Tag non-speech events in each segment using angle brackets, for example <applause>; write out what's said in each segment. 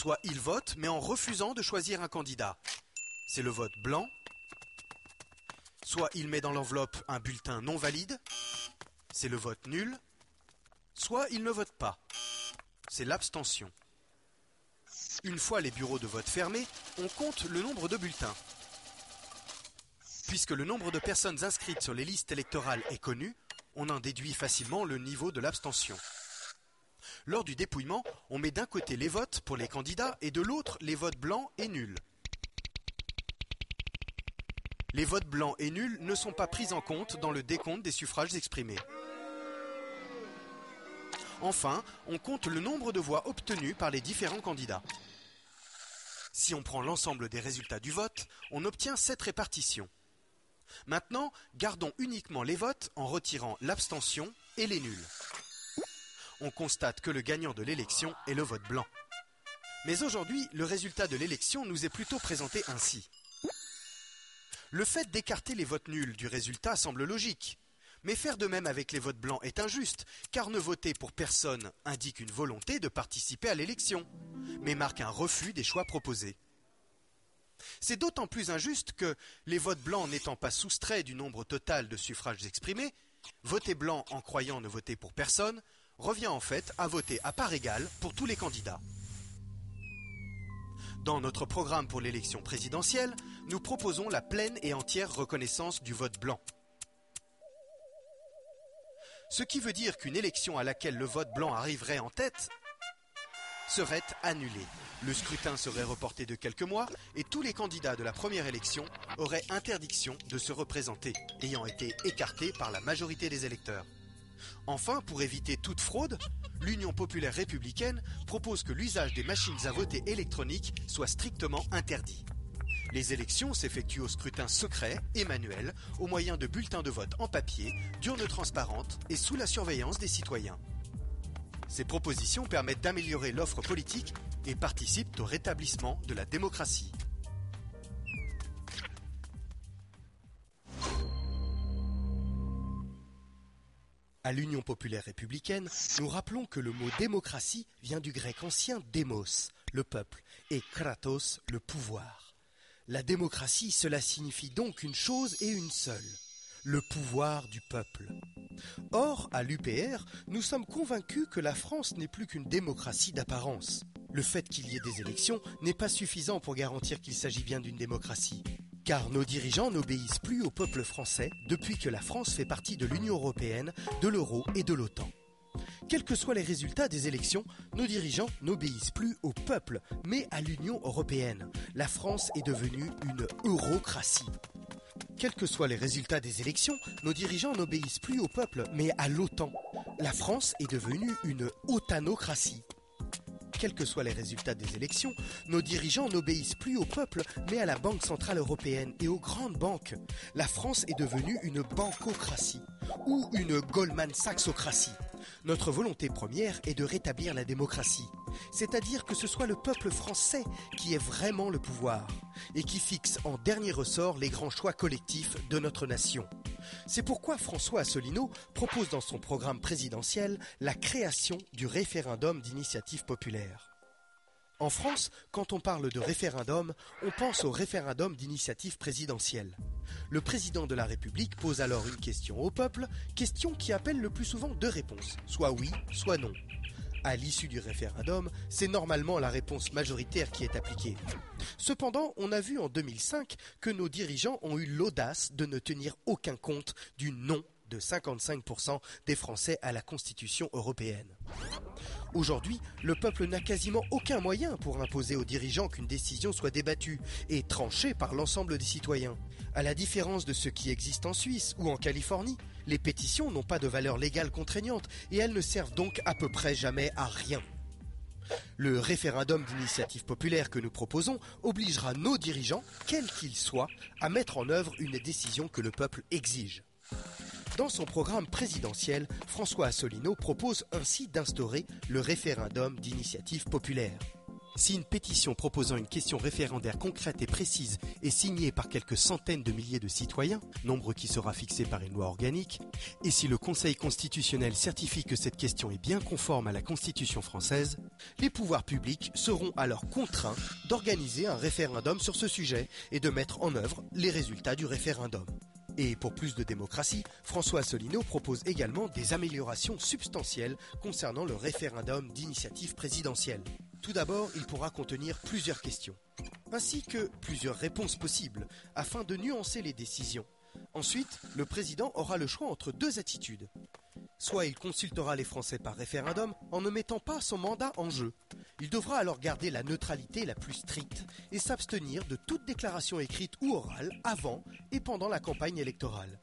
Soit il vote, mais en refusant de choisir un candidat. C'est le vote blanc. Soit il met dans l'enveloppe un bulletin non valide. C'est le vote nul. Soit il ne vote pas. C'est l'abstention. Une fois les bureaux de vote fermés, on compte le nombre de bulletins. Puisque le nombre de personnes inscrites sur les listes électorales est connu, on en déduit facilement le niveau de l'abstention. Lors du dépouillement, on met d'un côté les votes pour les candidats et de l'autre les votes blancs et nuls. Les votes blancs et nuls ne sont pas pris en compte dans le décompte des suffrages exprimés. Enfin, on compte le nombre de voix obtenues par les différents candidats. Si on prend l'ensemble des résultats du vote, on obtient cette répartition. Maintenant, gardons uniquement les votes en retirant l'abstention et les nuls. On constate que le gagnant de l'élection est le vote blanc. Mais aujourd'hui, le résultat de l'élection nous est plutôt présenté ainsi. Le fait d'écarter les votes nuls du résultat semble logique. Mais faire de même avec les votes blancs est injuste, car ne voter pour personne indique une volonté de participer à l'élection, mais marque un refus des choix proposés. C'est d'autant plus injuste que, les votes blancs n'étant pas soustraits du nombre total de suffrages exprimés, voter blanc en croyant ne voter pour personne revient en fait à voter à part égale pour tous les candidats. Dans notre programme pour l'élection présidentielle, nous proposons la pleine et entière reconnaissance du vote blanc. Ce qui veut dire qu'une élection à laquelle le vote blanc arriverait en tête serait annulée. Le scrutin serait reporté de quelques mois et tous les candidats de la première élection auraient interdiction de se représenter, ayant été écartés par la majorité des électeurs. Enfin, pour éviter toute fraude, l'Union populaire républicaine propose que l'usage des machines à voter électroniques soit strictement interdit. Les élections s'effectuent au scrutin secret et manuel, au moyen de bulletins de vote en papier, d'urnes transparentes et sous la surveillance des citoyens. Ces propositions permettent d'améliorer l'offre politique et participent au rétablissement de la démocratie. À l'Union populaire républicaine, nous rappelons que le mot démocratie vient du grec ancien démos, le peuple, et kratos, le pouvoir. La démocratie, cela signifie donc une chose et une seule, le pouvoir du peuple. Or, à l'UPR, nous sommes convaincus que la France n'est plus qu'une démocratie d'apparence. Le fait qu'il y ait des élections n'est pas suffisant pour garantir qu'il s'agit bien d'une démocratie. Car nos dirigeants n'obéissent plus au peuple français depuis que la France fait partie de l'Union européenne, de l'euro et de l'OTAN. Quels que soient les résultats des élections, nos dirigeants n'obéissent plus au peuple, mais à l'Union européenne. La France est devenue une eurocratie. Quels que soient les résultats des élections, nos dirigeants n'obéissent plus au peuple, mais à l'OTAN. La France est devenue une otanocratie. Quels que soient les résultats des élections, nos dirigeants n'obéissent plus au peuple, mais à la Banque Centrale Européenne et aux grandes banques. La France est devenue une bancocratie ou une Goldman Sachsocratie. Notre volonté première est de rétablir la démocratie, c'est-à-dire que ce soit le peuple français qui ait vraiment le pouvoir et qui fixe en dernier ressort les grands choix collectifs de notre nation. C'est pourquoi François Asselineau propose dans son programme présidentiel la création du référendum d'initiative populaire. En France, quand on parle de référendum, on pense au référendum d'initiative présidentielle. Le président de la République pose alors une question au peuple, question qui appelle le plus souvent deux réponses, soit oui, soit non. À l'issue du référendum, c'est normalement la réponse majoritaire qui est appliquée. Cependant, on a vu en 2005 que nos dirigeants ont eu l'audace de ne tenir aucun compte du non de 55% des Français à la Constitution européenne. Aujourd'hui, le peuple n'a quasiment aucun moyen pour imposer aux dirigeants qu'une décision soit débattue et tranchée par l'ensemble des citoyens. À la différence de ce qui existe en Suisse ou en Californie, les pétitions n'ont pas de valeur légale contraignante et elles ne servent donc à peu près jamais à rien. Le référendum d'initiative populaire que nous proposons obligera nos dirigeants, quels qu'ils soient, à mettre en œuvre une décision que le peuple exige. Dans son programme présidentiel, François Asselineau propose ainsi d'instaurer le référendum d'initiative populaire. Si une pétition proposant une question référendaire concrète et précise est signée par quelques centaines de milliers de citoyens, nombre qui sera fixé par une loi organique, et si le Conseil constitutionnel certifie que cette question est bien conforme à la Constitution française, les pouvoirs publics seront alors contraints d'organiser un référendum sur ce sujet et de mettre en œuvre les résultats du référendum. Et pour plus de démocratie, François Asselineau propose également des améliorations substantielles concernant le référendum d'initiative présidentielle. Tout d'abord, il pourra contenir plusieurs questions, ainsi que plusieurs réponses possibles, afin de nuancer les décisions. Ensuite, le président aura le choix entre deux attitudes. Soit il consultera les Français par référendum en ne mettant pas son mandat en jeu. Il devra alors garder la neutralité la plus stricte et s'abstenir de toute déclaration écrite ou orale avant et pendant la campagne électorale.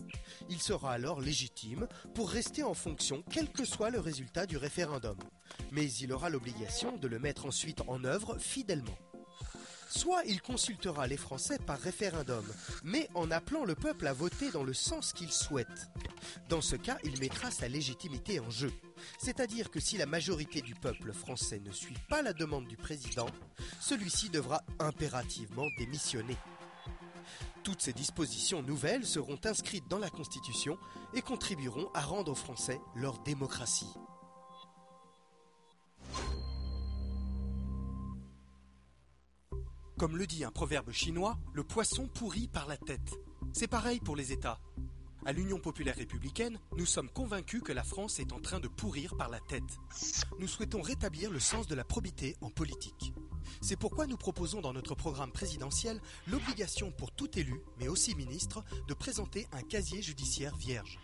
Il sera alors légitime pour rester en fonction quel que soit le résultat du référendum. Mais il aura l'obligation de le mettre ensuite en œuvre fidèlement. Soit il consultera les Français par référendum, mais en appelant le peuple à voter dans le sens qu'il souhaite. Dans ce cas, il mettra sa légitimité en jeu. C'est-à-dire que si la majorité du peuple français ne suit pas la demande du président, celui-ci devra impérativement démissionner. Toutes ces dispositions nouvelles seront inscrites dans la Constitution et contribueront à rendre aux Français leur démocratie. Comme le dit un proverbe chinois, le poisson pourrit par la tête. C'est pareil pour les États. À l'Union populaire républicaine, nous sommes convaincus que la France est en train de pourrir par la tête. Nous souhaitons rétablir le sens de la probité en politique. C'est pourquoi nous proposons dans notre programme présidentiel l'obligation pour tout élu, mais aussi ministre, de présenter un casier judiciaire vierge.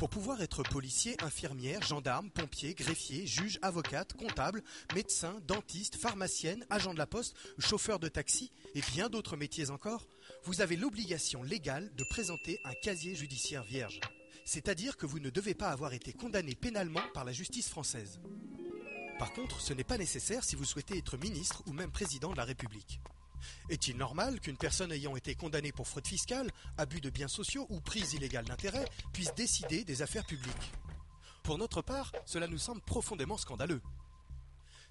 Pour pouvoir être policier, infirmière, gendarme, pompier, greffier, juge, avocate, comptable, médecin, dentiste, pharmacienne, agent de la poste, chauffeur de taxi et bien d'autres métiers encore, vous avez l'obligation légale de présenter un casier judiciaire vierge. C'est-à-dire que vous ne devez pas avoir été condamné pénalement par la justice française. Par contre, ce n'est pas nécessaire si vous souhaitez être ministre ou même président de la République. Est-il normal qu'une personne ayant été condamnée pour fraude fiscale, abus de biens sociaux ou prise illégale d'intérêt puisse décider des affaires publiques? Pour notre part, cela nous semble profondément scandaleux.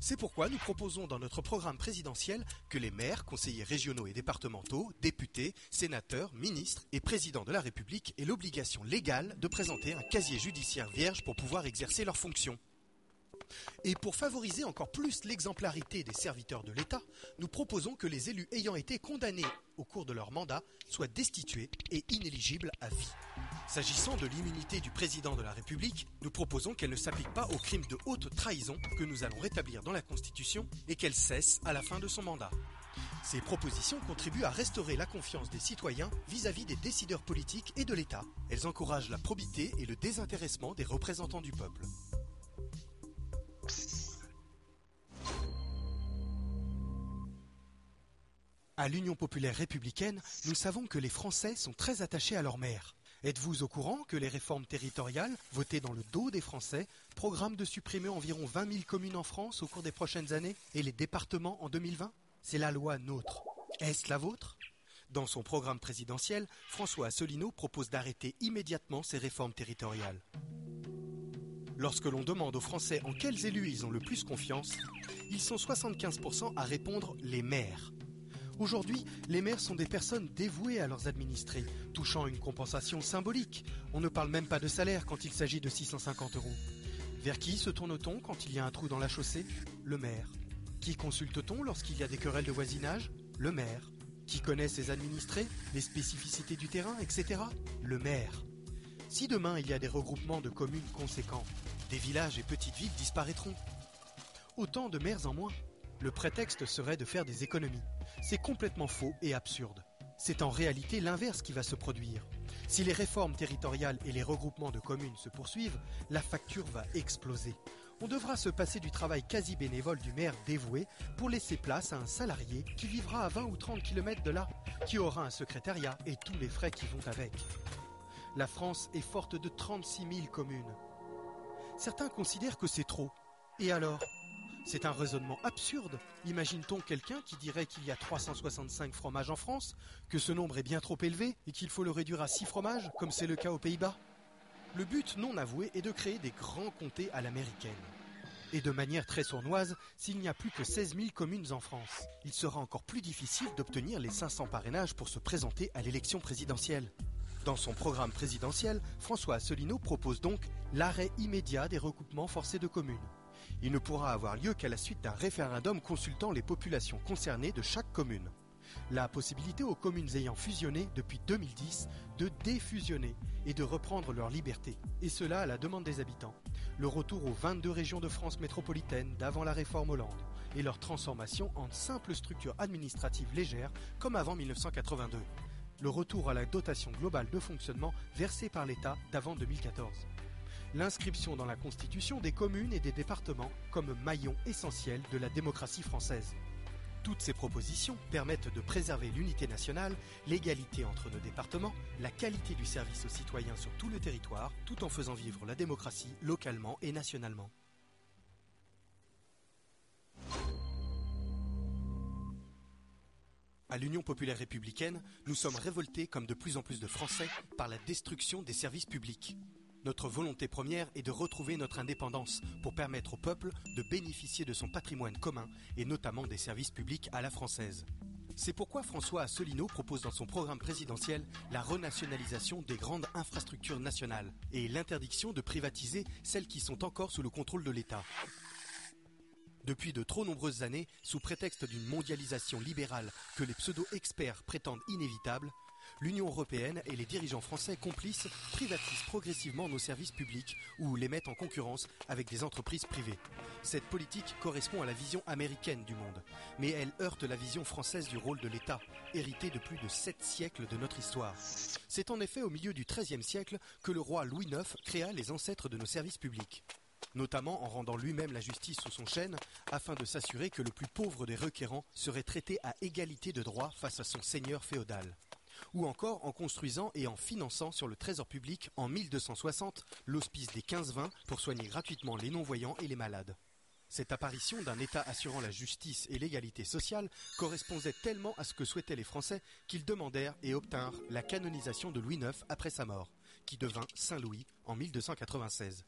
C'est pourquoi nous proposons dans notre programme présidentiel que les maires, conseillers régionaux et départementaux, députés, sénateurs, ministres et présidents de la République aient l'obligation légale de présenter un casier judiciaire vierge pour pouvoir exercer leurs fonctions. Et pour favoriser encore plus l'exemplarité des serviteurs de l'État, nous proposons que les élus ayant été condamnés au cours de leur mandat soient destitués et inéligibles à vie. S'agissant de l'immunité du président de la République, nous proposons qu'elle ne s'applique pas au crime de haute trahison que nous allons rétablir dans la Constitution et qu'elle cesse à la fin de son mandat. Ces propositions contribuent à restaurer la confiance des citoyens vis-à-vis des décideurs politiques et de l'État. Elles encouragent la probité et le désintéressement des représentants du peuple. À l'Union populaire républicaine, nous savons que les Français sont très attachés à leur maire. Êtes-vous au courant que les réformes territoriales, votées dans le dos des Français, programment de supprimer environ 20 000 communes en France au cours des prochaines années et les départements en 2020 C'est la loi NOTRe. Est-ce la vôtre? Dans son programme présidentiel, François Asselineau propose d'arrêter immédiatement ces réformes territoriales. Lorsque l'on demande aux Français en quels élus ils ont le plus confiance, ils sont 75% à répondre les maires. Aujourd'hui, les maires sont des personnes dévouées à leurs administrés, touchant une compensation symbolique. On ne parle même pas de salaire quand il s'agit de 650 euros. Vers qui se tourne-t-on quand il y a un trou dans la chaussée? Le maire. Qui consulte-t-on lorsqu'il y a des querelles de voisinage? Le maire. Qui connaît ses administrés, les spécificités du terrain, etc. Le maire. Si demain il y a des regroupements de communes conséquents, des villages et petites villes disparaîtront. Autant de maires en moins. Le prétexte serait de faire des économies. C'est complètement faux et absurde. C'est en réalité l'inverse qui va se produire. Si les réformes territoriales et les regroupements de communes se poursuivent, la facture va exploser. On devra se passer du travail quasi bénévole du maire dévoué pour laisser place à un salarié qui vivra à 20 ou 30 km de là, qui aura un secrétariat et tous les frais qui vont avec. La France est forte de 36 000 communes. Certains considèrent que c'est trop. Et alors? C'est un raisonnement absurde. Imagine-t-on quelqu'un qui dirait qu'il y a 365 fromages en France, que ce nombre est bien trop élevé et qu'il faut le réduire à 6 fromages, comme c'est le cas aux Pays-Bas? Le but non avoué est de créer des grands comtés à l'américaine. Et de manière très sournoise, s'il n'y a plus que 16 000 communes en France, il sera encore plus difficile d'obtenir les 500 parrainages pour se présenter à l'élection présidentielle. Dans son programme présidentiel, François Asselineau propose donc l'arrêt immédiat des recoupements forcés de communes. Il ne pourra avoir lieu qu'à la suite d'un référendum consultant les populations concernées de chaque commune. La possibilité aux communes ayant fusionné depuis 2010 de défusionner et de reprendre leur liberté, et cela à la demande des habitants. Le retour aux 22 régions de France métropolitaine d'avant la réforme Hollande et leur transformation en simples structures administratives légères comme avant 1982 le retour à la dotation globale de fonctionnement versée par l'État d'avant 2014. L'inscription dans la Constitution des communes et des départements comme maillon essentiel de la démocratie française. Toutes ces propositions permettent de préserver l'unité nationale, l'égalité entre nos départements, la qualité du service aux citoyens sur tout le territoire, tout en faisant vivre la démocratie localement et nationalement. À l'Union populaire républicaine, nous sommes révoltés comme de plus en plus de Français par la destruction des services publics. Notre volonté première est de retrouver notre indépendance pour permettre au peuple de bénéficier de son patrimoine commun et notamment des services publics à la française. C'est pourquoi François Asselineau propose dans son programme présidentiel la renationalisation des grandes infrastructures nationales et l'interdiction de privatiser celles qui sont encore sous le contrôle de l'État. Depuis de trop nombreuses années, sous prétexte d'une mondialisation libérale que les pseudo-experts prétendent inévitable, l'Union européenne et les dirigeants français complices privatisent progressivement nos services publics ou les mettent en concurrence avec des entreprises privées. Cette politique correspond à la vision américaine du monde, mais elle heurte la vision française du rôle de l'État, hérité de plus de sept siècles de notre histoire. C'est en effet au milieu du XIIIe siècle que le roi Louis IX créa les ancêtres de nos services publics notamment en rendant lui-même la justice sous son chêne, afin de s'assurer que le plus pauvre des requérants serait traité à égalité de droit face à son seigneur féodal ou encore en construisant et en finançant sur le trésor public en 1260 l'hospice des 15-20 pour soigner gratuitement les non-voyants et les malades. Cette apparition d'un État assurant la justice et l'égalité sociale correspondait tellement à ce que souhaitaient les Français qu'ils demandèrent et obtinrent la canonisation de Louis IX après sa mort, qui devint Saint Louis en 1296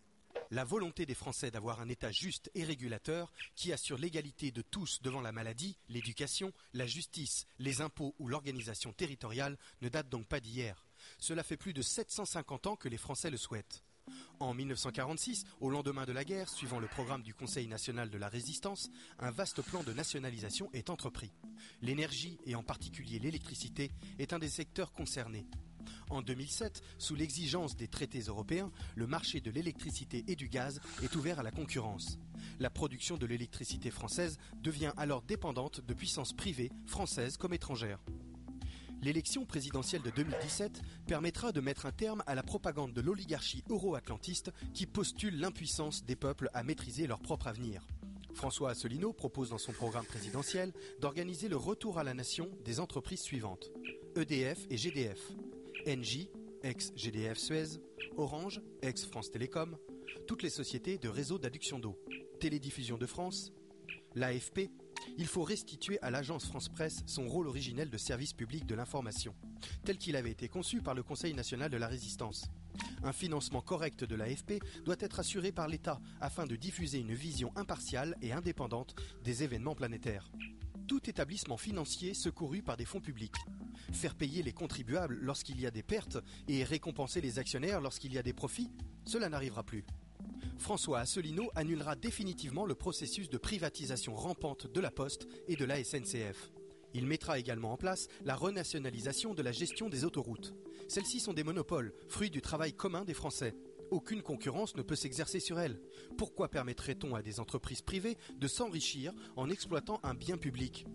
la volonté des Français d'avoir un État juste et régulateur qui assure l'égalité de tous devant la maladie, l'éducation, la justice, les impôts ou l'organisation territoriale ne date donc pas d'hier. Cela fait plus de 750 ans que les Français le souhaitent. En 1946, au lendemain de la guerre, suivant le programme du Conseil national de la résistance, un vaste plan de nationalisation est entrepris. L'énergie, et en particulier l'électricité, est un des secteurs concernés. En 2007, sous l'exigence des traités européens, le marché de l'électricité et du gaz est ouvert à la concurrence. La production de l'électricité française devient alors dépendante de puissances privées, françaises comme étrangères. L'élection présidentielle de 2017 permettra de mettre un terme à la propagande de l'oligarchie euro-atlantiste qui postule l'impuissance des peuples à maîtriser leur propre avenir. François Asselineau propose dans son programme présidentiel d'organiser le retour à la nation des entreprises suivantes EDF et GDF, Engie, ex-GDF Suez, Orange, ex-France Télécom, toutes les sociétés de réseau d'adduction d'eau, Télédiffusion de France, l'AFP, il faut restituer à l'agence France Presse son rôle originel de service public de l'information, tel qu'il avait été conçu par le Conseil national de la résistance. Un financement correct de l'AFP doit être assuré par l'État afin de diffuser une vision impartiale et indépendante des événements planétaires. Tout établissement financier secouru par des fonds publics Faire payer les contribuables lorsqu'il y a des pertes et récompenser les actionnaires lorsqu'il y a des profits, cela n'arrivera plus. François Asselineau annulera définitivement le processus de privatisation rampante de la Poste et de la SNCF. Il mettra également en place la renationalisation de la gestion des autoroutes. Celles-ci sont des monopoles, fruits du travail commun des Français. Aucune concurrence ne peut s'exercer sur elles. Pourquoi permettrait-on à des entreprises privées de s'enrichir en exploitant un bien public?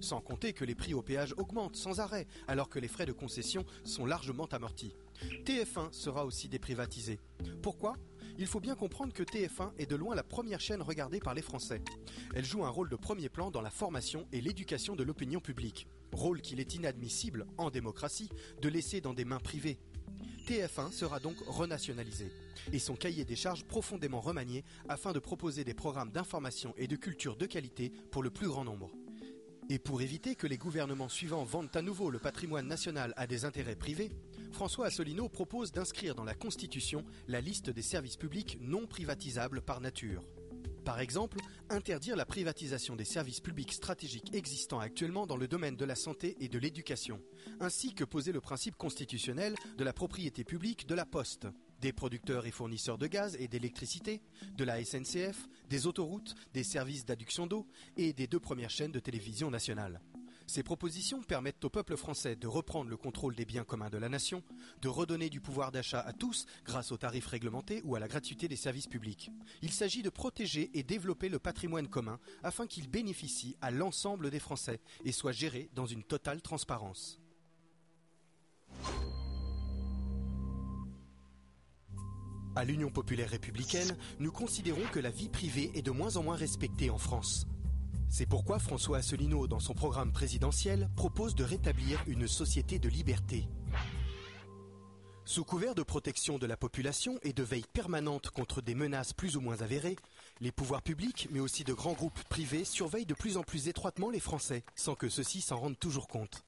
Sans compter que les prix au péage augmentent sans arrêt, alors que les frais de concession sont largement amortis. TF1 sera aussi déprivatisé. Pourquoi? Il faut bien comprendre que TF1 est de loin la première chaîne regardée par les Français. Elle joue un rôle de premier plan dans la formation et l'éducation de l'opinion publique, rôle qu'il est inadmissible, en démocratie, de laisser dans des mains privées. TF1 sera donc renationalisé et son cahier des charges profondément remanié afin de proposer des programmes d'information et de culture de qualité pour le plus grand nombre. Et pour éviter que les gouvernements suivants vendent à nouveau le patrimoine national à des intérêts privés, François Asselineau propose d'inscrire dans la Constitution la liste des services publics non privatisables par nature. Par exemple, interdire la privatisation des services publics stratégiques existants actuellement dans le domaine de la santé et de l'éducation, ainsi que poser le principe constitutionnel de la propriété publique de la poste, des producteurs et fournisseurs de gaz et d'électricité, de la SNCF, des autoroutes, des services d'adduction d'eau et des deux premières chaînes de télévision nationales. Ces propositions permettent au peuple français de reprendre le contrôle des biens communs de la nation, de redonner du pouvoir d'achat à tous grâce aux tarifs réglementés ou à la gratuité des services publics. Il s'agit de protéger et développer le patrimoine commun afin qu'il bénéficie à l'ensemble des Français et soit géré dans une totale transparence. À l'Union populaire républicaine, nous considérons que la vie privée est de moins en moins respectée en France. C'est pourquoi François Asselineau, dans son programme présidentiel, propose de rétablir une société de liberté. Sous couvert de protection de la population et de veille permanente contre des menaces plus ou moins avérées, les pouvoirs publics, mais aussi de grands groupes privés, surveillent de plus en plus étroitement les Français, sans que ceux-ci s'en rendent toujours compte.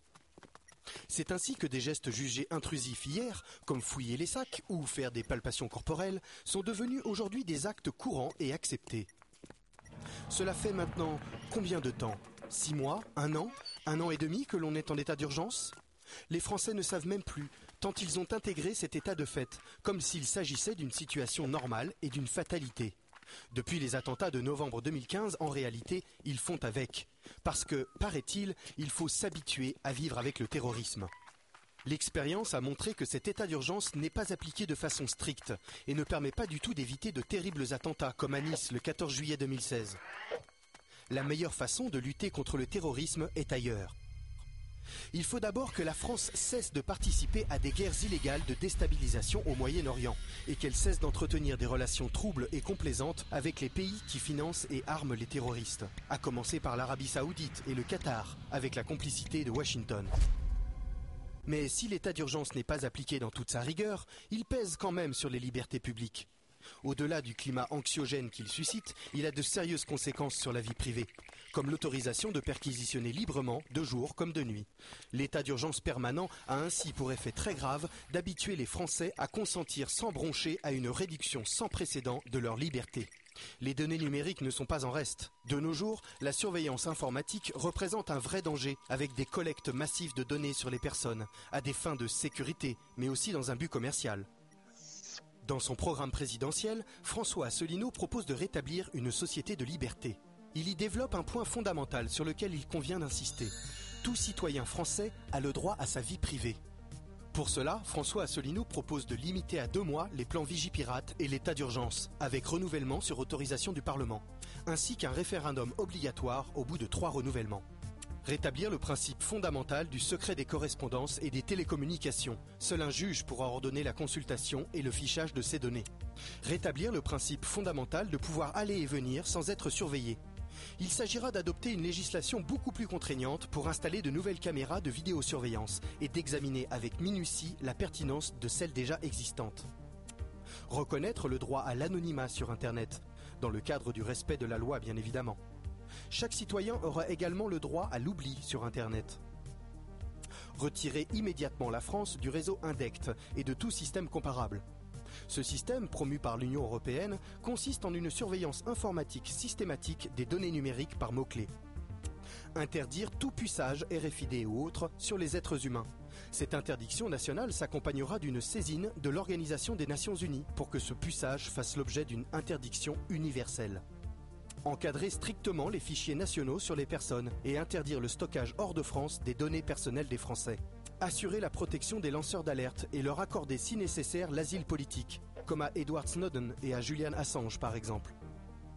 C'est ainsi que des gestes jugés intrusifs hier, comme fouiller les sacs ou faire des palpations corporelles, sont devenus aujourd'hui des actes courants et acceptés. Cela fait maintenant combien de temps? Six mois? Un an? Un an et demi que l'on est en état d'urgence? Les Français ne savent même plus, tant ils ont intégré cet état de fait, comme s'il s'agissait d'une situation normale et d'une fatalité. Depuis les attentats de novembre 2015, en réalité, ils font avec. Parce que, paraît-il, il faut s'habituer à vivre avec le terrorisme. L'expérience a montré que cet état d'urgence n'est pas appliqué de façon stricte et ne permet pas du tout d'éviter de terribles attentats comme à Nice le 14 juillet 2016. La meilleure façon de lutter contre le terrorisme est ailleurs. Il faut d'abord que la France cesse de participer à des guerres illégales de déstabilisation au Moyen-Orient et qu'elle cesse d'entretenir des relations troubles et complaisantes avec les pays qui financent et arment les terroristes, à commencer par l'Arabie saoudite et le Qatar, avec la complicité de Washington. Mais si l'état d'urgence n'est pas appliqué dans toute sa rigueur, il pèse quand même sur les libertés publiques. Au-delà du climat anxiogène qu'il suscite, il a de sérieuses conséquences sur la vie privée, comme l'autorisation de perquisitionner librement, de jour comme de nuit. L'état d'urgence permanent a ainsi pour effet très grave d'habituer les Français à consentir sans broncher à une réduction sans précédent de leur liberté. Les données numériques ne sont pas en reste. De nos jours, la surveillance informatique représente un vrai danger, avec des collectes massives de données sur les personnes, à des fins de sécurité, mais aussi dans un but commercial. Dans son programme présidentiel, François Asselineau propose de rétablir une société de liberté. Il y développe un point fondamental sur lequel il convient d'insister. Tout citoyen français a le droit à sa vie privée. Pour cela, François Asselineau propose de limiter à deux mois les plans Vigipirate et l'état d'urgence, avec renouvellement sur autorisation du Parlement, ainsi qu'un référendum obligatoire au bout de trois renouvellements. Rétablir le principe fondamental du secret des correspondances et des télécommunications. Seul un juge pourra ordonner la consultation et le fichage de ces données. Rétablir le principe fondamental de pouvoir aller et venir sans être surveillé, il s'agira d'adopter une législation beaucoup plus contraignante pour installer de nouvelles caméras de vidéosurveillance et d'examiner avec minutie la pertinence de celles déjà existantes. Reconnaître le droit à l'anonymat sur Internet, dans le cadre du respect de la loi bien évidemment. Chaque citoyen aura également le droit à l'oubli sur Internet. Retirer immédiatement la France du réseau INDECT et de tout système comparable. Ce système, promu par l'Union européenne, consiste en une surveillance informatique systématique des données numériques par mots-clés. Interdire tout puçage RFID ou autre sur les êtres humains. Cette interdiction nationale s'accompagnera d'une saisine de l'Organisation des Nations Unies pour que ce puçage fasse l'objet d'une interdiction universelle. Encadrer strictement les fichiers nationaux sur les personnes et interdire le stockage hors de France des données personnelles des Français assurer la protection des lanceurs d'alerte et leur accorder si nécessaire l'asile politique, comme à Edward Snowden et à Julian Assange par exemple.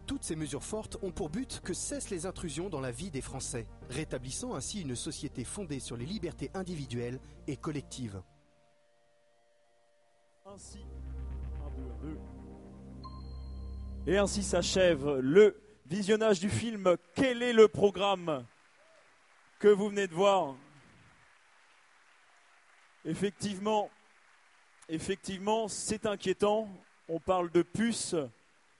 Toutes ces mesures fortes ont pour but que cessent les intrusions dans la vie des Français, rétablissant ainsi une société fondée sur les libertés individuelles et collectives. Ainsi, et ainsi s'achève le visionnage du film Quel est le programme que vous venez de voir? Effectivement, effectivement, c'est inquiétant. On parle de puces.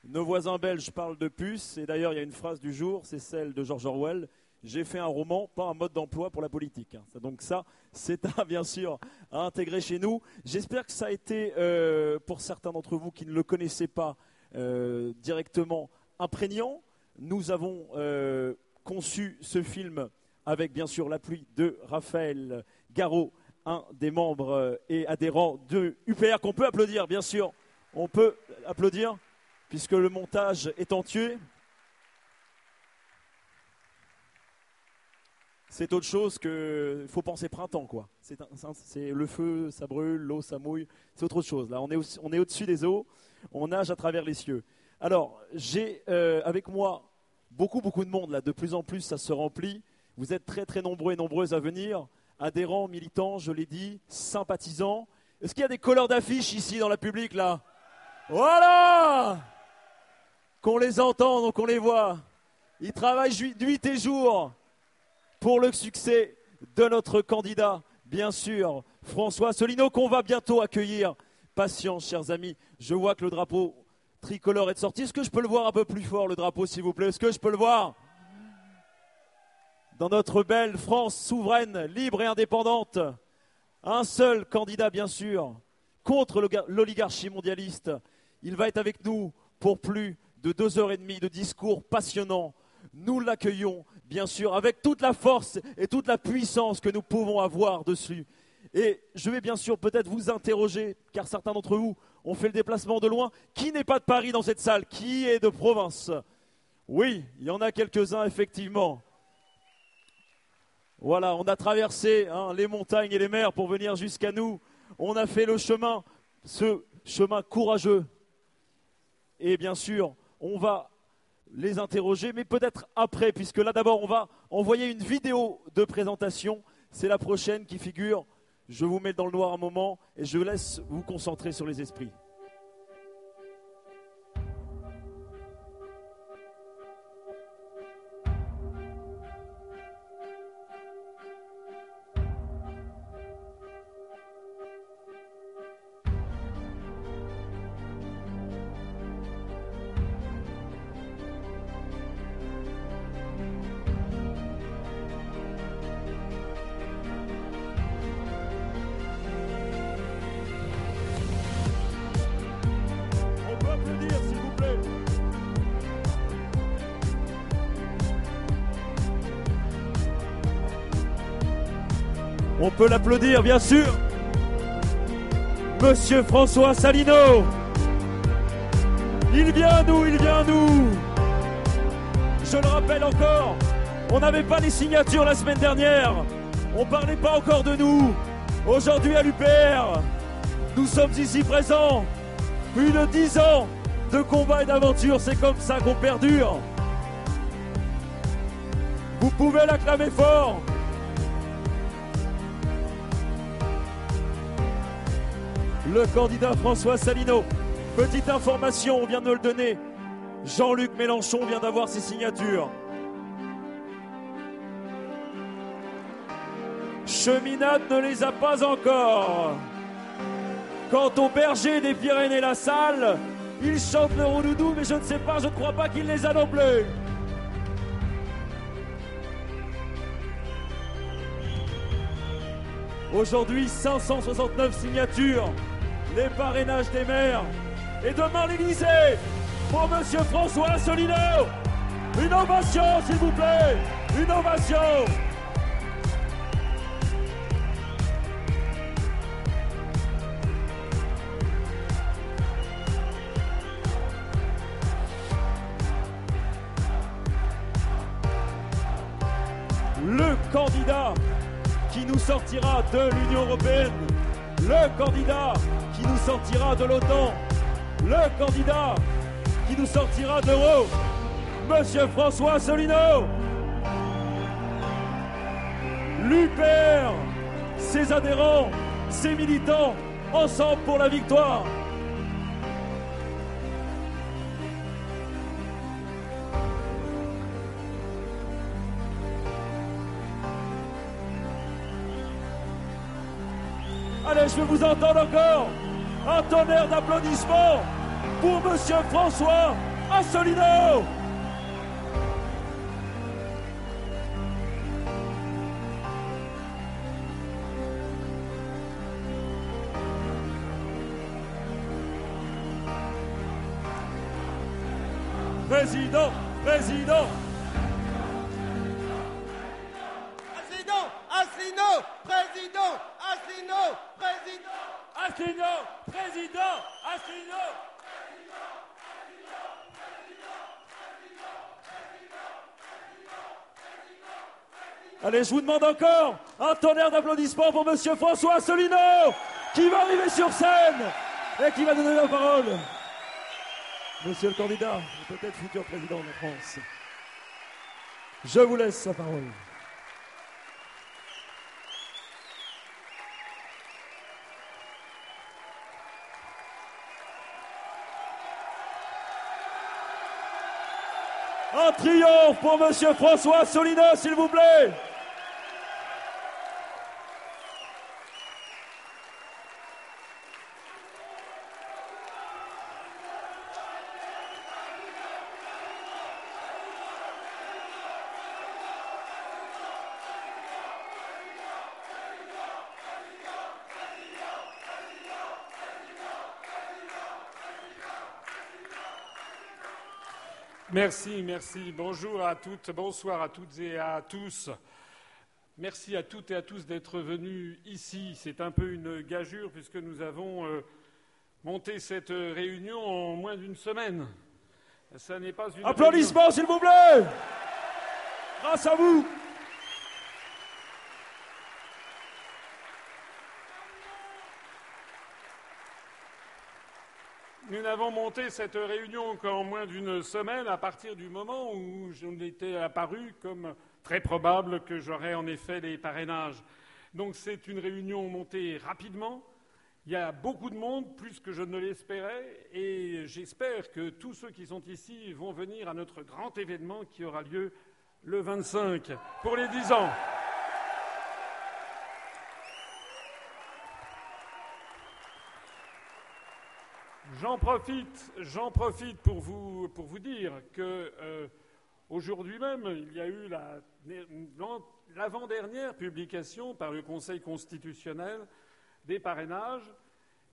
Nos voisins belges parlent de puces. Et d'ailleurs, il y a une phrase du jour, c'est celle de George Orwell. J'ai fait un roman, pas un mode d'emploi pour la politique. Hein. Donc ça, c'est bien sûr à intégrer chez nous. J'espère que ça a été, euh, pour certains d'entre vous qui ne le connaissaient pas euh, directement, imprégnant. Nous avons euh, conçu ce film avec bien sûr l'appui de Raphaël Garot, un des membres euh, et adhérents de UPR qu'on peut applaudir, bien sûr. On peut applaudir puisque le montage est tué. C'est autre chose que. Il faut penser printemps, quoi. C'est le feu, ça brûle, l'eau, ça mouille. C'est autre chose. Là, on est, au, on est au-dessus des eaux, on nage à travers les cieux. Alors, j'ai euh, avec moi beaucoup, beaucoup de monde, là. De plus en plus, ça se remplit. Vous êtes très, très nombreux et nombreuses à venir. Adhérents, militants, je l'ai dit, sympathisants. Est-ce qu'il y a des couleurs d'affiches ici dans la public, là? Voilà Qu'on les entende, qu'on les voit. Ils travaillent nuit et jour pour le succès de notre candidat, bien sûr, François Solino, qu'on va bientôt accueillir. Patience, chers amis, je vois que le drapeau tricolore est sorti. Est-ce que je peux le voir un peu plus fort, le drapeau, s'il vous plaît? Est-ce que je peux le voir? Dans notre belle France souveraine, libre et indépendante, un seul candidat, bien sûr, contre l'oligarchie mondialiste. Il va être avec nous pour plus de deux heures et demie de discours passionnants. Nous l'accueillons bien sûr, avec toute la force et toute la puissance que nous pouvons avoir dessus. Et je vais bien sûr peut-être vous interroger, car certains d'entre vous ont fait le déplacement de loin. Qui n'est pas de Paris dans cette salle? Qui est de province? Oui, il y en a quelques-uns, effectivement. Voilà, on a traversé hein, les montagnes et les mers pour venir jusqu'à nous. On a fait le chemin, ce chemin courageux. Et bien sûr, on va les interroger, mais peut-être après, puisque là d'abord on va envoyer une vidéo de présentation. C'est la prochaine qui figure. Je vous mets dans le noir un moment et je laisse vous concentrer sur les esprits. Bien sûr. Monsieur François Salino. Il vient nous, il vient nous. Je le rappelle encore, on n'avait pas les signatures la semaine dernière. On parlait pas encore de nous. Aujourd'hui à l'UPR, nous sommes ici présents. Plus de dix ans de combat et d'aventure, c'est comme ça qu'on perdure. Vous pouvez l'acclamer fort. Le candidat François Salino. Petite information, on vient de le donner. Jean-Luc Mélenchon vient d'avoir ses signatures. Cheminade ne les a pas encore. Quant au berger des Pyrénées-La Salle, il chante le roudoudou, mais je ne sais pas, je ne crois pas qu'il les a non plus. Aujourd'hui, 569 signatures les parrainages des maires. Et demain l'Élysée pour Monsieur François Solino. Une ovation, s'il vous plaît. Une ovation. Le candidat qui nous sortira de l'Union européenne, le candidat qui nous sortira de l'OTAN, le candidat qui nous sortira d'Euro, Monsieur François Solino. L'UPR, ses adhérents, ses militants, ensemble pour la victoire. Allez, je veux vous entendre encore. Un tonnerre d'applaudissements pour Monsieur François Assolino. Allez, je vous demande encore un tonnerre d'applaudissements pour Monsieur François Asselineau, qui va arriver sur scène et qui va donner la parole. Monsieur le candidat, peut-être futur président de France. Je vous laisse sa parole. Un triomphe pour Monsieur François Asselineau, s'il vous plaît. Merci, merci. Bonjour à toutes, bonsoir à toutes et à tous. Merci à toutes et à tous d'être venus ici. C'est un peu une gageure puisque nous avons euh, monté cette réunion en moins d'une semaine. Ça n'est pas une Applaudissements, s'il vous plaît. Grâce à vous. Nous n'avons monté cette réunion qu'en moins d'une semaine à partir du moment où j'en étais apparu comme très probable que j'aurais en effet les parrainages. Donc c'est une réunion montée rapidement. Il y a beaucoup de monde, plus que je ne l'espérais, et j'espère que tous ceux qui sont ici vont venir à notre grand événement qui aura lieu le 25 pour les 10 ans. J'en profite, profite pour vous, pour vous dire que euh, aujourd'hui même, il y a eu la- l'avant-dernière publication par le Conseil constitutionnel des parrainages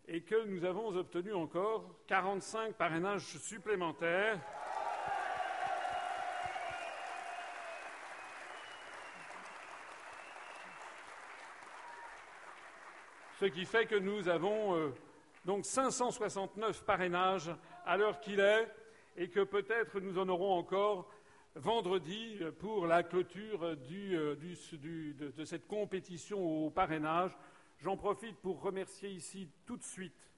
et que nous avons obtenu encore 45 parrainages supplémentaires. Ce qui fait que nous avons euh, donc 569 parrainages à l'heure qu'il est et que peut-être nous en aurons encore vendredi pour la clôture euh, de, cette compétition au parrainage. J'en profite pour remercier ici tout de suite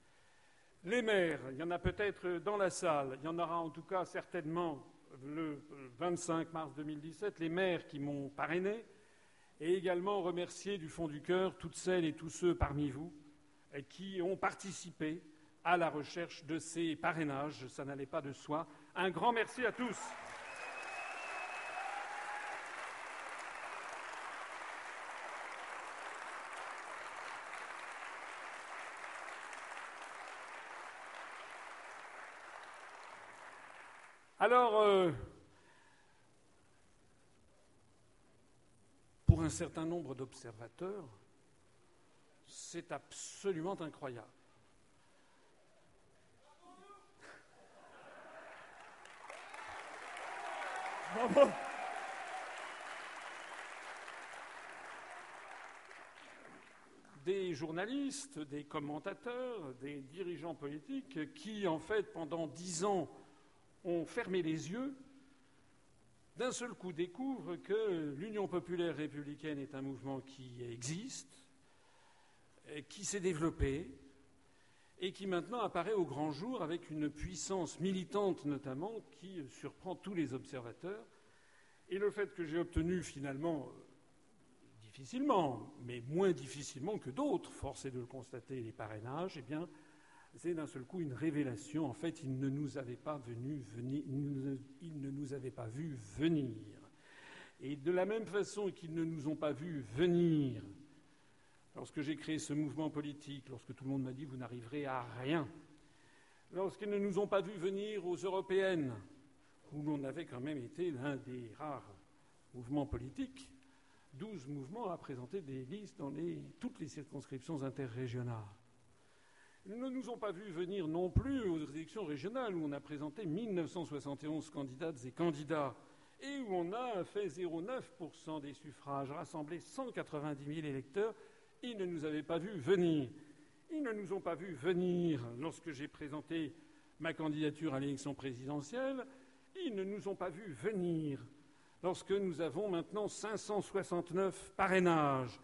les maires. Il y en a peut-être dans la salle, il y en aura en tout cas certainement le 25 mars 2017, les maires qui m'ont parrainé et également remercier du fond du cœur toutes celles et tous ceux parmi vous qui ont participé à la recherche de ces parrainages. Ça n'allait pas de soi. Un grand merci à tous. Alors, euh, pour un certain nombre d'observateurs, c'est absolument incroyable. Des journalistes, des commentateurs, des dirigeants politiques qui, en fait, pendant dix ans, ont fermé les yeux, d'un seul coup découvrent que l'Union populaire républicaine est un mouvement qui existe, qui s'est développé et qui maintenant apparaît au grand jour avec une puissance militante notamment qui surprend tous les observateurs. Et le fait que j'ai obtenu finalement, euh, difficilement, mais moins difficilement que d'autres, force est de le constater, les parrainages, eh bien, c'est d'un seul coup une révélation. En fait, ils ne nous avaient pas venus venir, ils ne- ils ne nous avaient pas vus venir. Et de la même façon qu'ils ne nous ont pas vus venir, lorsque j'ai créé ce mouvement politique, lorsque tout le monde m'a dit vous n'arriverez à rien, lorsqu'ils ne nous ont pas vus venir aux européennes, où l'on avait quand même été l'un des rares mouvements politiques, 12 mouvements à présenter des listes dans les- toutes les circonscriptions interrégionales. Ils ne nous ont pas vu venir non plus aux élections régionales où on a présenté 1971 candidates et candidats et où on a fait 0,9% des suffrages, rassemblé 190 000 électeurs. Ils ne nous avaient pas vu venir. Ils ne nous ont pas vu venir lorsque j'ai présenté ma candidature à l'élection présidentielle. Ils ne nous ont pas vu venir lorsque nous avons maintenant 569 parrainages.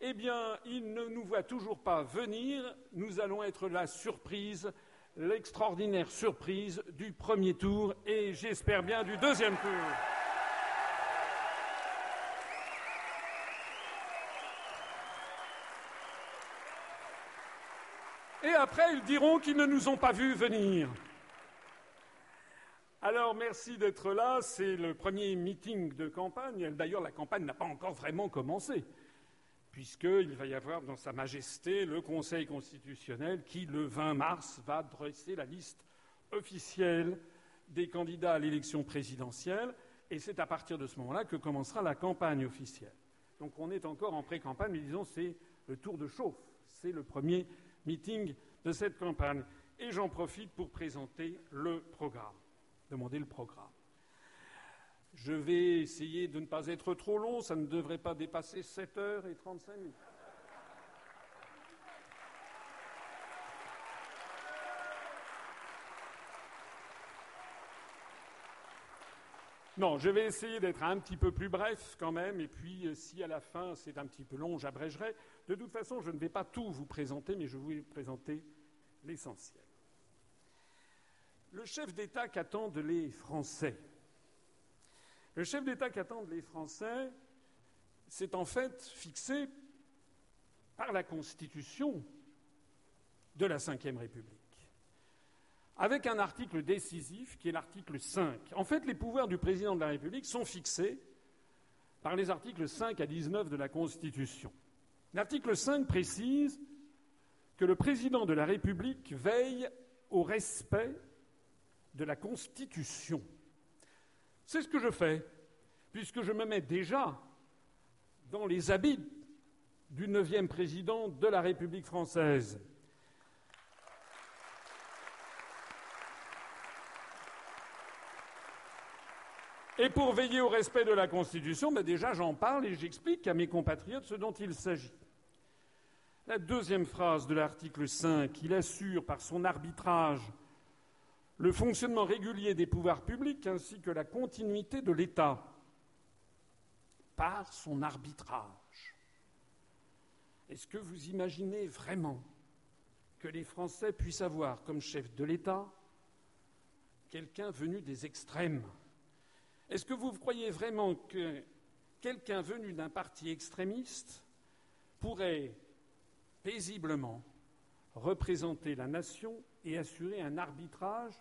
Eh bien, ils ne nous voient toujours pas venir. Nous allons être la surprise, l'extraordinaire surprise du premier tour et j'espère bien du deuxième tour. Après, ils diront qu'ils ne nous ont pas vus venir. Alors, merci d'être là. C'est le premier meeting de campagne. D'ailleurs, la campagne n'a pas encore vraiment commencé, puisqu'il va y avoir dans Sa Majesté le Conseil constitutionnel qui, le 20 mars, va dresser la liste officielle des candidats à l'élection présidentielle. Et c'est à partir de ce moment-là que commencera la campagne officielle. Donc, on est encore en pré-campagne, mais disons, c'est le tour de chauffe. C'est le premier meeting de cette campagne. Et j'en profite pour présenter le programme, demander le programme. Je vais essayer de ne pas être trop long, ça ne devrait pas dépasser 7 heures et 35 minutes. Non, je vais essayer d'être un petit peu plus bref quand même, et puis euh, si à la fin c'est un petit peu long, j'abrégerai. De toute façon, je ne vais pas tout vous présenter, mais je vais vous présenter l'essentiel. Le chef d'État qu'attendent les Français. Le chef d'État qu'attendent les Français, c'est en fait fixé par la Constitution de la Ve République avec un article décisif qui est l'article 5. En fait, les pouvoirs du président de la République sont fixés par les articles 5 à 19 de la Constitution. L'article 5 précise que le président de la République veille au respect de la Constitution. C'est ce que je fais, puisque je me mets déjà dans les habits du neuvième président de la République française. Et pour veiller au respect de la Constitution, ben déjà j'en parle et j'explique à mes compatriotes ce dont il s'agit. La deuxième phrase de l'article 5, il assure par son arbitrage le fonctionnement régulier des pouvoirs publics ainsi que la continuité de l'État par son arbitrage. Est-ce que vous imaginez vraiment que les Français puissent avoir comme chef de l'État quelqu'un venu des extrêmes? Est-ce que vous croyez vraiment que quelqu'un venu d'un parti extrémiste pourrait paisiblement représenter la nation et assurer un arbitrage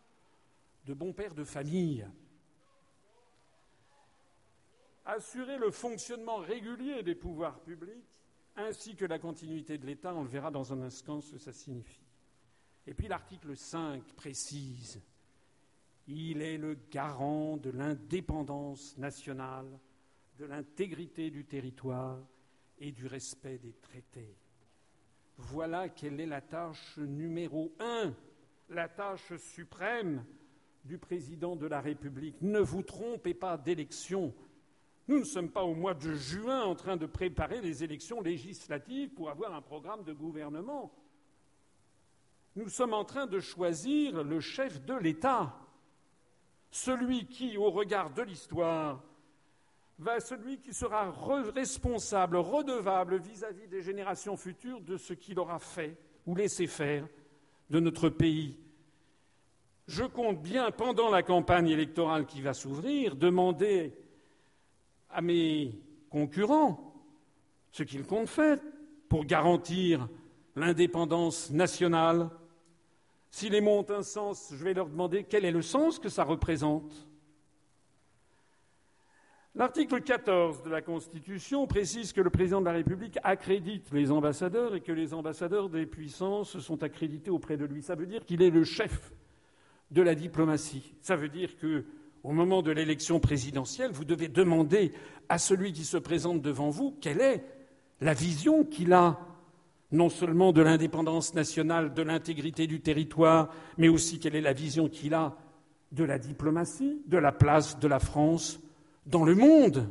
de bon père de famille Assurer le fonctionnement régulier des pouvoirs publics ainsi que la continuité de l'État, on le verra dans un instant ce que ça signifie. Et puis l'article 5 précise il est le garant de l'indépendance nationale, de l'intégrité du territoire et du respect des traités. Voilà quelle est la tâche numéro un, la tâche suprême du président de la République. Ne vous trompez pas d'élection. Nous ne sommes pas au mois de juin en train de préparer les élections législatives pour avoir un programme de gouvernement. Nous sommes en train de choisir le chef de l'État celui qui, au regard de l'histoire, va celui qui sera responsable, redevable vis-à-vis des générations futures de ce qu'il aura fait ou laissé faire de notre pays. Je compte bien, pendant la campagne électorale qui va s'ouvrir, demander à mes concurrents ce qu'ils comptent faire pour garantir l'indépendance nationale si les mots ont un sens, je vais leur demander quel est le sens que ça représente. L'article 14 de la Constitution précise que le président de la République accrédite les ambassadeurs et que les ambassadeurs des puissances sont accrédités auprès de lui. Ça veut dire qu'il est le chef de la diplomatie. Ça veut dire que, au moment de l'élection présidentielle, vous devez demander à celui qui se présente devant vous quelle est la vision qu'il a non seulement de l'indépendance nationale, de l'intégrité du territoire, mais aussi quelle est la vision qu'il a de la diplomatie, de la place de la France dans le monde.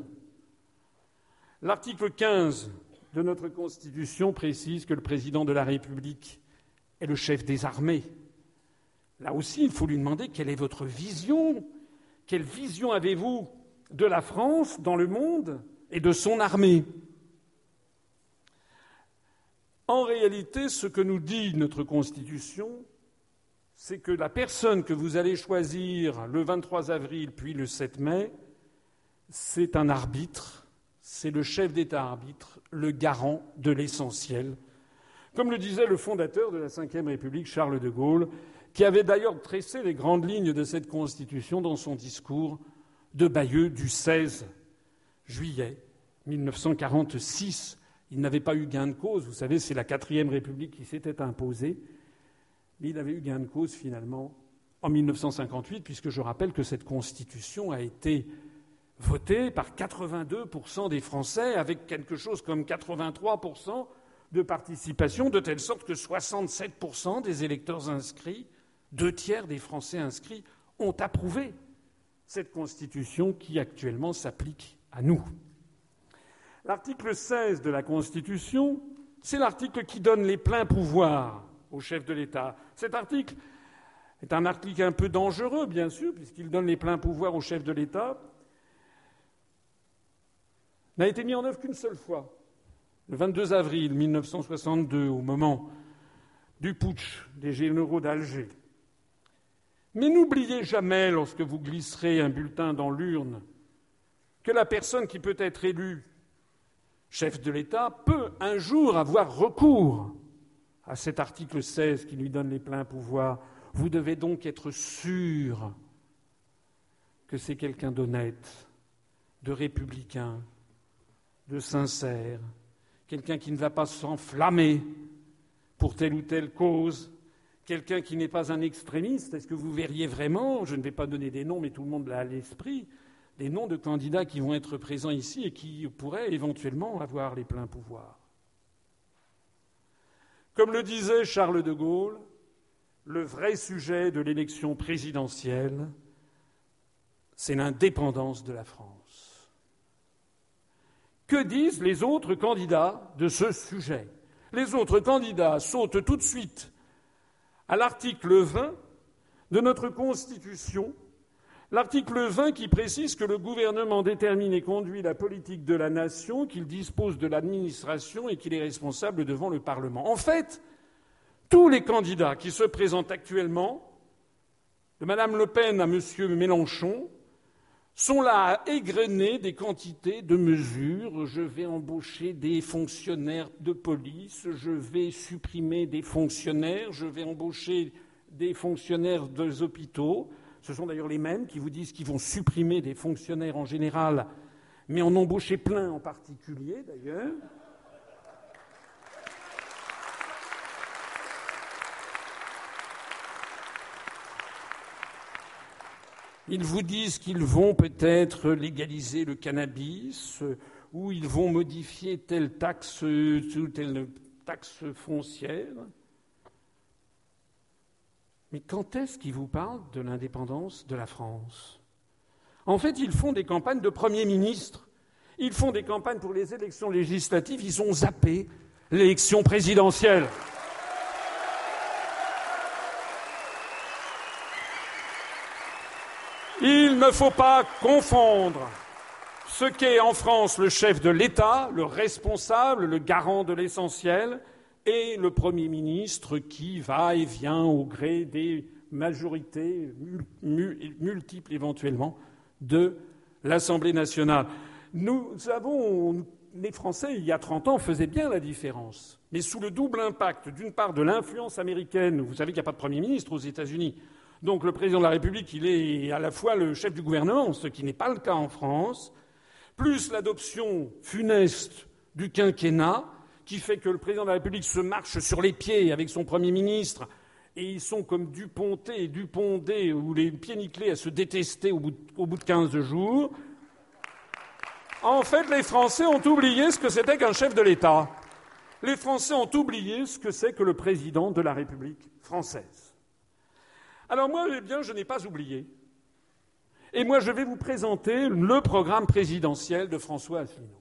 L'article 15 de notre Constitution précise que le président de la République est le chef des armées. Là aussi, il faut lui demander quelle est votre vision. Quelle vision avez-vous de la France dans le monde et de son armée? En réalité, ce que nous dit notre Constitution, c'est que la personne que vous allez choisir le 23 avril puis le 7 mai, c'est un arbitre c'est le chef d'État-arbitre, le garant de l'essentiel. Comme le disait le fondateur de la Ve République, Charles de Gaulle, qui avait d'ailleurs tressé les grandes lignes de cette Constitution dans son discours de Bayeux du 16 juillet 1946. Il n'avait pas eu gain de cause, vous savez, c'est la quatrième République qui s'était imposée, mais il avait eu gain de cause finalement en 1958, puisque je rappelle que cette Constitution a été voté par 82% des Français, avec quelque chose comme 83% de participation, de telle sorte que 67% des électeurs inscrits, deux tiers des Français inscrits, ont approuvé cette Constitution qui actuellement s'applique à nous. L'article 16 de la Constitution, c'est l'article qui donne les pleins pouvoirs au chef de l'État. Cet article est un article un peu dangereux, bien sûr, puisqu'il donne les pleins pouvoirs au chef de l'État, n'a été mis en œuvre qu'une seule fois, le 22 avril 1962, au moment du putsch des généraux d'Alger. Mais n'oubliez jamais, lorsque vous glisserez un bulletin dans l'urne, que la personne qui peut être élue chef de l'État peut un jour avoir recours à cet article 16 qui lui donne les pleins pouvoirs. Vous devez donc être sûr que c'est quelqu'un d'honnête, de républicain, de sincère, quelqu'un qui ne va pas s'enflammer pour telle ou telle cause, quelqu'un qui n'est pas un extrémiste. Est-ce que vous verriez vraiment, je ne vais pas donner des noms, mais tout le monde l'a à l'esprit, des noms de candidats qui vont être présents ici et qui pourraient éventuellement avoir les pleins pouvoirs? Comme le disait Charles de Gaulle, le vrai sujet de l'élection présidentielle, c'est l'indépendance de la France. Que disent les autres candidats de ce sujet? Les autres candidats sautent tout de suite à l'article 20 de notre Constitution, l'article 20 qui précise que le gouvernement détermine et conduit la politique de la nation, qu'il dispose de l'administration et qu'il est responsable devant le Parlement. En fait, tous les candidats qui se présentent actuellement, de Mme Le Pen à M. Mélenchon, sont là à égrener des quantités de mesures. Je vais embaucher des fonctionnaires de police, je vais supprimer des fonctionnaires, je vais embaucher des fonctionnaires des hôpitaux. Ce sont d'ailleurs les mêmes qui vous disent qu'ils vont supprimer des fonctionnaires en général, mais en embaucher plein en particulier d'ailleurs. Ils vous disent qu'ils vont peut-être légaliser le cannabis ou ils vont modifier telle taxe, telle taxe foncière. Mais quand est-ce qu'ils vous parlent de l'indépendance de la France? En fait, ils font des campagnes de Premier ministre. Ils font des campagnes pour les élections législatives. Ils ont zappé l'élection présidentielle. Il ne faut pas confondre ce qu'est en France le chef de l'État, le responsable, le garant de l'essentiel, et le Premier ministre qui va et vient au gré des majorités multiples éventuellement de l'Assemblée nationale. Nous avons, les Français, il y a 30 ans, faisaient bien la différence. Mais sous le double impact, d'une part, de l'influence américaine, vous savez qu'il n'y a pas de Premier ministre aux États-Unis, donc le président de la République, il est à la fois le chef du gouvernement, ce qui n'est pas le cas en France, plus l'adoption funeste du quinquennat, qui fait que le président de la République se marche sur les pieds avec son Premier ministre, et ils sont comme Duponté et Dupondé, ou les pieds nickelés à se détester au bout, de, au bout de 15 jours. En fait, les Français ont oublié ce que c'était qu'un chef de l'État. les Français ont oublié ce que c'est que le président de la République française. Alors moi, eh bien, je n'ai pas oublié. Et moi, je vais vous présenter le programme présidentiel de François Asselineau.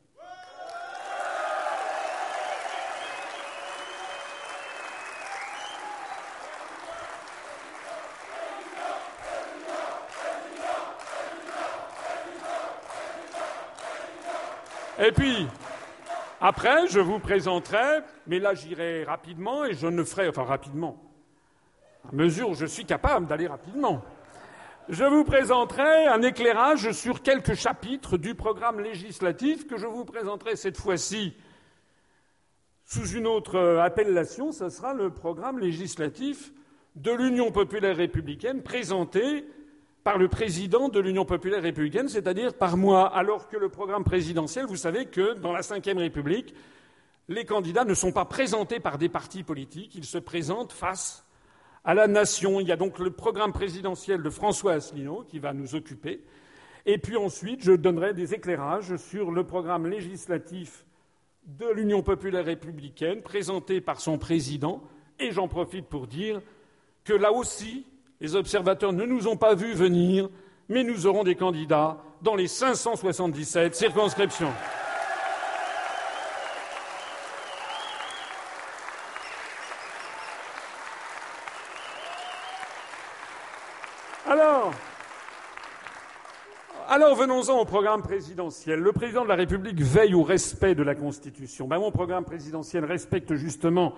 Et puis, après, je vous présenterai, mais là j'irai rapidement et je ne ferai, enfin rapidement, mesure où je suis capable d'aller rapidement. Je vous présenterai un éclairage sur quelques chapitres du programme législatif que je vous présenterai cette fois-ci sous une autre appellation. Ce sera le programme législatif de l'Union populaire républicaine présenté par le président de l'Union populaire républicaine, c'est-à-dire par moi, alors que le programme présidentiel, vous savez que dans la Ve République, les candidats ne sont pas présentés par des partis politiques, ils se présentent face à la nation. Il y a donc le programme présidentiel de François Asselineau qui va nous occuper. Et puis ensuite, je donnerai des éclairages sur le programme législatif de l'Union populaire républicaine présenté par son président. Et j'en profite pour dire que là aussi, les observateurs ne nous ont pas vus venir, mais nous aurons des candidats dans les 577 circonscriptions. Alors, alors venons-en au programme présidentiel. Le président de la République veille au respect de la Constitution. Ben, mon programme présidentiel respecte justement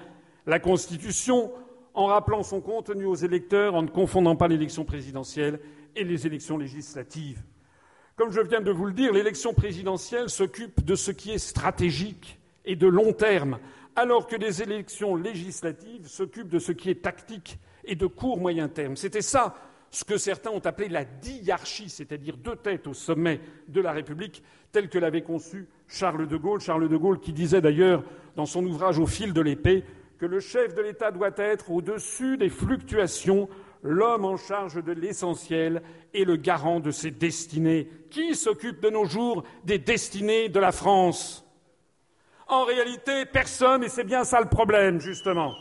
la Constitution en rappelant son contenu aux électeurs, en ne confondant pas l'élection présidentielle et les élections législatives. Comme je viens de vous le dire, l'élection présidentielle s'occupe de ce qui est stratégique et de long terme, alors que les élections législatives s'occupent de ce qui est tactique et de court moyen terme. C'était ça ce que certains ont appelé la diarchie, c'est-à-dire deux têtes au sommet de la République, telle que l'avait conçue Charles de Gaulle. Charles de Gaulle qui disait d'ailleurs dans son ouvrage Au fil de l'épée que le chef de l'État doit être au-dessus des fluctuations, l'homme en charge de l'essentiel et le garant de ses destinées. Qui s'occupe de nos jours des destinées de la France? En réalité, personne, et c'est bien ça le problème, justement.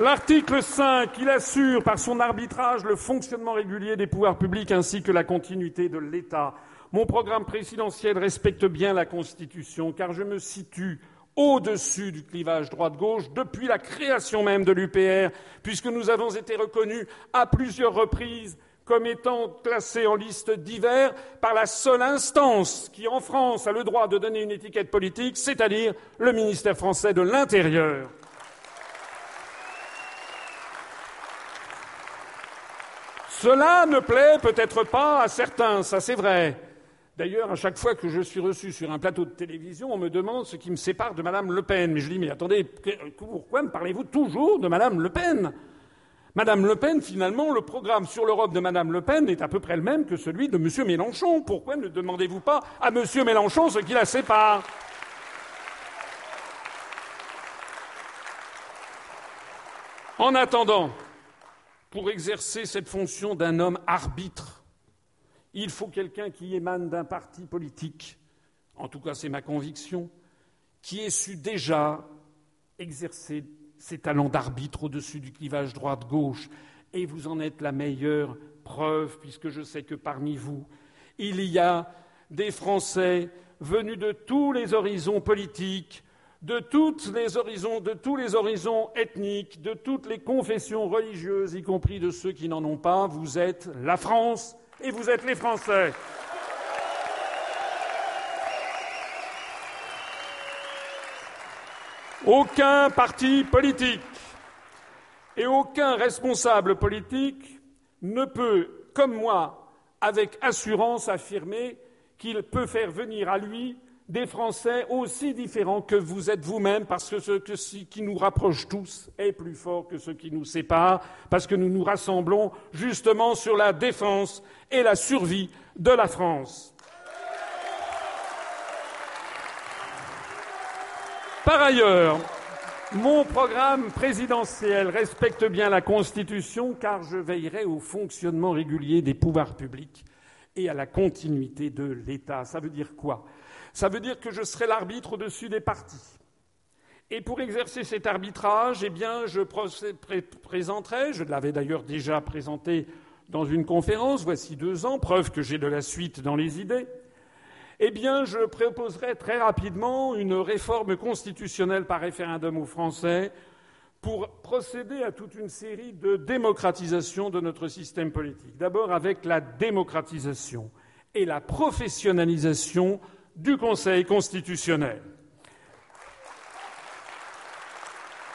L'article 5, il assure par son arbitrage le fonctionnement régulier des pouvoirs publics ainsi que la continuité de l'État. Mon programme présidentiel respecte bien la Constitution, car je me situe au-dessus du clivage droite-gauche depuis la création même de l'UPR, puisque nous avons été reconnus à plusieurs reprises comme étant classés en liste divers par la seule instance qui, en France, a le droit de donner une étiquette politique, c'est-à-dire le ministère français de l'Intérieur. Cela ne plaît peut-être pas à certains, ça c'est vrai. D'ailleurs, à chaque fois que je suis reçu sur un plateau de télévision, on me demande ce qui me sépare de Madame Le Pen. Mais je dis, mais attendez, pourquoi me parlez-vous toujours de Madame Le Pen? Madame Le Pen, finalement, le programme sur l'Europe de Madame Le Pen est à peu près le même que celui de Monsieur Mélenchon. Pourquoi ne demandez-vous pas à Monsieur Mélenchon ce qui la sépare? En attendant, pour exercer cette fonction d'un homme arbitre, il faut quelqu'un qui émane d'un parti politique, en tout cas c'est ma conviction, qui ait su déjà exercer ses talents d'arbitre au-dessus du clivage droite-gauche. Et vous en êtes la meilleure preuve, puisque je sais que parmi vous, il y a des Français venus de tous les horizons politiques, de, tous les horizons ethniques, de toutes les confessions religieuses, y compris de ceux qui n'en ont pas. Vous êtes la France et vous êtes les Français. Aucun parti politique et aucun responsable politique ne peut, comme moi, avec assurance affirmer qu'il peut faire venir à lui des Français aussi différents que vous êtes vous-même, parce que ce, qui nous rapproche tous est plus fort que ce qui nous sépare, parce que nous nous rassemblons justement sur la défense et la survie de la France. Par ailleurs, mon programme présidentiel respecte bien la Constitution car je veillerai au fonctionnement régulier des pouvoirs publics et à la continuité de l'État. Ça veut dire quoi? Ça veut dire que je serai l'arbitre au-dessus des partis. Et pour exercer cet arbitrage, eh bien, je présenterai, je l'avais d'ailleurs déjà présenté dans une conférence, voici deux ans, preuve que j'ai de la suite dans les idées, eh bien, je proposerai très rapidement une réforme constitutionnelle par référendum aux Français pour procéder à toute une série de démocratisation de notre système politique. D'abord avec la démocratisation et la professionnalisation du Conseil constitutionnel.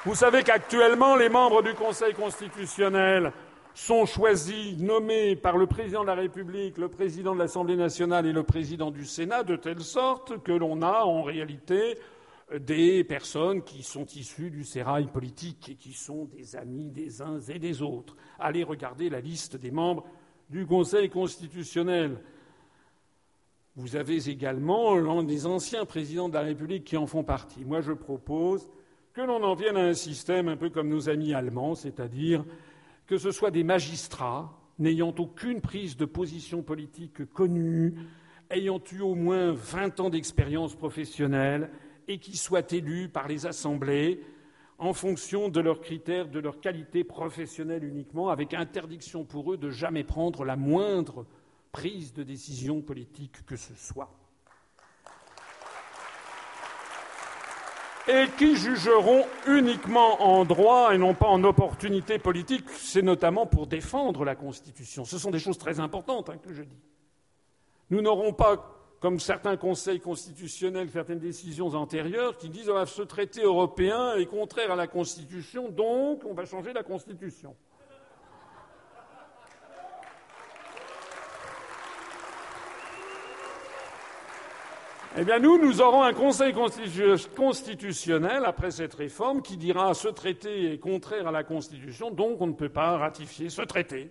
Vous savez qu'actuellement, les membres du Conseil constitutionnel sont choisis, nommés par le président de la République, le président de l'Assemblée nationale et le président du Sénat, de telle sorte que l'on a en réalité des personnes qui sont issues du sérail politique et qui sont des amis des uns et des autres. Allez regarder la liste des membres du Conseil constitutionnel. Vous avez également l'un des anciens présidents de la République qui en font partie. Moi, je propose que l'on en vienne à un système un peu comme nos amis allemands, c'est-à-dire que ce soit des magistrats n'ayant aucune prise de position politique connue, ayant eu au moins vingt ans d'expérience professionnelle et qui soient élus par les assemblées en fonction de leurs critères, de leur qualité professionnelle uniquement, avec interdiction pour eux de jamais prendre la moindre prise de décision politique que ce soit. et qui jugeront uniquement en droit et non pas en opportunité politique. C'est notamment pour défendre la Constitution. Ce sont des choses très importantes hein, que je dis. Nous n'aurons pas, comme certains conseils constitutionnels, certaines décisions antérieures qui disent ce traité européen est contraire à la Constitution, donc on va changer la Constitution. Eh bien, nous, nous aurons un Conseil constitutionnel après cette réforme qui dira ce traité est contraire à la Constitution, donc on ne peut pas ratifier ce traité.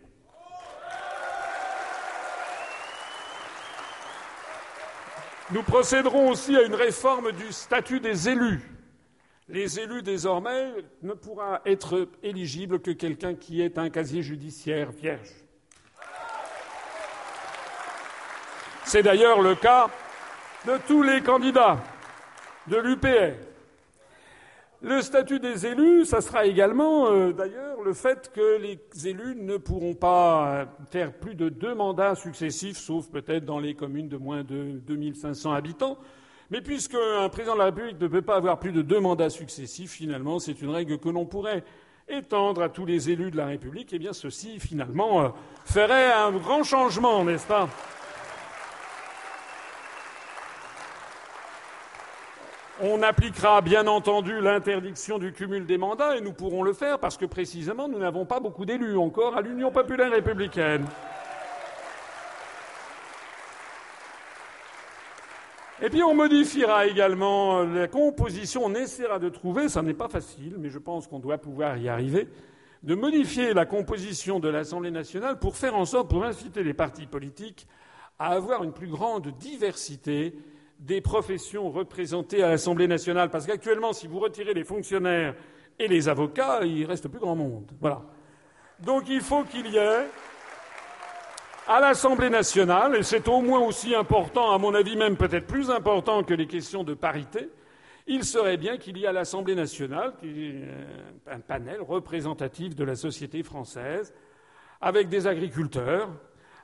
Nous procéderons aussi à une réforme du statut des élus. Les élus, désormais, ne pourra être éligible que quelqu'un qui ait un casier judiciaire vierge. C'est d'ailleurs le cas de tous les candidats de l'UPR. Le statut des élus, ça sera également euh, d'ailleurs le fait que les élus ne pourront pas faire plus de deux mandats successifs, sauf peut-être dans les communes de moins de 2500 habitants. Mais puisque un président de la République ne peut pas avoir plus de deux mandats successifs, finalement, c'est une règle que l'on pourrait étendre à tous les élus de la République. Eh bien, ceci, finalement, euh, ferait un grand changement, n'est-ce pas? On appliquera bien entendu l'interdiction du cumul des mandats et nous pourrons le faire parce que précisément nous n'avons pas beaucoup d'élus encore à l'Union populaire républicaine. Et puis on modifiera également la composition, on essaiera de trouver, ça n'est pas facile, mais je pense qu'on doit pouvoir y arriver, de modifier la composition de l'Assemblée nationale pour faire en sorte, pour inciter les partis politiques à avoir une plus grande diversité des professions représentées à l'Assemblée nationale. Parce qu'actuellement, si vous retirez les fonctionnaires et les avocats, il reste plus grand monde. Voilà. Donc il faut qu'il y ait à l'Assemblée nationale, et c'est au moins aussi important, à mon avis même peut-être plus important que les questions de parité, il serait bien qu'il y ait à l'Assemblée nationale un panel représentatif de la société française, avec des agriculteurs,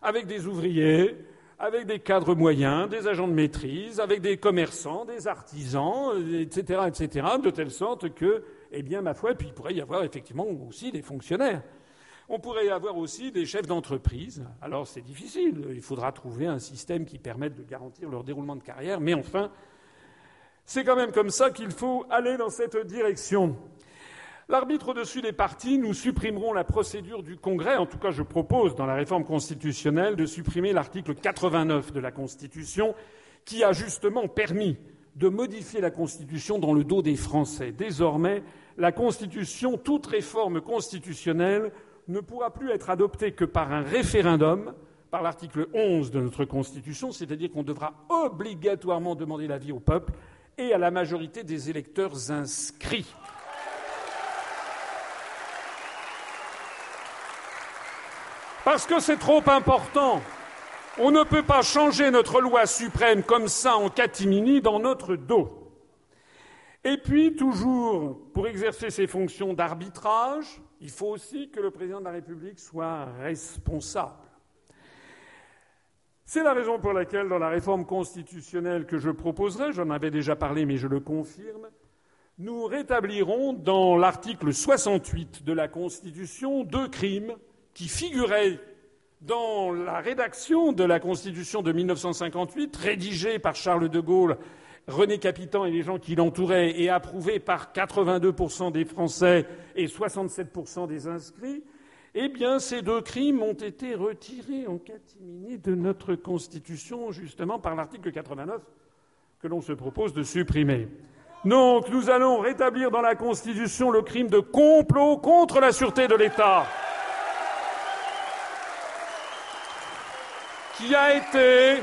avec des ouvriers, avec des cadres moyens, des agents de maîtrise, avec des commerçants, des artisans, etc., etc., de telle sorte que, eh bien, ma foi, puis il pourrait y avoir effectivement aussi des fonctionnaires. On pourrait y avoir aussi des chefs d'entreprise. Alors c'est difficile, il faudra trouver un système qui permette de garantir leur déroulement de carrière, mais enfin, c'est quand même comme ça qu'il faut aller dans cette direction. L'arbitre au-dessus des partis, nous supprimerons la procédure du Congrès. En tout cas, je propose, dans la réforme constitutionnelle, de supprimer l'article 89 de la Constitution, qui a justement permis de modifier la Constitution dans le dos des Français. Désormais, la Constitution, toute réforme constitutionnelle, ne pourra plus être adoptée que par un référendum, par l'article 11 de notre Constitution, c'est-à-dire qu'on devra obligatoirement demander l'avis au peuple et à la majorité des électeurs inscrits. Parce que c'est trop important. On ne peut pas changer notre loi suprême comme ça en catimini dans notre dos. Et puis, toujours, pour exercer ses fonctions d'arbitrage, il faut aussi que le président de la République soit responsable. C'est la raison pour laquelle, dans la réforme constitutionnelle que je proposerai, j'en avais déjà parlé mais je le confirme, nous rétablirons dans l'article 68 de la Constitution deux crimes qui figuraient dans la rédaction de la Constitution de 1958, rédigée par Charles de Gaulle René Capitan et les gens qui l'entouraient et approuvé par 82% des Français et 67% des inscrits, eh bien, ces deux crimes ont été retirés en catimini de notre Constitution, justement par l'article 89 que l'on se propose de supprimer. Donc, nous allons rétablir dans la Constitution le crime de complot contre la sûreté de l'État. Qui a été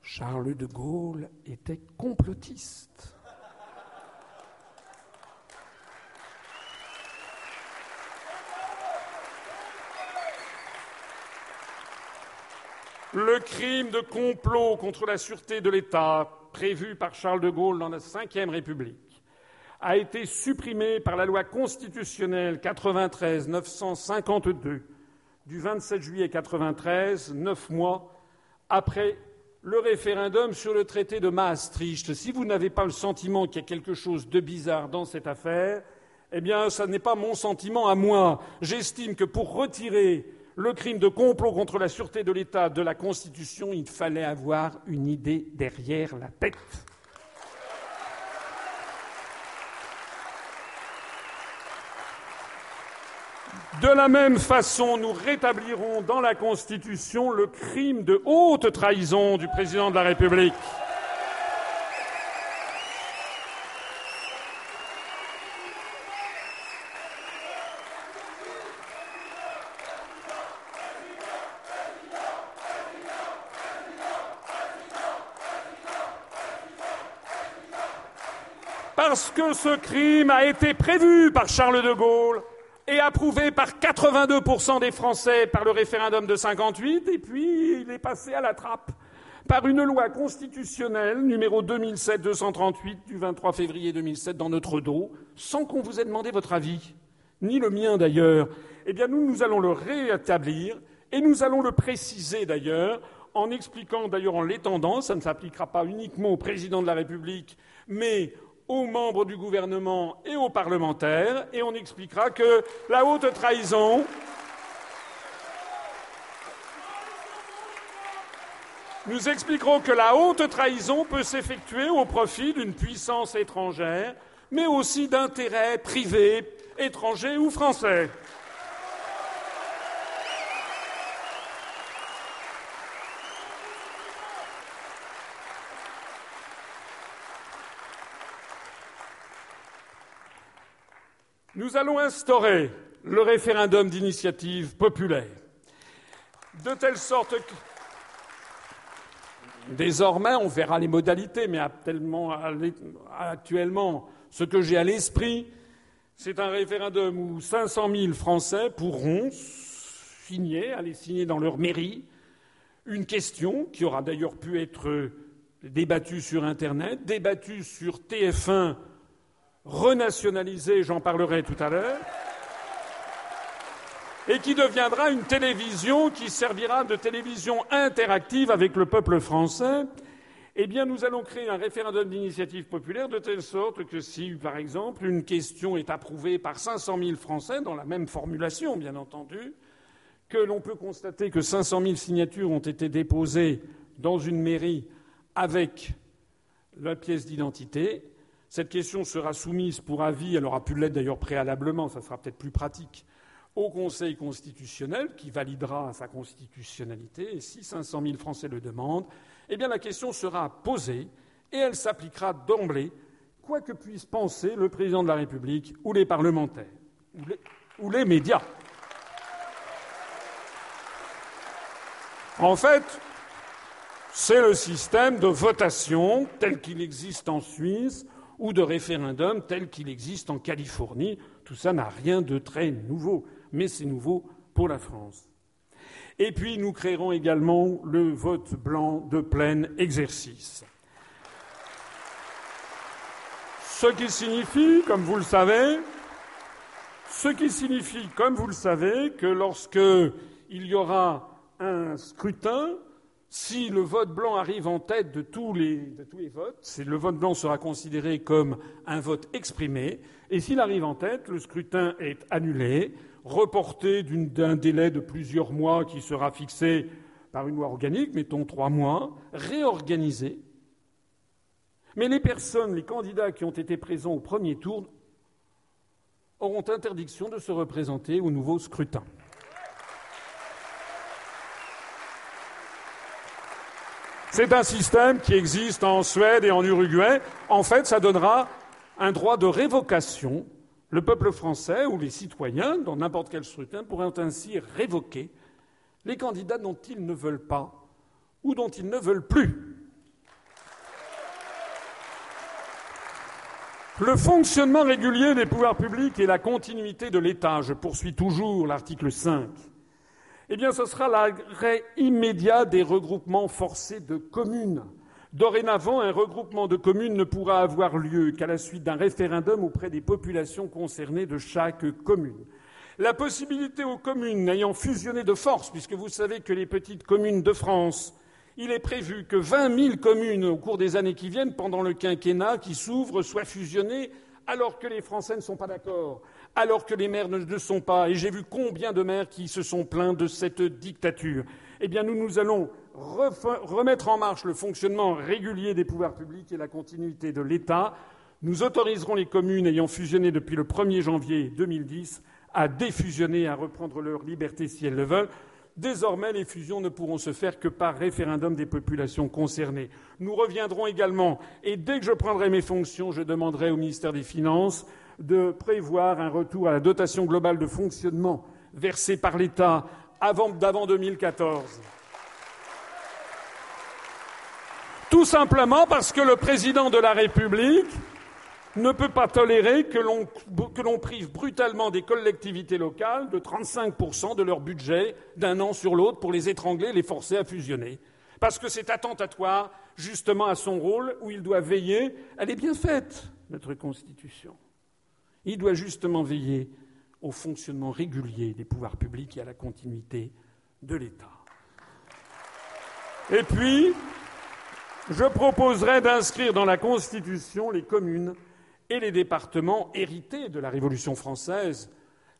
Charles de Gaulle était complotiste. Le crime de complot contre la sûreté de l'État, prévu par Charles de Gaulle dans la Ve République, a été supprimé par la loi constitutionnelle 93 952 du 27 juillet 93, neuf mois après le référendum sur le traité de Maastricht. Si vous n'avez pas le sentiment qu'il y a quelque chose de bizarre dans cette affaire, eh bien, ce n'est pas mon sentiment à moi. J'estime que pour retirer le crime de complot contre la sûreté de l'État de la Constitution, il fallait avoir une idée derrière la tête. De la même façon, nous rétablirons dans la Constitution le crime de haute trahison du président de la République. Parce que ce crime a été prévu par Charles de Gaulle et approuvé par 82% des Français par le référendum de 58, et puis il est passé à la trappe par une loi constitutionnelle numéro 2007-238 du 23 février 2007 dans notre dos, sans qu'on vous ait demandé votre avis, ni le mien d'ailleurs. Eh bien, nous, nous allons le rétablir et nous allons le préciser d'ailleurs en expliquant d'ailleurs en l'étendant, ça ne s'appliquera pas uniquement au président de la République, mais aux membres du gouvernement et aux parlementaires, et on expliquera que la haute trahison Nous expliquerons que la haute trahison peut s'effectuer au profit d'une puissance étrangère, mais aussi d'intérêts privés, étrangers ou français. Nous allons instaurer le référendum d'initiative populaire, de telle sorte que désormais, on verra les modalités, mais actuellement, ce que j'ai à l'esprit, c'est un référendum où 500 000 Français pourront signer, aller signer dans leur mairie, une question qui aura d'ailleurs pu être débattue sur Internet, débattue sur TF1 renationalisé, j'en parlerai tout à l'heure, et qui deviendra une télévision qui servira de télévision interactive avec le peuple français, eh bien, nous allons créer un référendum d'initiative populaire de telle sorte que si, par exemple, une question est approuvée par 500 000 Français, dans la même formulation, bien entendu, que l'on peut constater que 500 000 signatures ont été déposées dans une mairie avec la pièce d'identité, cette question sera soumise pour avis, elle aura pu l'être d'ailleurs préalablement, ça sera peut-être plus pratique, au Conseil constitutionnel qui validera sa constitutionnalité. Et si 500 000 Français le demandent, eh bien la question sera posée et elle s'appliquera d'emblée, quoi que puisse penser le président de la République ou les parlementaires ou les, ou les médias. En fait, c'est le système de votation tel qu'il existe en Suisse ou de référendum tel qu'il existe en Californie. Tout ça n'a rien de très nouveau, mais c'est nouveau pour la France. Et puis nous créerons également le vote blanc de plein exercice. Ce qui signifie, comme vous le savez, ce qui signifie, comme vous le savez, que lorsque il y aura un scrutin, si le vote blanc arrive en tête de tous les, votes, le vote blanc sera considéré comme un vote exprimé, et s'il arrive en tête, le scrutin est annulé, reporté d'un délai de plusieurs mois qui sera fixé par une loi organique, mettons trois mois, réorganisé. Mais les personnes, les candidats qui ont été présents au premier tour auront interdiction de se représenter au nouveau scrutin. C'est un système qui existe en Suède et en Uruguay. En fait, ça donnera un droit de révocation. Le peuple français ou les citoyens, dans n'importe quel scrutin, pourraient ainsi révoquer les candidats dont ils ne veulent pas ou dont ils ne veulent plus. Le fonctionnement régulier des pouvoirs publics et la continuité de l'État, je poursuis toujours l'article 5, eh bien, ce sera l'arrêt immédiat des regroupements forcés de communes. Dorénavant, un regroupement de communes ne pourra avoir lieu qu'à la suite d'un référendum auprès des populations concernées de chaque commune. La possibilité aux communes ayant fusionné de force, puisque vous savez que les petites communes de France, il est prévu que 20 000 communes au cours des années qui viennent, pendant le quinquennat qui s'ouvre, soient fusionnées alors que les Français ne sont pas d'accord alors que les maires ne le sont pas. Et j'ai vu combien de maires qui se sont plaints de cette dictature. Eh bien, nous, allons remettre en marche le fonctionnement régulier des pouvoirs publics et la continuité de l'État. Nous autoriserons les communes ayant fusionné depuis le 1er janvier 2010 à défusionner, à reprendre leur liberté si elles le veulent. Désormais, les fusions ne pourront se faire que par référendum des populations concernées. Nous reviendrons également, et dès que je prendrai mes fonctions, je demanderai au ministère des Finances de prévoir un retour à la dotation globale de fonctionnement versée par l'État avant, d'avant 2014. Tout simplement parce que le président de la République ne peut pas tolérer que l'on prive brutalement des collectivités locales de 35% de leur budget d'un an sur l'autre pour les étrangler, les forcer à fusionner. Parce que c'est attentatoire justement à son rôle où il doit veiller. Elle est bien faite, notre Constitution. Il doit justement veiller au fonctionnement régulier des pouvoirs publics et à la continuité de l'État. Et puis, je proposerai d'inscrire dans la Constitution les communes et les départements hérités de la Révolution française,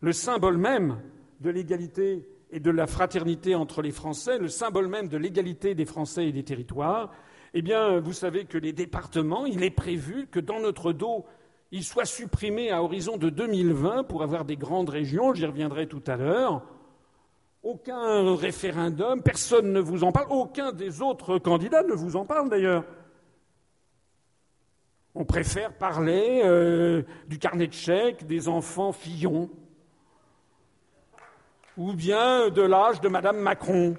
le symbole même de l'égalité et de la fraternité entre les Français, le symbole même de l'égalité des Français et des territoires. Eh bien, vous savez que les départements, il est prévu que dans notre dos, il soit supprimé à horizon de 2020 pour avoir des grandes régions, j'y reviendrai tout à l'heure. Aucun référendum, personne ne vous en parle, aucun des autres candidats ne vous en parle d'ailleurs. On préfère parler euh, du carnet de chèques des enfants Fillon ou bien de l'âge de Madame Macron.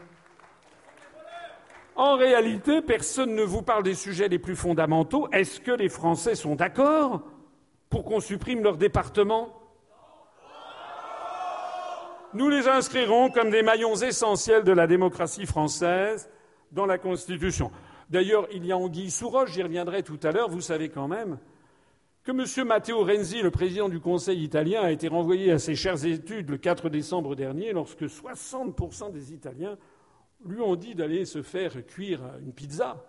En réalité, personne ne vous parle des sujets les plus fondamentaux. Est-ce que les Français sont d'accord? Pour qu'on supprime leur département Nous les inscrirons comme des maillons essentiels de la démocratie française dans la Constitution. D'ailleurs, il y a Anguille sous roche, j'y reviendrai tout à l'heure, vous savez quand même que M. Matteo Renzi, le président du Conseil italien, a été renvoyé à ses chères études le 4 décembre dernier lorsque 60% des Italiens lui ont dit d'aller se faire cuire une pizza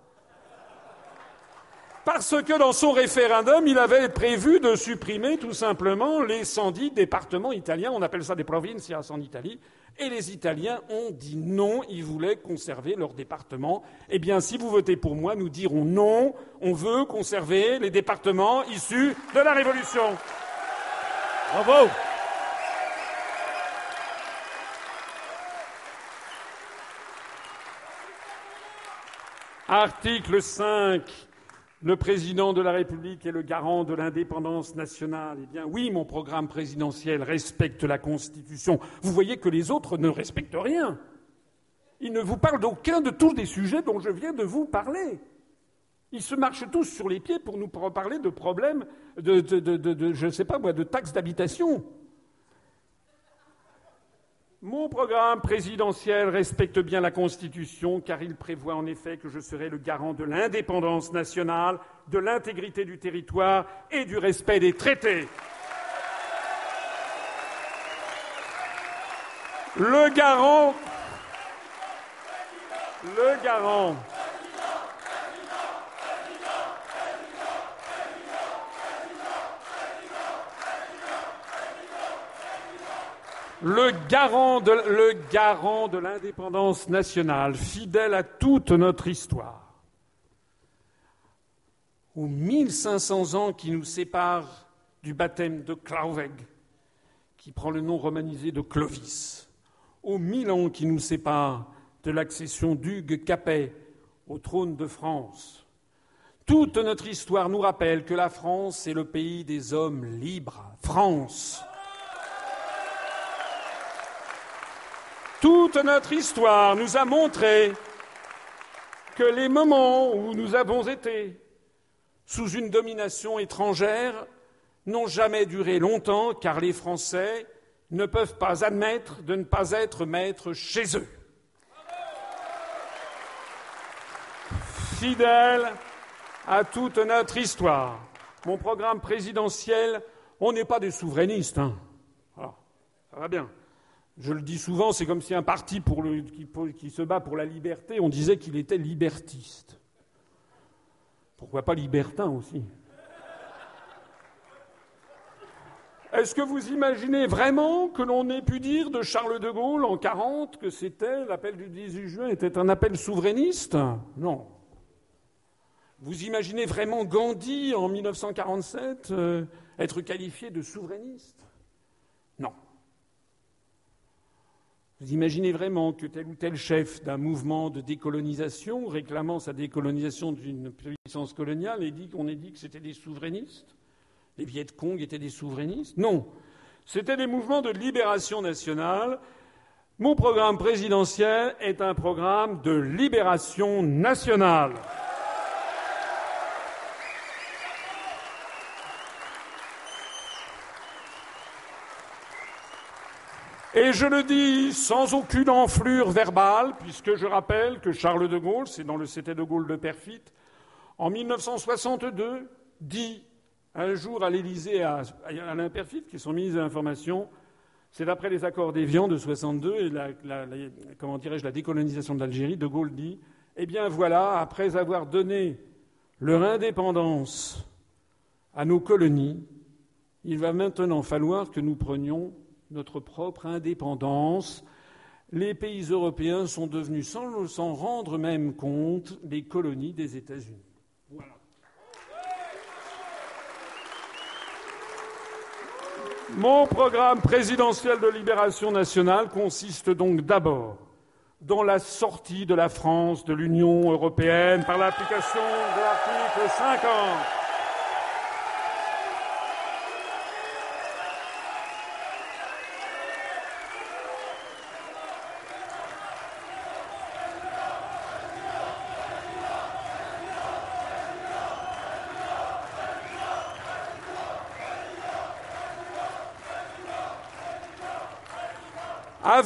parce que dans son référendum, il avait prévu de supprimer tout simplement les 110 départements italiens, on appelle ça des provincias en Italie, et les Italiens ont dit non, ils voulaient conserver leurs départements. Eh bien, si vous votez pour moi, nous dirons non, on veut conserver les départements issus de la Révolution. Bravo. Article 5 le président de la République est le garant de l'indépendance nationale. Eh bien oui, mon programme présidentiel respecte la Constitution. Vous voyez que les autres ne respectent rien. Ils ne vous parlent d'aucun de tous les sujets dont je viens de vous parler. Ils se marchent tous sur les pieds pour nous parler de problèmes de, je ne sais pas moi, de taxes d'habitation. Mon programme présidentiel respecte bien la Constitution car il prévoit en effet que je serai le garant de l'indépendance nationale, de l'intégrité du territoire et du respect des traités. Le garant, le garant le garant de, l'indépendance nationale, fidèle à toute notre histoire. Aux 1500 ans qui nous séparent du baptême de Clauveg, qui prend le nom romanisé de Clovis, aux mille ans qui nous séparent de l'accession d'Hugues Capet au trône de France. Toute notre histoire nous rappelle que la France est le pays des hommes libres. France, Toute notre histoire nous a montré que les moments où nous avons été sous une domination étrangère n'ont jamais duré longtemps car les Français ne peuvent pas admettre de ne pas être maîtres chez eux. Fidèle à toute notre histoire, mon programme présidentiel, on n'est pas des souverainistes. Hein. ça va bien. Je le dis souvent, c'est comme si un parti qui, se bat pour la liberté, on disait qu'il était libertiste. Pourquoi pas libertin aussi? Est-ce que vous imaginez vraiment que l'on ait pu dire de Charles de Gaulle en 40 que c'était l'appel du 18 juin était un appel souverainiste? Non. Vous imaginez vraiment Gandhi en 1947 euh, être qualifié de souverainiste Non. Vous imaginez vraiment que tel ou tel chef d'un mouvement de décolonisation, réclamant sa décolonisation d'une puissance coloniale, ait dit qu'on ait dit que c'était des souverainistes Les Viet Cong étaient des souverainistes? Non. C'était des mouvements de libération nationale. Mon programme présidentiel est un programme de libération nationale. Et je le dis sans aucune enflure verbale, puisque je rappelle que Charles de Gaulle, c'est dans le CT de Gaulle de Perfit, en 1962, dit un jour à l'Élysée à Alain Perfit, qui est son ministre de l'Information, c'est d'après les accords d'Évian de 62 et la, comment dirais-je, la décolonisation de l'Algérie, de Gaulle dit Eh bien voilà, après avoir donné leur indépendance à nos colonies, il va maintenant falloir que nous prenions notre propre indépendance. Les pays européens sont devenus, sans s'en rendre même compte, des colonies des États-Unis. Mon programme présidentiel de libération nationale consiste donc d'abord dans la sortie de la France de l'Union européenne par l'application de l'article 50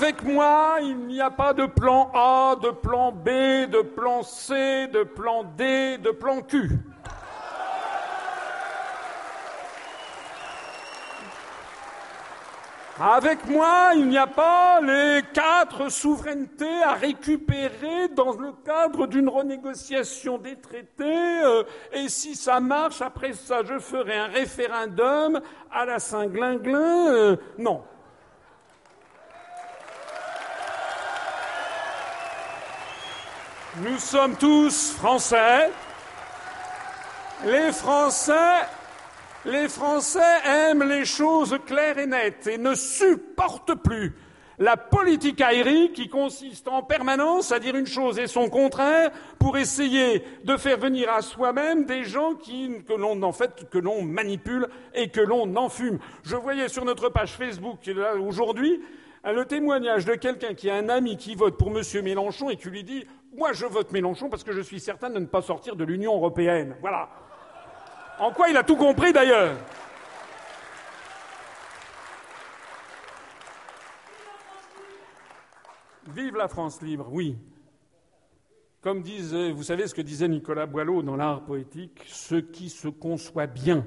Avec moi, il n'y a pas de plan A, de plan B, de plan C, de plan D, de plan Q. Avec moi, il n'y a pas les quatre souverainetés à récupérer dans le cadre d'une renégociation des traités. Euh, et si ça marche, après ça, je ferai un référendum à la Saint-Glinglin. Euh, non. Nous sommes tous Français. Les Français, les Français aiment les choses claires et nettes et ne supportent plus la politique aérienne qui consiste en permanence à dire une chose et son contraire pour essayer de faire venir à soi-même des gens qui, que l'on que l'on manipule et que l'on enfume. Je voyais sur notre page Facebook aujourd'hui le témoignage de quelqu'un qui a un ami qui vote pour M. Mélenchon et qui lui dit Moi, je vote Mélenchon parce que je suis certain de ne pas sortir de l'Union européenne. Voilà. En quoi il a tout compris d'ailleurs Vive la France libre, oui. Comme disait, vous savez ce que disait Nicolas Boileau dans l'art poétique, ce qui se conçoit bien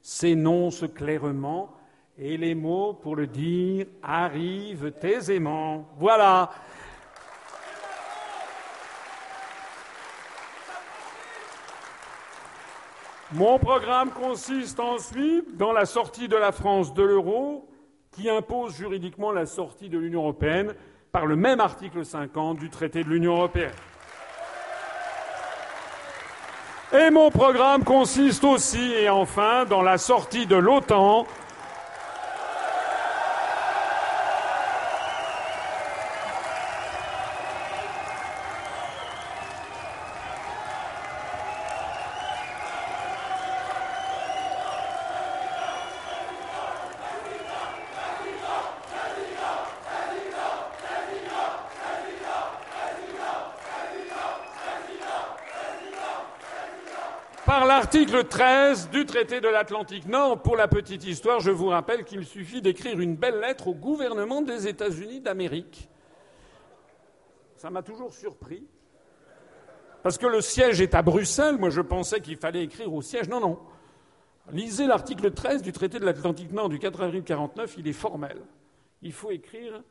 s'énonce clairement et les mots pour le dire arrivent aisément. Voilà. Mon programme consiste ensuite dans la sortie de la France de l'euro, qui impose juridiquement la sortie de l'Union européenne par le même article 50 du traité de l'Union européenne. Et mon programme consiste aussi, et enfin, dans la sortie de l'OTAN Article 13 du traité de l'Atlantique Nord. Pour la petite histoire, je vous rappelle qu'il suffit d'écrire une belle lettre au gouvernement des États-Unis d'Amérique. Ça m'a toujours surpris. Parce que le siège est à Bruxelles. Moi, je pensais qu'il fallait écrire au siège. Non, non. Lisez l'article 13 du traité de l'Atlantique Nord du 4 avril 49. Il est formel. Il faut écrire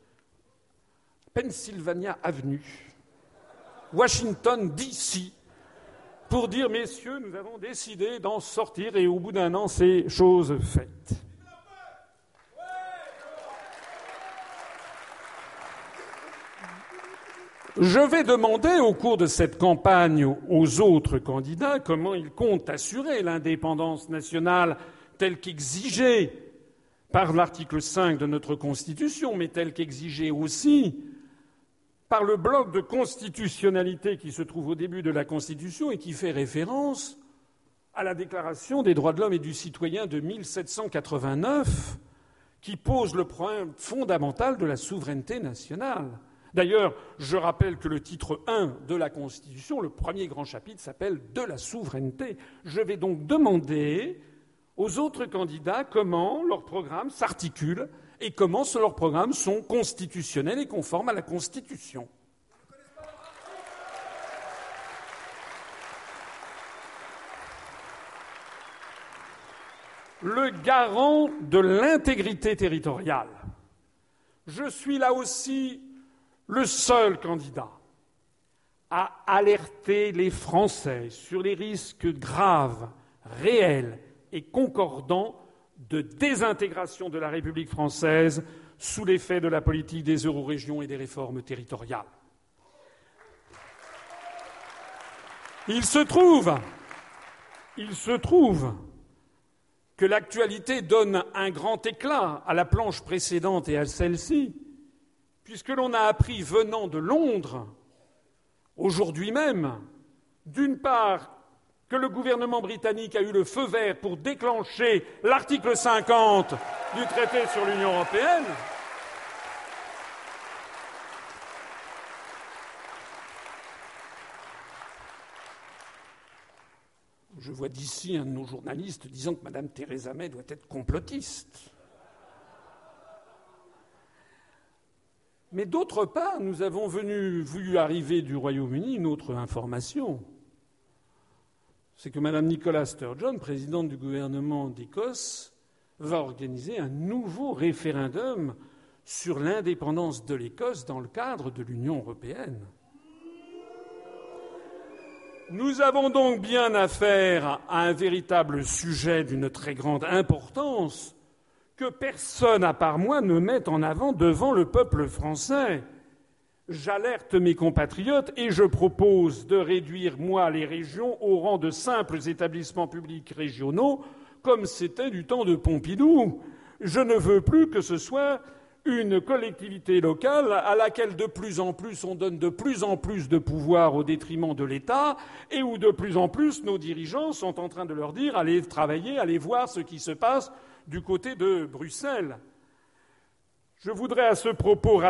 Pennsylvania Avenue, Washington, D.C., pour dire, messieurs, nous avons décidé d'en sortir et au bout d'un an, c'est chose faite. Je vais demander au cours de cette campagne aux autres candidats comment ils comptent assurer l'indépendance nationale telle qu'exigée par l'article 5 de notre Constitution, mais telle qu'exigée aussi par le bloc de constitutionnalité qui se trouve au début de la Constitution et qui fait référence à la Déclaration des droits de l'homme et du citoyen de 1789, qui pose le problème fondamental de la souveraineté nationale. D'ailleurs, je rappelle que le titre 1 de la Constitution, le premier grand chapitre, s'appelle De la souveraineté. Je vais donc demander aux autres candidats comment leur programme s'articule et comment leurs programmes sont constitutionnels et conformes à la Constitution. Le garant de l'intégrité territoriale. Je suis là aussi le seul candidat à alerter les Français sur les risques graves, réels et concordants de désintégration de la République française sous l'effet de la politique des eurorégions et des réformes territoriales. Il se trouve, il se trouve que l'actualité donne un grand éclat à la planche précédente et à celle-ci, puisque l'on a appris venant de Londres, aujourd'hui même, d'une part que le gouvernement britannique a eu le feu vert pour déclencher l'article 50 du traité sur l'Union européenne, Je vois d'ici un de nos journalistes disant que Mme Theresa May doit être complotiste. Mais d'autre part, nous avons vu arriver du Royaume-Uni une autre information c'est que Mme Nicola Sturgeon, présidente du gouvernement d'Écosse, va organiser un nouveau référendum sur l'indépendance de l'Écosse dans le cadre de l'Union européenne. Nous avons donc bien affaire à un véritable sujet d'une très grande importance que personne à part moi ne met en avant devant le peuple français. J'alerte mes compatriotes et je propose de réduire, moi, les régions au rang de simples établissements publics régionaux, comme c'était du temps de Pompidou. Je ne veux plus que ce soit une collectivité locale à laquelle de plus en plus on donne de plus en plus de pouvoir au détriment de l'État et où de plus en plus nos dirigeants sont en train de leur dire allez travailler, allez voir ce qui se passe du côté de Bruxelles. Je voudrais à ce propos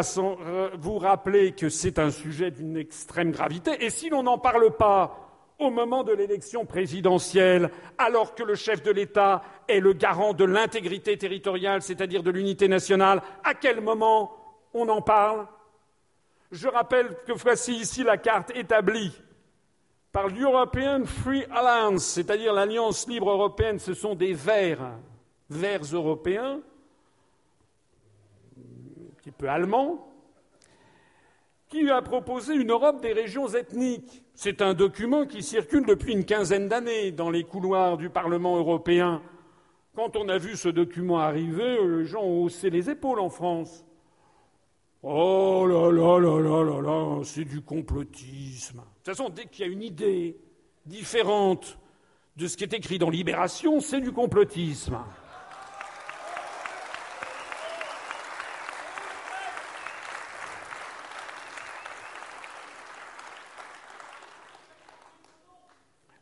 vous rappeler que c'est un sujet d'une extrême gravité, et si l'on n'en parle pas au moment de l'élection présidentielle, alors que le chef de l'État est le garant de l'intégrité territoriale, c'est-à-dire de l'unité nationale, à quel moment on en parle? Je rappelle que voici ici la carte établie par l'European Free Alliance, c'est-à-dire l'Alliance libre européenne, ce sont des verts, verts européens, petit peu allemands, qui a proposé une Europe des régions ethniques. C'est un document qui circule depuis une quinzaine d'années dans les couloirs du Parlement européen. Quand on a vu ce document arriver, les gens ont haussé les épaules en France. Oh là là là là là là, c'est du complotisme. De toute façon, dès qu'il y a une idée différente de ce qui est écrit dans Libération, c'est du complotisme.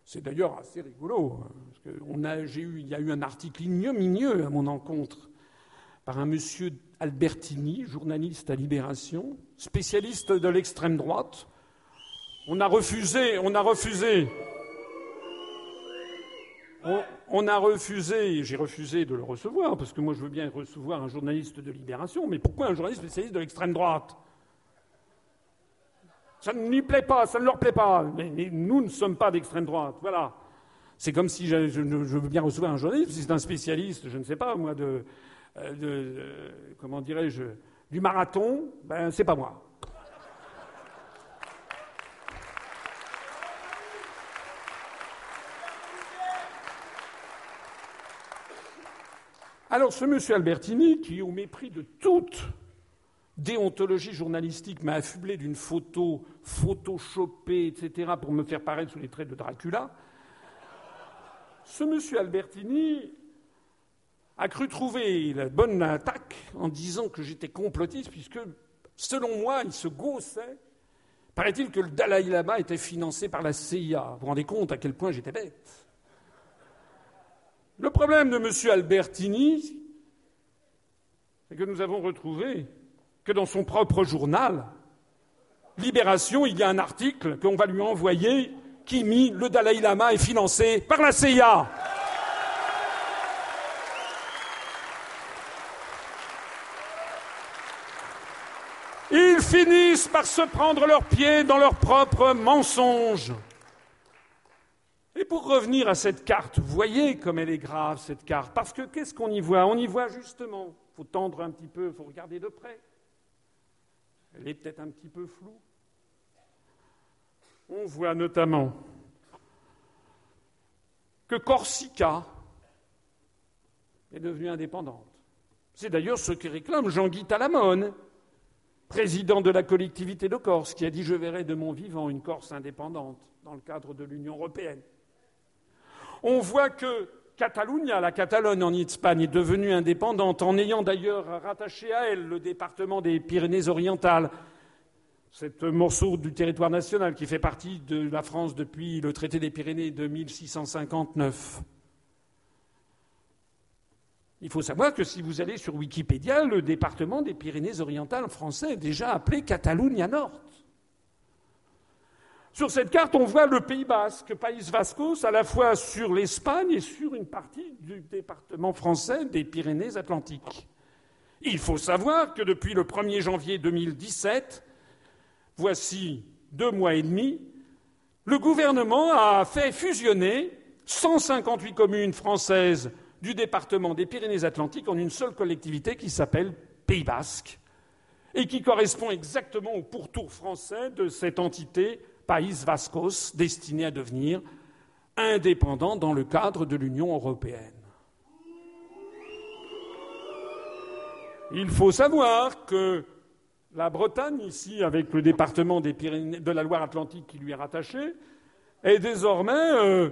C'est d'ailleurs assez rigolo, hein, parce il y a eu un article ignominieux à mon encontre par un monsieur Albertini, journaliste à Libération, spécialiste de l'extrême droite. On a refusé, on a refusé. On, a refusé, j'ai refusé de le recevoir, parce que moi je veux bien recevoir un journaliste de Libération, mais pourquoi un journaliste spécialiste de l'extrême droite? Ça ne lui plaît pas, ça ne leur plaît pas. Mais, nous ne sommes pas d'extrême droite, voilà. C'est comme si je, veux bien recevoir un journaliste, si c'est un spécialiste, je ne sais pas moi, de, euh, euh, comment dirais-je, du marathon, ben c'est pas moi. Alors ce monsieur Albertini, qui au mépris de toute déontologie journalistique m'a affublé d'une photo photoshopée, etc., pour me faire paraître sous les traits de Dracula, ce monsieur Albertini a cru trouver la bonne attaque en disant que j'étais complotiste, puisque, selon moi, il se gaussait. Paraît-il que le Dalai Lama était financé par la CIA. Vous vous rendez compte à quel point j'étais bête Le problème de M. Albertini, c'est que nous avons retrouvé que dans son propre journal, Libération, il y a un article qu'on va lui envoyer qui mit le Dalai Lama est financé par la CIA. Ils finissent par se prendre leurs pieds dans leurs propres mensonges. Et pour revenir à cette carte, voyez comme elle est grave, cette carte, parce que qu'est-ce qu'on y voit? On y voit justement, il faut tendre un petit peu, il faut regarder de près. Elle est peut-être un petit peu floue. On voit notamment que Corsica est devenue indépendante. C'est d'ailleurs ce que réclame Jean-Guy Talamone président de la collectivité de Corse, qui a dit Je verrai de mon vivant une Corse indépendante dans le cadre de l'Union européenne. On voit que Catalunya, la Catalogne en Espagne, est devenue indépendante en ayant d'ailleurs rattaché à elle le département des Pyrénées-Orientales, cet morceau du territoire national qui fait partie de la France depuis le traité des Pyrénées de 1659. Il faut savoir que si vous allez sur Wikipédia, le département des Pyrénées-Orientales français est déjà appelé Catalunya Nord. Sur cette carte, on voit le Pays basque, Pays Vascos, à la fois sur l'Espagne et sur une partie du département français des Pyrénées-Atlantiques. Il faut savoir que depuis le 1er janvier 2017, voici deux mois et demi, le gouvernement a fait fusionner 158 communes françaises du département des Pyrénées-Atlantiques en une seule collectivité qui s'appelle Pays basque et qui correspond exactement au pourtour français de cette entité Pays Vascos destinée à devenir indépendant dans le cadre de l'Union européenne. Il faut savoir que la Bretagne, ici, avec le département des Pyrénées, de la Loire-Atlantique qui lui est rattaché, est désormais euh,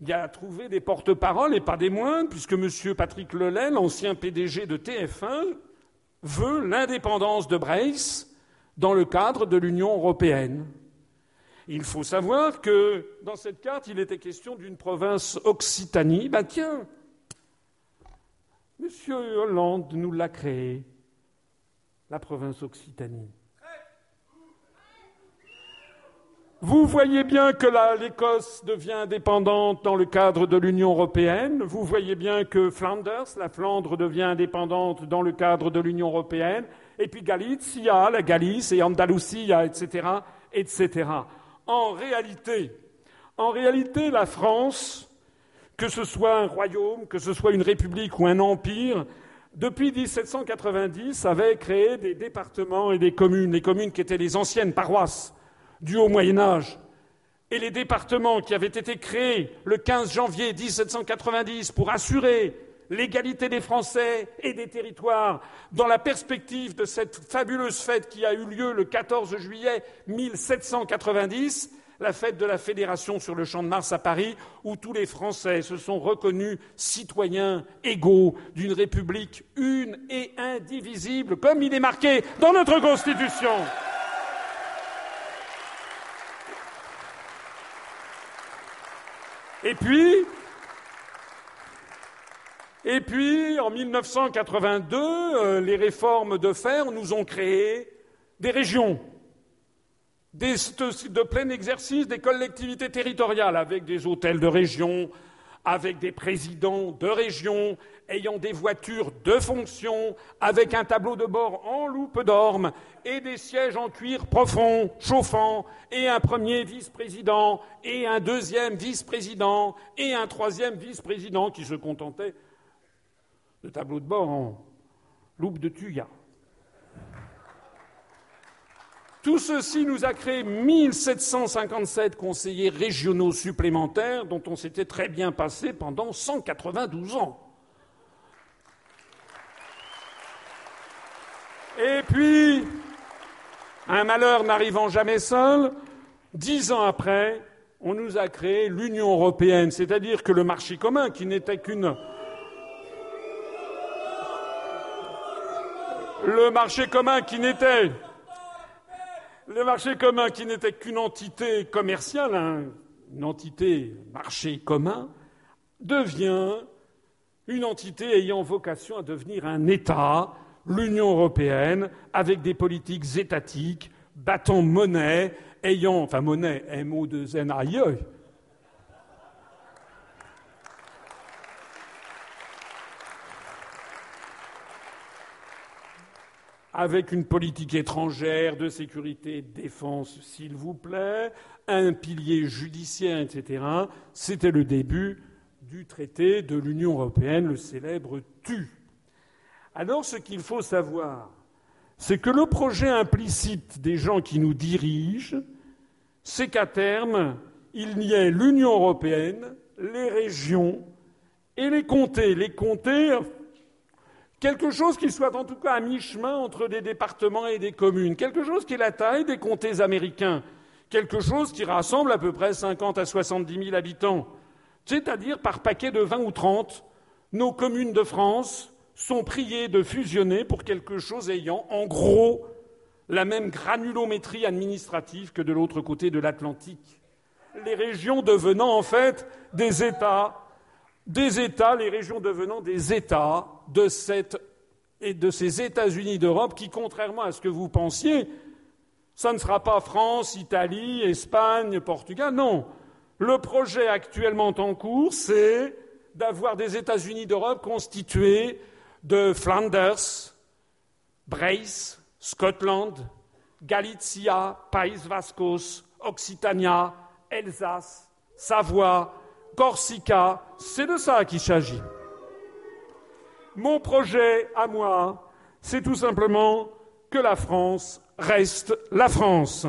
il a trouvé des porte-paroles et pas des moindres, puisque M. Patrick Lelay, l'ancien PDG de TF1, veut l'indépendance de Brest dans le cadre de l'Union européenne. Il faut savoir que dans cette carte, il était question d'une province Occitanie. Ben tiens, M. Hollande nous l'a créée. la province Occitanie. Vous voyez bien que l'Écosse devient indépendante dans le cadre de l'Union européenne. Vous voyez bien que Flanders, la Flandre, devient indépendante dans le cadre de l'Union européenne. Et puis Galicia, la Galice et Andalusia, etc., etc. En réalité, la France, que ce soit un royaume, que ce soit une république ou un empire, depuis 1790 avait créé des départements et des communes, les communes qui étaient les anciennes paroisses du Haut Moyen Âge, et les départements qui avaient été créés le 15 janvier 1790 pour assurer l'égalité des Français et des territoires dans la perspective de cette fabuleuse fête qui a eu lieu le 14 juillet 1790, la fête de la Fédération sur le champ de Mars à Paris, où tous les Français se sont reconnus citoyens égaux d'une République une et indivisible, comme il est marqué dans notre Constitution. Et puis, et puis, en 1982, euh, les réformes de fer nous ont créé des régions, de, plein exercice des collectivités territoriales, avec des hôtels de région, avec des présidents de région, ayant des voitures de fonction, avec un tableau de bord en loupe d'orme, et des sièges en cuir profond, chauffant, et un premier vice-président, et un deuxième vice-président, et un troisième vice-président qui se contentait de tableau de bord en loupe de tuya. Tout ceci nous a créé 1757 conseillers régionaux supplémentaires dont on s'était très bien passé pendant 192 ans. Et puis, un malheur n'arrivant jamais seul, dix ans après, on nous a créé l'Union européenne, c'est-à-dire que le marché commun, qui n'était qu'une le marché commun qui n'était qu'une entité commerciale, hein, une entité marché commun, devient une entité ayant vocation à devenir un État, l'Union européenne, avec des politiques étatiques, battant monnaie, ayant, enfin monnaie, M-O-2-N-A-I-E, avec une politique étrangère, de sécurité, de défense, s'il vous plaît, un pilier judiciaire, etc. C'était le début du traité de l'Union européenne, le célèbre TU. Alors ce qu'il faut savoir, c'est que le projet implicite des gens qui nous dirigent, c'est qu'à terme, il y ait l'Union européenne, les régions et les comtés. Les comtés, Quelque chose qui soit en tout cas à mi-chemin entre des départements et des communes. Quelque chose qui est la taille des comtés américains. Quelque chose qui rassemble à peu près 50 à 70 000 habitants. C'est-à-dire par paquet de 20 ou 30, nos communes de France sont priées de fusionner pour quelque chose ayant en gros la même granulométrie administrative que de l'autre côté de l'Atlantique. Les régions devenant en fait des États des États, les régions devenant des États de, et de ces États-Unis d'Europe qui, contrairement à ce que vous pensiez, ça ne sera pas France, Italie, Espagne, Portugal. Non. Le projet actuellement en cours, c'est d'avoir des États-Unis d'Europe constitués de Flanders, Brace, Scotland, Galicia, Pays Vascos, Occitania, Alsace, Savoie, Corsica, c'est de ça qu'il s'agit. Mon projet à moi, c'est tout simplement que la France reste la France.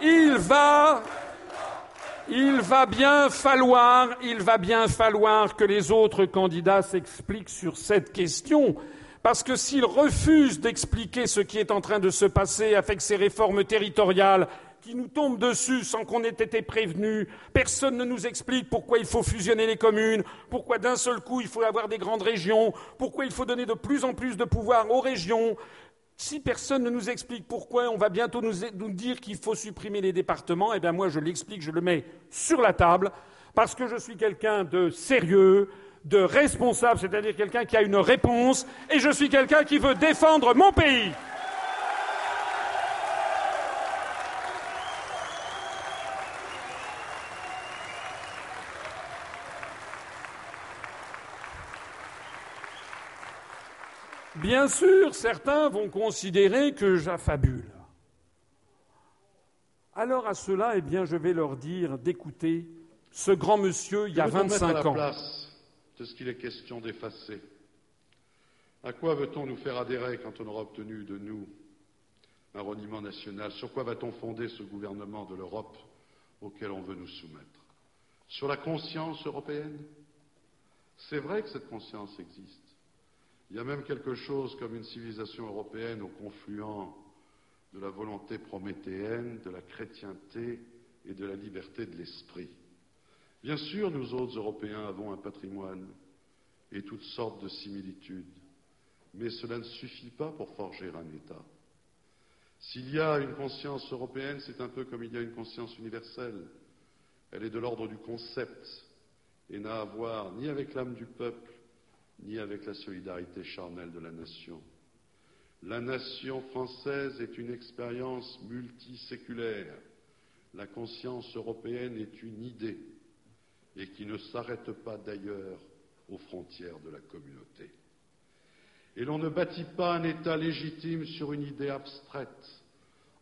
Il va il va bien falloir, il va bien falloir que les autres candidats s'expliquent sur cette question, parce que s'ils refusent d'expliquer ce qui est en train de se passer avec ces réformes territoriales qui nous tombent dessus sans qu'on ait été prévenus, personne ne nous explique pourquoi il faut fusionner les communes, pourquoi d'un seul coup il faut avoir des grandes régions, pourquoi il faut donner de plus en plus de pouvoir aux régions, Si personne ne nous explique pourquoi on va bientôt nous, dire qu'il faut supprimer les départements, eh bien moi je l'explique, je le mets sur la table, parce que je suis quelqu'un de sérieux, de responsable, c'est-à-dire quelqu'un qui a une réponse, et je suis quelqu'un qui veut défendre mon pays. Bien sûr, certains vont considérer que j'affabule. Alors à cela, eh bien, je vais leur dire d'écouter ce grand monsieur il y a 25 ans. place de ce qu'il est question d'effacer. À quoi veut-on nous faire adhérer quand on aura obtenu de nous un reniement national? Sur quoi va-t-on fonder ce gouvernement de l'Europe auquel on veut nous soumettre? Sur la conscience européenne? C'est vrai que cette conscience existe. Il y a même quelque chose comme une civilisation européenne au confluent de la volonté prométhéenne, de la chrétienté et de la liberté de l'esprit. Bien sûr, nous autres Européens avons un patrimoine et toutes sortes de similitudes, mais cela ne suffit pas pour forger un État. S'il y a une conscience européenne, c'est un peu comme il y a une conscience universelle. Elle est de l'ordre du concept et n'a à voir ni avec l'âme du peuple, ni avec la solidarité charnelle de la nation. La nation française est une expérience multiséculaire. La conscience européenne est une idée et qui ne s'arrête pas d'ailleurs aux frontières de la communauté. Et l'on ne bâtit pas un État légitime sur une idée abstraite,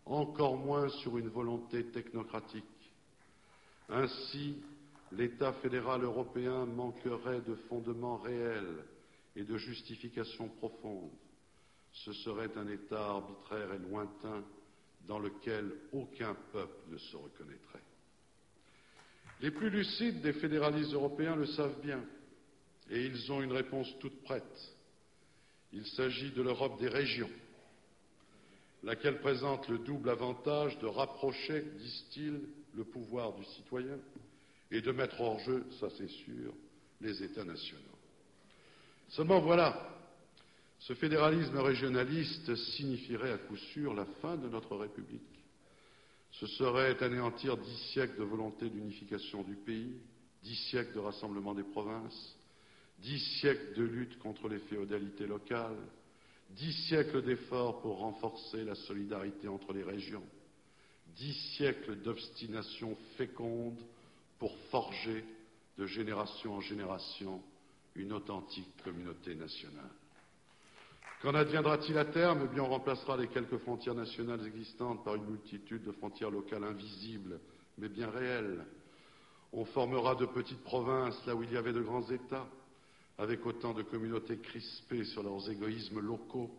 encore moins sur une volonté technocratique. Ainsi, l'État fédéral européen manquerait de fondements réels et de justifications profondes. Ce serait un État arbitraire et lointain dans lequel aucun peuple ne se reconnaîtrait. Les plus lucides des fédéralistes européens le savent bien, et ils ont une réponse toute prête. Il s'agit de l'Europe des régions, laquelle présente le double avantage de rapprocher, disent-ils, le pouvoir du citoyen et de mettre hors jeu, ça c'est sûr, les États nationaux. Seulement voilà, ce fédéralisme régionaliste signifierait à coup sûr la fin de notre République. Ce serait anéantir dix siècles de volonté d'unification du pays, dix siècles de rassemblement des provinces, dix siècles de lutte contre les féodalités locales, dix siècles d'efforts pour renforcer la solidarité entre les régions, dix siècles d'obstination féconde pour forger de génération en génération une authentique communauté nationale. Qu'en adviendra-t-il à terme? Eh bien, on remplacera les quelques frontières nationales existantes par une multitude de frontières locales invisibles, mais bien réelles. On formera de petites provinces là où il y avait de grands États, avec autant de communautés crispées sur leurs égoïsmes locaux.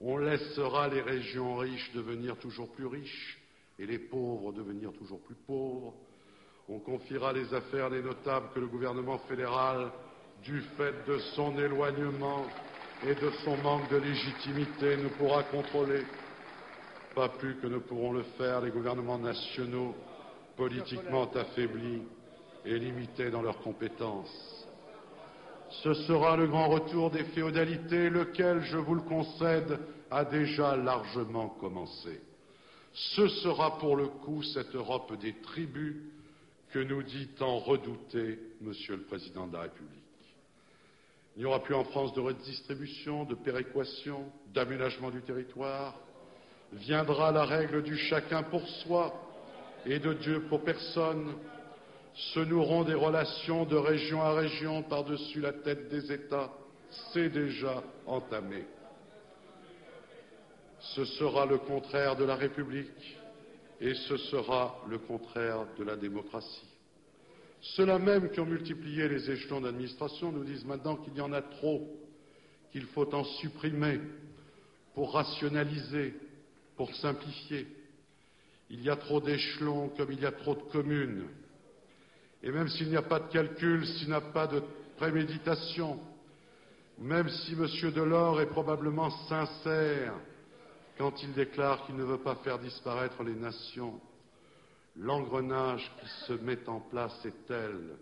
On laissera les régions riches devenir toujours plus riches et les pauvres devenir toujours plus pauvres. On confiera les affaires des notables que le gouvernement fédéral, du fait de son éloignement, et de son manque de légitimité ne pourra contrôler, pas plus que ne pourront le faire les gouvernements nationaux politiquement affaiblis et limités dans leurs compétences. Ce sera le grand retour des féodalités, lequel, je vous le concède, a déjà largement commencé. Ce sera pour le coup cette Europe des tribus que nous dit tant redouter Monsieur le Président de la République. Il n'y aura plus en France de redistribution, de péréquation, d'aménagement du territoire. Viendra la règle du chacun pour soi et de Dieu pour personne. Se noueront des relations de région à région par-dessus la tête des États. C'est déjà entamé. Ce sera le contraire de la République et ce sera le contraire de la démocratie. Ceux-là même qui ont multiplié les échelons d'administration nous disent maintenant qu'il y en a trop, qu'il faut en supprimer pour rationaliser, pour simplifier. Il y a trop d'échelons comme il y a trop de communes. Et même s'il n'y a pas de calcul, s'il n'y a pas de préméditation, même si M. Delors est probablement sincère quand il déclare qu'il ne veut pas faire disparaître les nations, L'engrenage qui se met en place est tel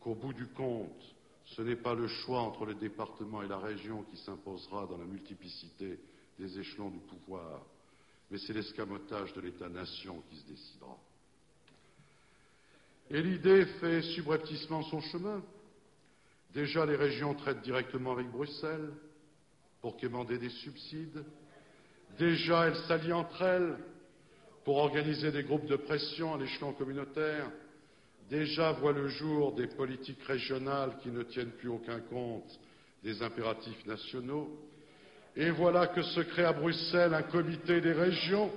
qu'au bout du compte, ce n'est pas le choix entre le département et la région qui s'imposera dans la multiplicité des échelons du pouvoir, mais c'est l'escamotage de l'État-nation qui se décidera. Et l'idée fait subrepticement son chemin. Déjà, les régions traitent directement avec Bruxelles pour quémander des subsides. Déjà, elles s'allient entre elles pour organiser des groupes de pression à l'échelon communautaire. Déjà voient le jour des politiques régionales qui ne tiennent plus aucun compte des impératifs nationaux. Et voilà que se crée à Bruxelles un comité des régions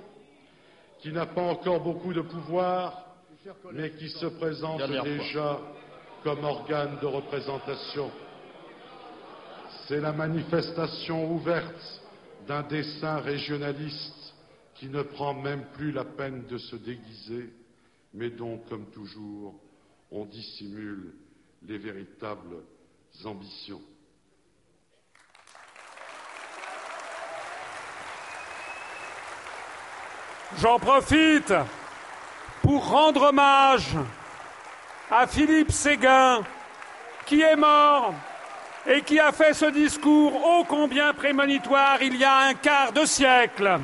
qui n'a pas encore beaucoup de pouvoir, mais qui se présente déjà comme organe de représentation. C'est la manifestation ouverte d'un dessin régionaliste qui ne prend même plus la peine de se déguiser, mais dont, comme toujours, on dissimule les véritables ambitions. J'en profite pour rendre hommage à Philippe Séguin, qui est mort et qui a fait ce discours ô combien prémonitoire il y a un quart de siècle.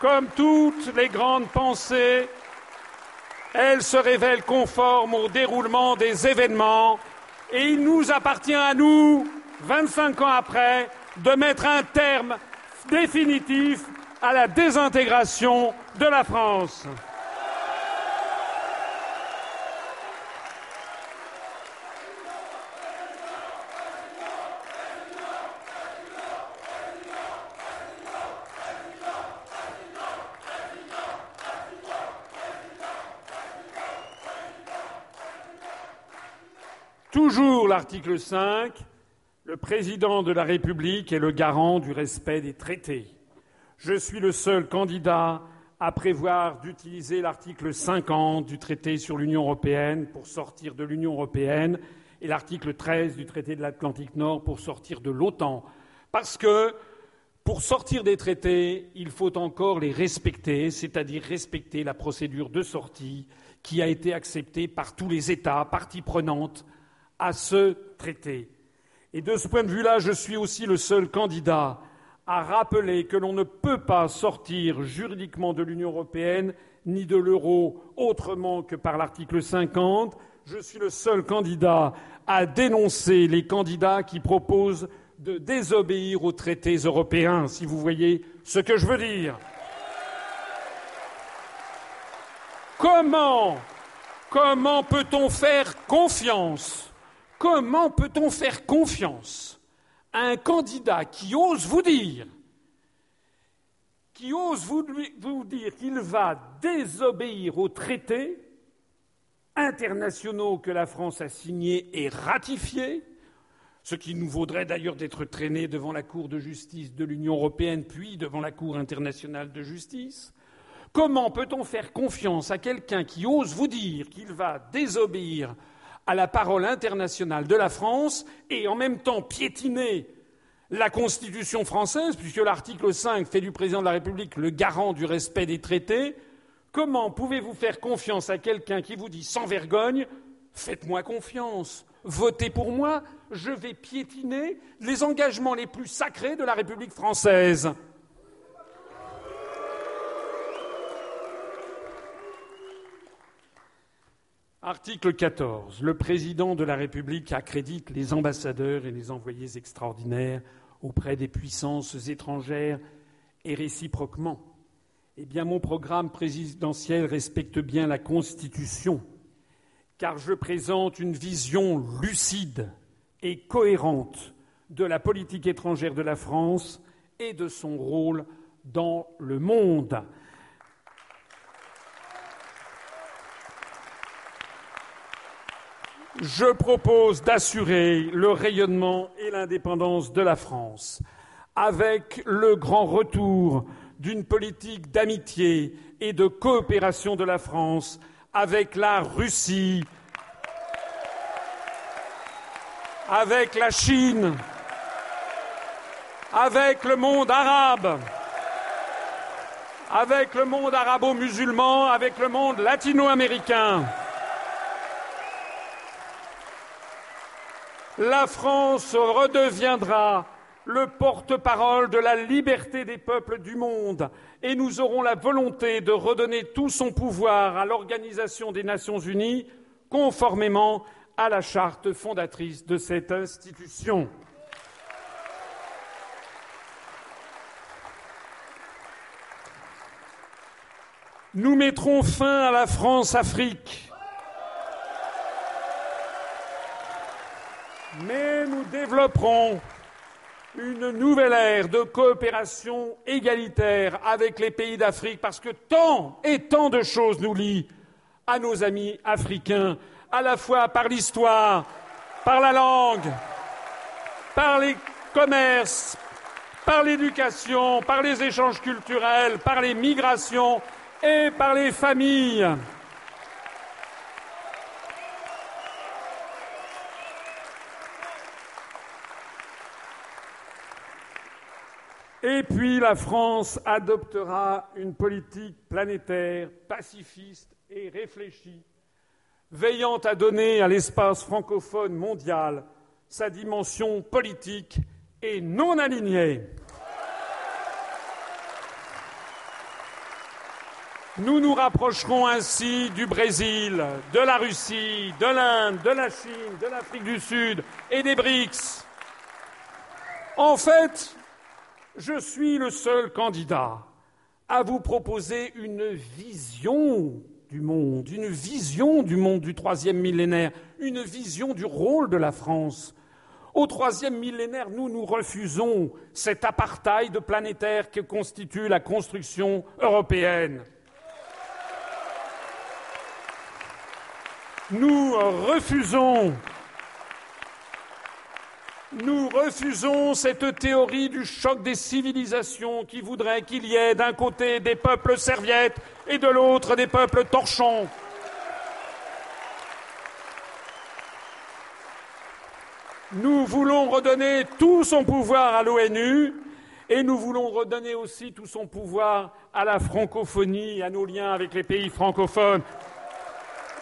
Comme toutes les grandes pensées, elles se révèlent conformes au déroulement des événements et il nous appartient à nous, 25 ans après, de mettre un terme définitif à la désintégration de la France. Toujours l'article 5, le président de la République est le garant du respect des traités. Je suis le seul candidat à prévoir d'utiliser l'article 50 du traité sur l'Union européenne pour sortir de l'Union européenne et l'article 13 du traité de l'Atlantique Nord pour sortir de l'OTAN. Parce que pour sortir des traités, il faut encore les respecter, c'est-à-dire respecter la procédure de sortie qui a été acceptée par tous les États parties prenantes à ce traité. Et de ce point de vue-là, je suis aussi le seul candidat à rappeler que l'on ne peut pas sortir juridiquement de l'Union européenne ni de l'euro autrement que par l'article 50. Je suis le seul candidat à dénoncer les candidats qui proposent de désobéir aux traités européens, si vous voyez ce que je veux dire. Comment, comment peut-on faire confiance Comment peut-on faire confiance à un candidat qui ose vous dire, qui ose vous, dire qu'il va désobéir aux traités internationaux que la France a signés et ratifiés, ce qui nous vaudrait d'ailleurs d'être traînés devant la Cour de justice de l'Union européenne, puis devant la Cour internationale de justice? Comment peut-on faire confiance à quelqu'un qui ose vous dire qu'il va désobéir à la parole internationale de la France et en même temps piétiner la Constitution française, puisque l'article 5 fait du président de la République le garant du respect des traités, comment pouvez-vous faire confiance à quelqu'un qui vous dit sans vergogne Faites-moi confiance, votez pour moi, je vais piétiner les engagements les plus sacrés de la République française? Article 14. Le président de la République accrédite les ambassadeurs et les envoyés extraordinaires auprès des puissances étrangères et réciproquement. Eh bien, mon programme présidentiel respecte bien la Constitution, car je présente une vision lucide et cohérente de la politique étrangère de la France et de son rôle dans le monde. Je propose d'assurer le rayonnement et l'indépendance de la France avec le grand retour d'une politique d'amitié et de coopération de la France avec la Russie, avec la Chine, avec le monde arabe, avec le monde arabo-musulman, avec le monde latino-américain. La France redeviendra le porte-parole de la liberté des peuples du monde et nous aurons la volonté de redonner tout son pouvoir à l'Organisation des Nations Unies conformément à la charte fondatrice de cette institution. Nous mettrons fin à la France-Afrique. Mais nous développerons une nouvelle ère de coopération égalitaire avec les pays d'Afrique parce que tant et tant de choses nous lient à nos amis africains, à la fois par l'histoire, par la langue, par les commerces, par l'éducation, par les échanges culturels, par les migrations et par les familles. Et puis la France adoptera une politique planétaire, pacifiste et réfléchie, veillant à donner à l'espace francophone mondial sa dimension politique et non alignée. Nous nous rapprocherons ainsi du Brésil, de la Russie, de l'Inde, de la Chine, de l'Afrique du Sud et des BRICS. En fait, je suis le seul candidat à vous proposer une vision du monde, une vision du monde du troisième millénaire, une vision du rôle de la France. Au troisième millénaire, nous nous refusons cet apartheid planétaire que constitue la construction européenne. Nous refusons nous refusons cette théorie du choc des civilisations qui voudrait qu'il y ait d'un côté des peuples serviettes et de l'autre des peuples torchons. Nous voulons redonner tout son pouvoir à l'ONU et nous voulons redonner aussi tout son pouvoir à la francophonie, à nos liens avec les pays francophones.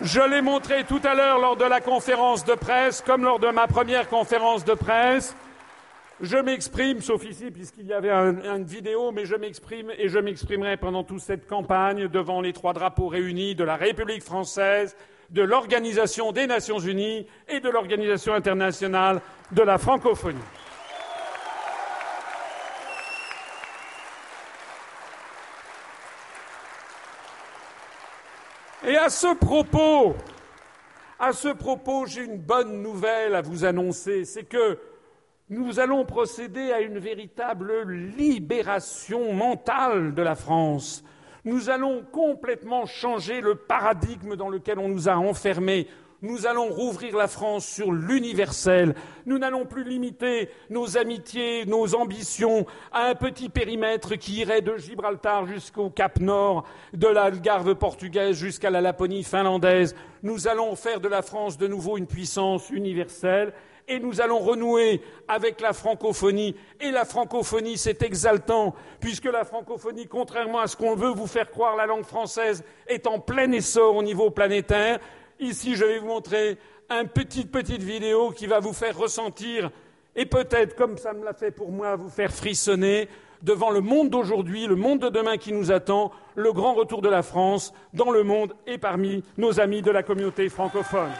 Je l'ai montré tout à l'heure lors de la conférence de presse, comme lors de ma première conférence de presse. Je m'exprime, sauf ici, puisqu'il y avait une vidéo, mais je m'exprime et je m'exprimerai pendant toute cette campagne devant les trois drapeaux réunis de la République française, de l'Organisation des Nations Unies et de l'Organisation internationale de la francophonie. Et à ce propos, à ce propos, j'ai une bonne nouvelle à vous annoncer, c'est que nous allons procéder à une véritable libération mentale de la France. Nous allons complètement changer le paradigme dans lequel on nous a enfermés nous allons rouvrir la France sur l'universel. Nous n'allons plus limiter nos amitiés, nos ambitions à un petit périmètre qui irait de Gibraltar jusqu'au Cap Nord, de l'Algarve portugaise jusqu'à la Laponie finlandaise. Nous allons faire de la France de nouveau une puissance universelle et nous allons renouer avec la francophonie. Et la francophonie, c'est exaltant, puisque la francophonie, contrairement à ce qu'on veut vous faire croire, la langue française est en plein essor au niveau planétaire. Ici, je vais vous montrer une petite, petite vidéo qui va vous faire ressentir, et peut-être, comme ça me l'a fait pour moi, vous faire frissonner devant le monde d'aujourd'hui, le monde de demain qui nous attend, le grand retour de la France dans le monde et parmi nos amis de la communauté francophone.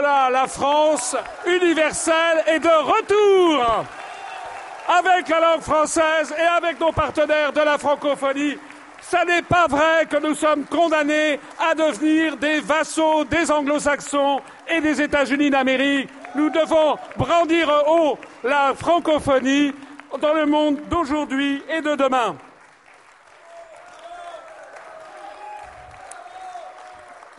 Voilà, la France universelle est de retour avec la langue française et avec nos partenaires de la francophonie. Ce n'est pas vrai que nous sommes condamnés à devenir des vassaux des anglo-saxons et des États-Unis d'Amérique. Nous devons brandir haut la francophonie dans le monde d'aujourd'hui et de demain.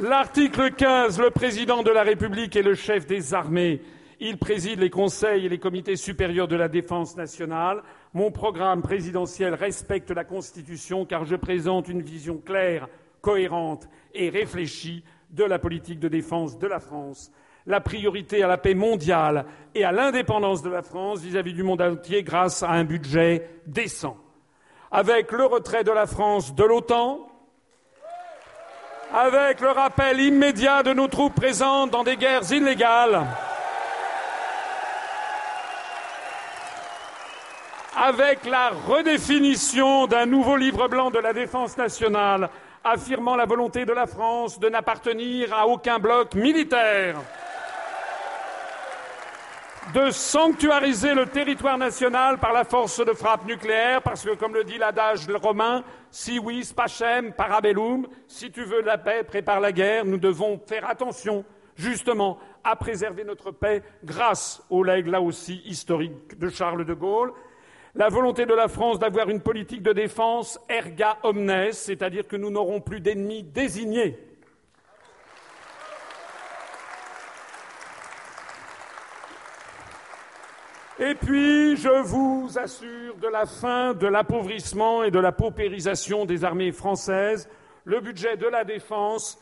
L'article 15, le président de la République est le chef des armées. Il préside les conseils et les comités supérieurs de la défense nationale. Mon programme présidentiel respecte la Constitution car je présente une vision claire, cohérente et réfléchie de la politique de défense de la France. La priorité à la paix mondiale et à l'indépendance de la France vis-à-vis du monde entier grâce à un budget décent. Avec le retrait de la France de l'OTAN, avec le rappel immédiat de nos troupes présentes dans des guerres illégales, avec la redéfinition d'un nouveau livre blanc de la défense nationale affirmant la volonté de la France de n'appartenir à aucun bloc militaire, de sanctuariser le territoire national par la force de frappe nucléaire, parce que, comme le dit l'adage romain, si oui, spacem, parabellum, si tu veux la paix, prépare la guerre, nous devons faire attention, justement, à préserver notre paix grâce au legs, là aussi, historique de Charles de Gaulle, la volonté de la France d'avoir une politique de défense erga omnes, c'est-à-dire que nous n'aurons plus d'ennemis désignés. Et puis, je vous assure de la fin de l'appauvrissement et de la paupérisation des armées françaises. Le budget de la défense,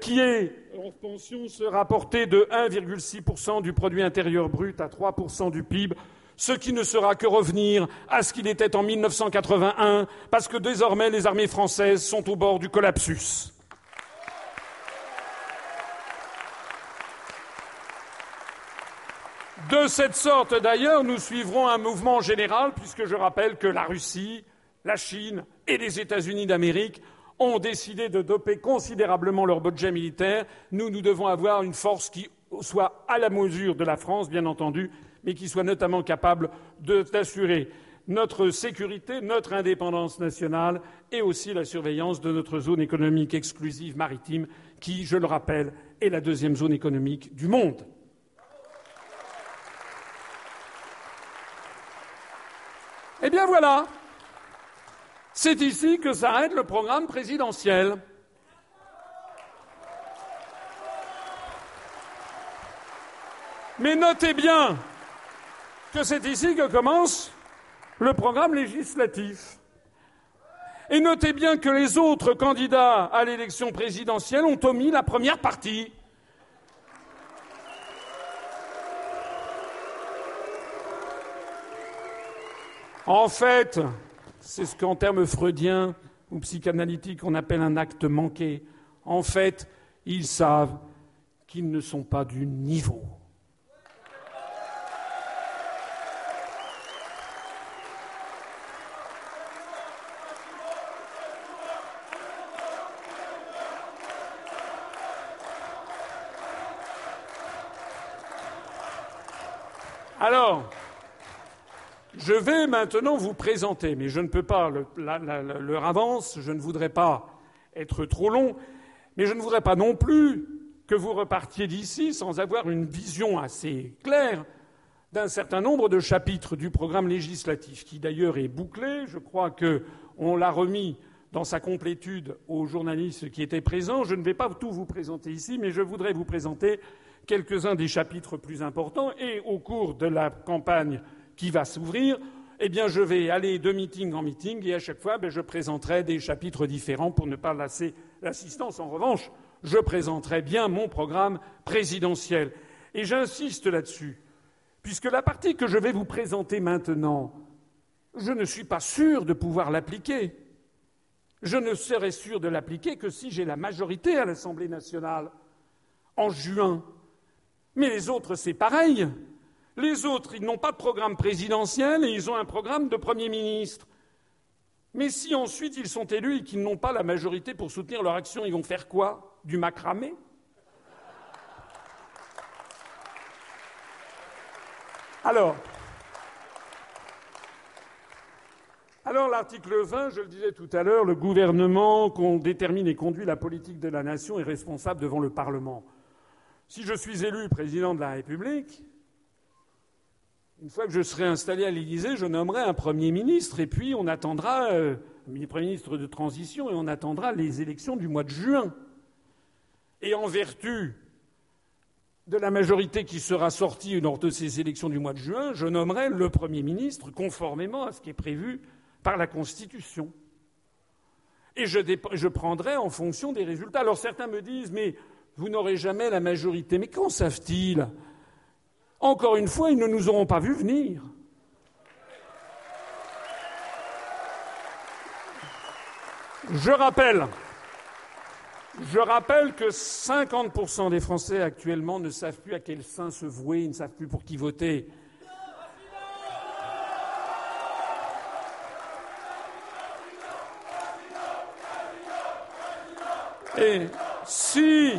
qui est en pension, sera porté de 1,6% du produit intérieur brut à 3% du PIB ce qui ne sera que revenir à ce qu'il était en 1981, parce que désormais les armées françaises sont au bord du collapsus. De cette sorte, d'ailleurs, nous suivrons un mouvement général, puisque je rappelle que la Russie, la Chine et les États-Unis d'Amérique ont décidé de doper considérablement leur budget militaire. Nous, nous devons avoir une force qui soit à la mesure de la France, bien entendu, mais qui soit notamment capable d'assurer notre sécurité, notre indépendance nationale et aussi la surveillance de notre zone économique exclusive maritime, qui, je le rappelle, est la deuxième zone économique du monde. Eh bien voilà, c'est ici que s'arrête le programme présidentiel. Mais notez bien que c'est ici que commence le programme législatif. Et notez bien que les autres candidats à l'élection présidentielle ont omis la première partie. En fait, c'est ce qu'en termes freudiens ou psychanalytiques on appelle un acte manqué. En fait, ils savent qu'ils ne sont pas du niveau. Alors, je vais maintenant vous présenter, mais je ne peux pas leur avance, je ne voudrais pas être trop long, mais je ne voudrais pas non plus que vous repartiez d'ici sans avoir une vision assez claire d'un certain nombre de chapitres du programme législatif, qui d'ailleurs est bouclé. Je crois qu'on l'a remis dans sa complétude aux journalistes qui étaient présents. Je ne vais pas tout vous présenter ici, mais je voudrais vous présenter quelques-uns des chapitres plus importants et au cours de la campagne qui va s'ouvrir, eh bien, je vais aller de meeting en meeting et à chaque fois, ben, je présenterai des chapitres différents pour ne pas lasser l'assistance. En revanche, je présenterai bien mon programme présidentiel. Et j'insiste là-dessus, puisque la partie que je vais vous présenter maintenant, je ne suis pas sûr de pouvoir l'appliquer. Je ne serai sûr de l'appliquer que si j'ai la majorité à l'Assemblée nationale en juin mais les autres, c'est pareil. Les autres, ils n'ont pas de programme présidentiel et ils ont un programme de Premier ministre. Mais si ensuite ils sont élus et qu'ils n'ont pas la majorité pour soutenir leur action, ils vont faire quoi? Du macramé? Alors, l'article 20, je le disais tout à l'heure, le gouvernement qu'on détermine et conduit la politique de la nation est responsable devant le Parlement. Si je suis élu président de la République, une fois que je serai installé à l'Élysée, je nommerai un Premier ministre et puis on attendra euh, un Premier ministre de transition et on attendra les élections du mois de juin. Et en vertu de la majorité qui sera sortie lors de ces élections du mois de juin, je nommerai le Premier ministre conformément à ce qui est prévu par la Constitution. Et je, je prendrai en fonction des résultats. Alors certains me disent, mais vous n'aurez jamais la majorité. Mais qu'en savent-ils? Encore une fois, ils ne nous auront pas vu venir. Je rappelle je rappelle que 50% des Français actuellement ne savent plus à quel sein se vouer, ils ne savent plus pour qui voter. Et si,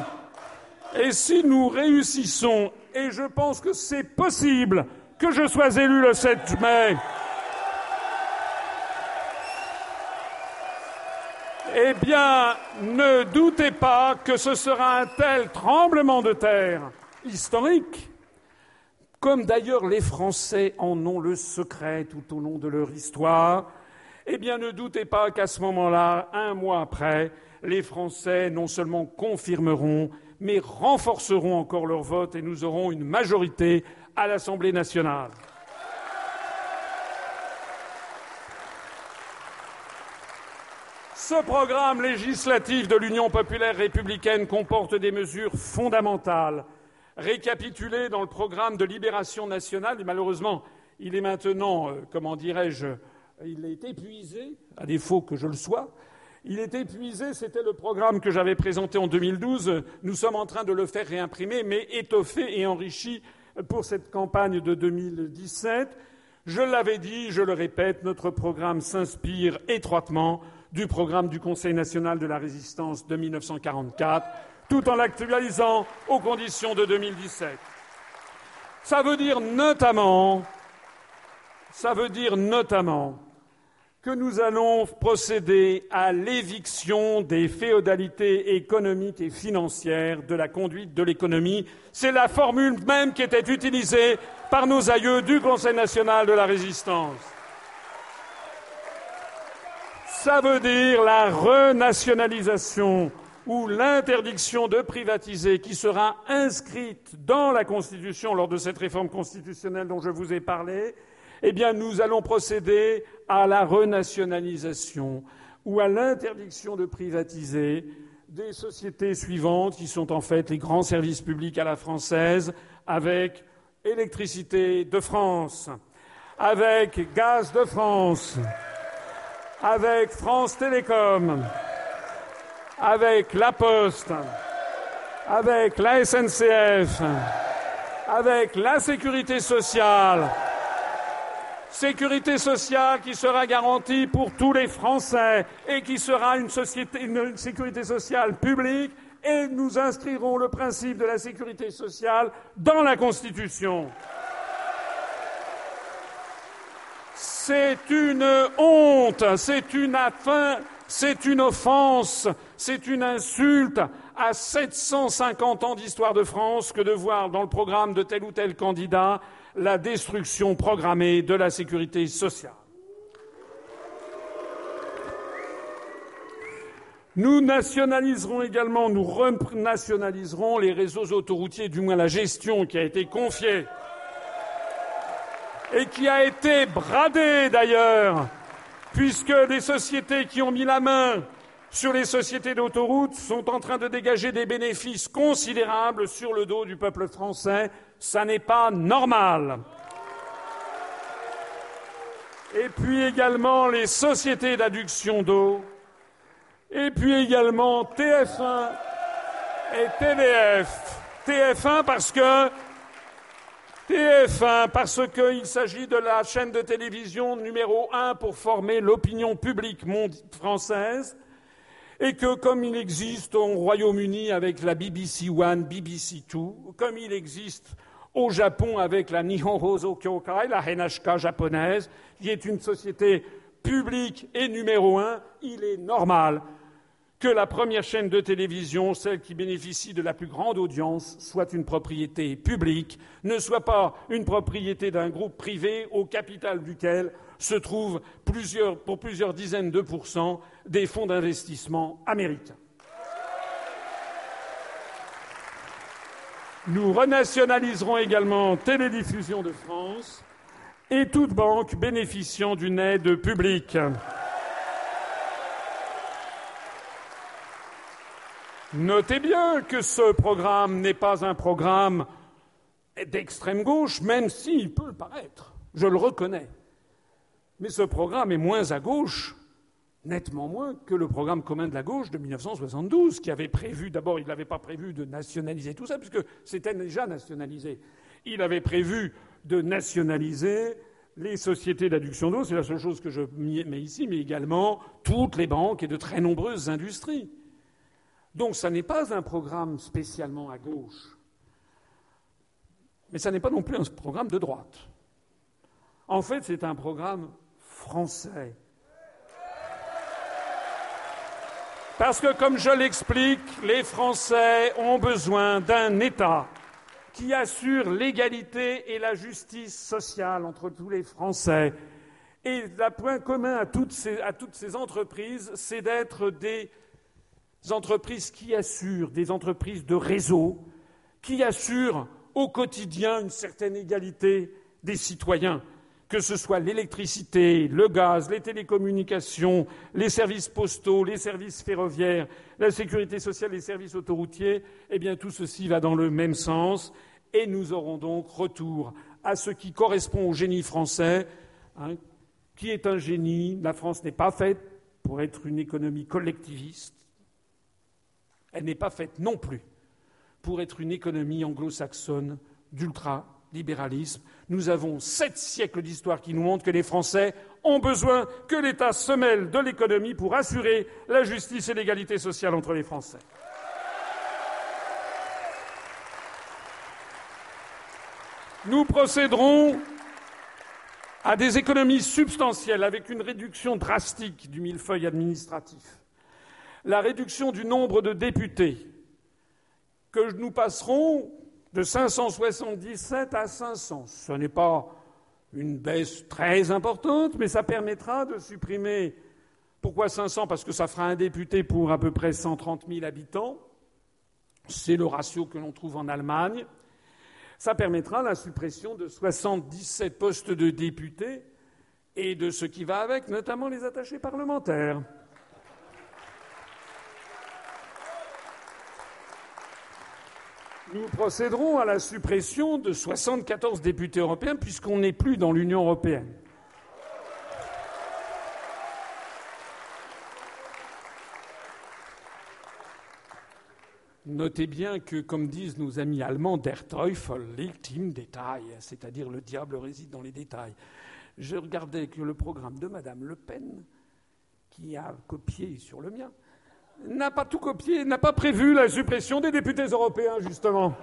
et si nous réussissons, et je pense que c'est possible, que je sois élu le 7 mai, Eh bien, ne doutez pas que ce sera un tel tremblement de terre historique, comme d'ailleurs les Français en ont le secret tout au long de leur histoire. Eh bien, ne doutez pas qu'à ce moment-là, un mois après, les Français non seulement confirmeront, mais renforceront encore leur vote et nous aurons une majorité à l'Assemblée nationale. Ce programme législatif de l'Union populaire républicaine comporte des mesures fondamentales récapitulées dans le programme de libération nationale et malheureusement, il est maintenant, euh, comment dirais-je, il est épuisé, à défaut que je le sois. Il est épuisé, c'était le programme que j'avais présenté en 2012. Nous sommes en train de le faire réimprimer, mais étoffé et enrichi pour cette campagne de 2017. Je l'avais dit, je le répète, notre programme s'inspire étroitement du programme du Conseil national de la résistance de 1944, tout en l'actualisant aux conditions de 2017. Ça veut dire notamment, ça veut dire notamment que nous allons procéder à l'éviction des féodalités économiques et financières de la conduite de l'économie. C'est la formule même qui était utilisée par nos aïeux du Conseil national de la résistance. Ça veut dire la renationalisation ou l'interdiction de privatiser qui sera inscrite dans la Constitution lors de cette réforme constitutionnelle dont je vous ai parlé, eh bien, nous allons procéder à la renationalisation ou à l'interdiction de privatiser des sociétés suivantes qui sont en fait les grands services publics à la française avec électricité de France, avec gaz de France, avec France Télécom, avec La Poste, avec la SNCF, avec la sécurité sociale. Sécurité sociale qui sera garantie pour tous les Français et qui sera une, sécurité sociale publique et nous inscrirons le principe de la sécurité sociale dans la Constitution. C'est une honte, c'est une affaire, c'est une offense, c'est une insulte à 750 ans d'histoire de France que de voir dans le programme de tel ou tel candidat la destruction programmée de la sécurité sociale. Nous nationaliserons également, nous renationaliserons les réseaux autoroutiers, du moins la gestion qui a été confiée et qui a été bradé d'ailleurs, puisque des sociétés qui ont mis la main sur les sociétés d'autoroutes sont en train de dégager des bénéfices considérables sur le dos du peuple français. Ça n'est pas normal. Et puis également les sociétés d'adduction d'eau. Et puis également TF1 et TVF. TF1 parce que TF1 parce qu'il s'agit de la chaîne de télévision numéro un pour former l'opinion publique française et que comme il existe au Royaume-Uni avec la BBC One, BBC Two, comme il existe Au Japon, avec la Nihon Hoso Kyokai, la Henashika japonaise, qui est une société publique et numéro un, il est normal que la première chaîne de télévision, celle qui bénéficie de la plus grande audience, soit une propriété publique, ne soit pas une propriété d'un groupe privé au capital duquel se trouvent pour plusieurs dizaines de pourcents des fonds d'investissement américains. Nous renationaliserons également Télédiffusion de France et toute banque bénéficiant d'une aide publique. Notez bien que ce programme n'est pas un programme d'extrême gauche, même s'il peut le paraître, je le reconnais. Mais ce programme est moins à gauche, nettement moins, que le programme commun de la gauche de 1972, qui avait prévu, d'abord, il n'avait pas prévu de nationaliser tout ça, puisque c'était déjà nationalisé. Il avait prévu de nationaliser les sociétés d'adduction d'eau, c'est la seule chose que je mets ici, mais également toutes les banques et de très nombreuses industries. Donc ça n'est pas un programme spécialement à gauche, mais ça n'est pas non plus un programme de droite. En fait, c'est un programme français. Parce que, comme je l'explique, les Français ont besoin d'un État qui assure l'égalité et la justice sociale entre tous les Français. Et le point commun à toutes ces, à toutes ces entreprises, c'est d'être des entreprises qui assurent, des entreprises de réseau, qui assurent au quotidien une certaine égalité des citoyens, que ce soit l'électricité, le gaz, les télécommunications, les services postaux, les services ferroviaires, la sécurité sociale, les services autoroutiers, eh bien tout ceci va dans le même sens et nous aurons donc retour à ce qui correspond au génie français, hein, qui est un génie. La France n'est pas faite pour être une économie collectiviste. Elle n'est pas faite non plus pour être une économie anglo-saxonne d'ultralibéralisme. Nous avons sept siècles d'histoire qui nous montrent que les Français ont besoin que l'État se mêle de l'économie pour assurer la justice et l'égalité sociale entre les Français. Nous procéderons à des économies substantielles avec une réduction drastique du millefeuille administratif la réduction du nombre de députés, que nous passerons de 577 à 500. Ce n'est pas une baisse très importante, mais ça permettra de supprimer. Pourquoi 500 Parce que ça fera un député pour à peu près 130 000 habitants. C'est le ratio que l'on trouve en Allemagne. Ça permettra la suppression de 77 postes de députés et de ce qui va avec, notamment les attachés parlementaires. Nous procéderons à la suppression de 74 députés européens puisqu'on n'est plus dans l'Union européenne. Notez bien que, comme disent nos amis allemands, der Teufel liegt c'est-à-dire le diable réside dans les détails. Je regardais que le programme de Madame Le Pen, qui a copié sur le mien, n'a pas tout copié, n'a pas prévu la suppression des députés européens, justement.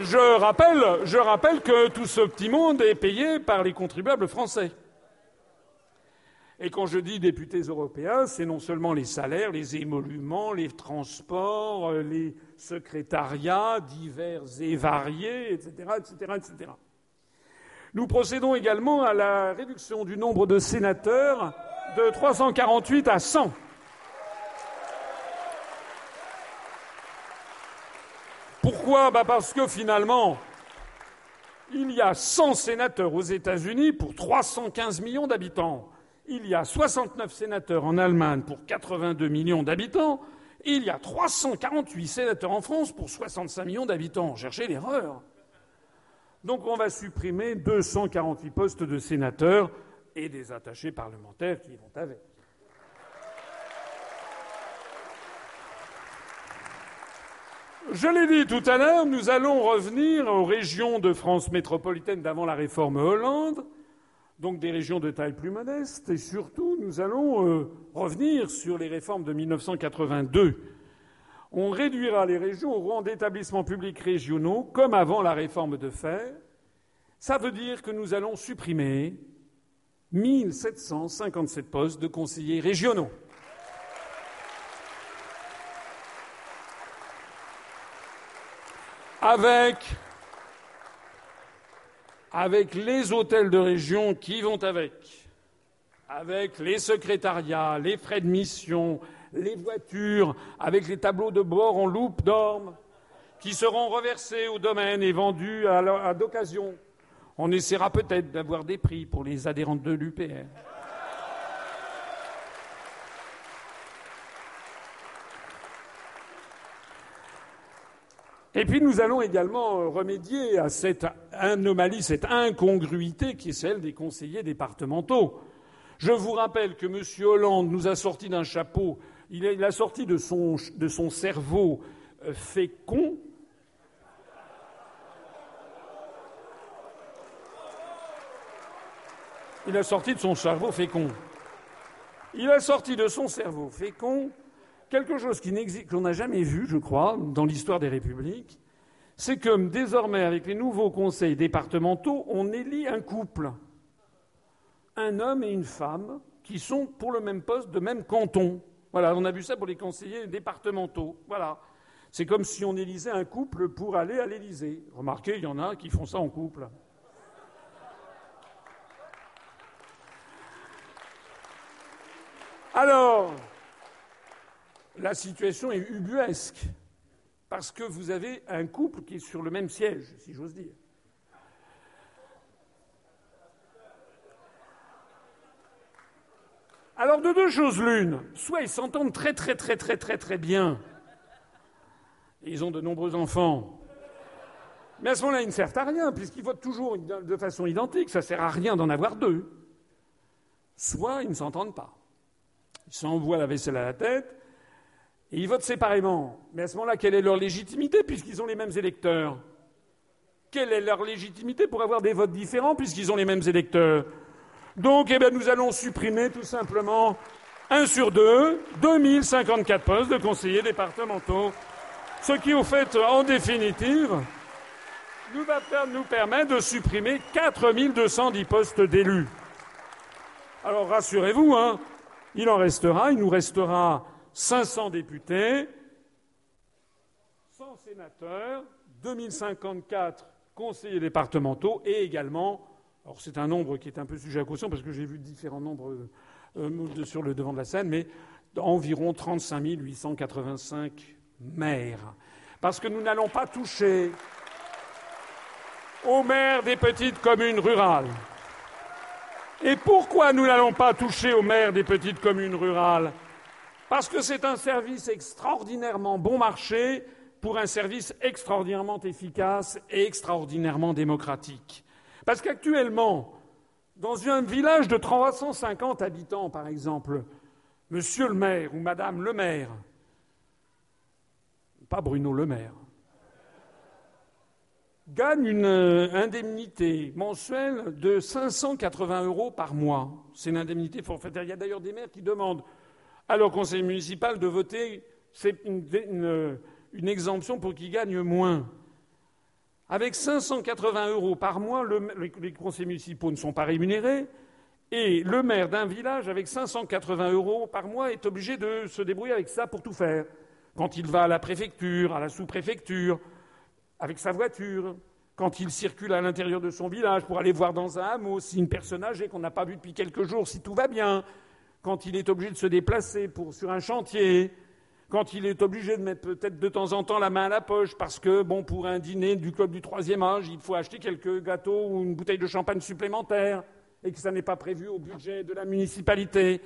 Je rappelle, que tout ce petit monde est payé par les contribuables français. Et quand je dis députés européens, c'est non seulement les salaires, les émoluments, les transports, les secrétariats divers et variés, etc. Nous procédons également à la réduction du nombre de sénateurs de 348 à 100. Pourquoi? Bah Parce que finalement, il y a 100 sénateurs aux États-Unis pour 315 millions d'habitants. Il y a 69 sénateurs en Allemagne pour 82 millions d'habitants. Il y a 348 sénateurs en France pour 65 millions d'habitants. Cherchez l'erreur. Donc on va supprimer 248 postes de sénateurs et des attachés parlementaires qui vont avec. Je l'ai dit tout à l'heure, nous allons revenir aux régions de France métropolitaine d'avant la réforme Hollande, donc des régions de taille plus modeste, et surtout, nous allons euh, revenir sur les réformes de 1982. On réduira les régions au rang d'établissements publics régionaux, comme avant la réforme de fer. Ça veut dire que nous allons supprimer 1757 postes de conseillers régionaux. Avec avec les hôtels de région qui vont avec, avec les secrétariats, les frais de mission, les voitures, avec les tableaux de bord en loupe d'orme, qui seront reversés au domaine et vendus à d'occasion. On essaiera peut-être d'avoir des prix pour les adhérents de l'UPR. Et puis nous allons également euh, remédier à cette anomalie, cette incongruité qui est celle des conseillers départementaux. Je vous rappelle que M. Hollande nous a sorti d'un chapeau, il a, sorti de son, de son cerveau euh, fécond Il a sorti de son cerveau fécond. Il a sorti de son cerveau fécond quelque chose qu'on n'a jamais vu, je crois, dans l'histoire des républiques, c'est que désormais, avec les nouveaux conseils départementaux, on élit un couple, un homme et une femme, qui sont pour le même poste de même canton. Voilà, on a vu ça pour les conseillers départementaux. Voilà. C'est comme si on élisait un couple pour aller à l'Élysée. Remarquez, il y en a qui font ça en couple. Alors, la situation est ubuesque, parce que vous avez un couple qui est sur le même siège, si j'ose dire. Alors de deux choses l'une, soit ils s'entendent très très très très très très bien, et ils ont de nombreux enfants, mais à ce moment-là, ils ne servent à rien, puisqu'ils votent toujours de façon identique, ça ne sert à rien d'en avoir deux. Soit ils ne s'entendent pas. Ils s'envoient la vaisselle à la tête, et ils votent séparément. Mais à ce moment-là, quelle est leur légitimité puisqu'ils ont les mêmes électeurs? Quelle est leur légitimité pour avoir des votes différents puisqu'ils ont les mêmes électeurs? Donc, eh nous allons supprimer tout simplement un sur deux, 2054 postes de conseillers départementaux. Ce qui, au fait, en définitive, nous va nous permettre de supprimer 4210 postes d'élus. Alors rassurez-vous, hein, il en restera, il nous restera 500 députés, 100 sénateurs, 2054 conseillers départementaux et également, alors c'est un nombre qui est un peu sujet à caution parce que j'ai vu différents nombres euh, sur le devant de la scène, mais environ 35 885 maires. Parce que nous n'allons pas toucher aux maires des petites communes rurales. Et pourquoi nous n'allons pas toucher aux maires des petites communes rurales? Parce que c'est un service extraordinairement bon marché pour un service extraordinairement efficace et extraordinairement démocratique. Parce qu'actuellement, dans un village de 350 habitants, par exemple, monsieur le maire ou madame le maire, pas Bruno le maire, gagne une euh, indemnité mensuelle de 580 euros par mois. C'est une indemnité forfaitaire. Il y a d'ailleurs des maires qui demandent alors au conseil municipal de voter c'est une, exemption pour qu'ils gagnent moins. Avec 580 euros par mois, les conseils municipaux ne sont pas rémunérés et le maire d'un village, avec 580 euros par mois, est obligé de se débrouiller avec ça pour tout faire. Quand il va à la préfecture, à la sous-préfecture, avec sa voiture, quand il circule à l'intérieur de son village pour aller voir dans un hameau si une personne âgée qu'on n'a pas vue depuis quelques jours, si tout va bien, quand il est obligé de se déplacer sur un chantier, quand il est obligé de mettre peut-être de temps en temps la main à la poche parce que, bon, pour un dîner du club du troisième âge, il faut acheter quelques gâteaux ou une bouteille de champagne supplémentaire et que ça n'est pas prévu au budget de la municipalité.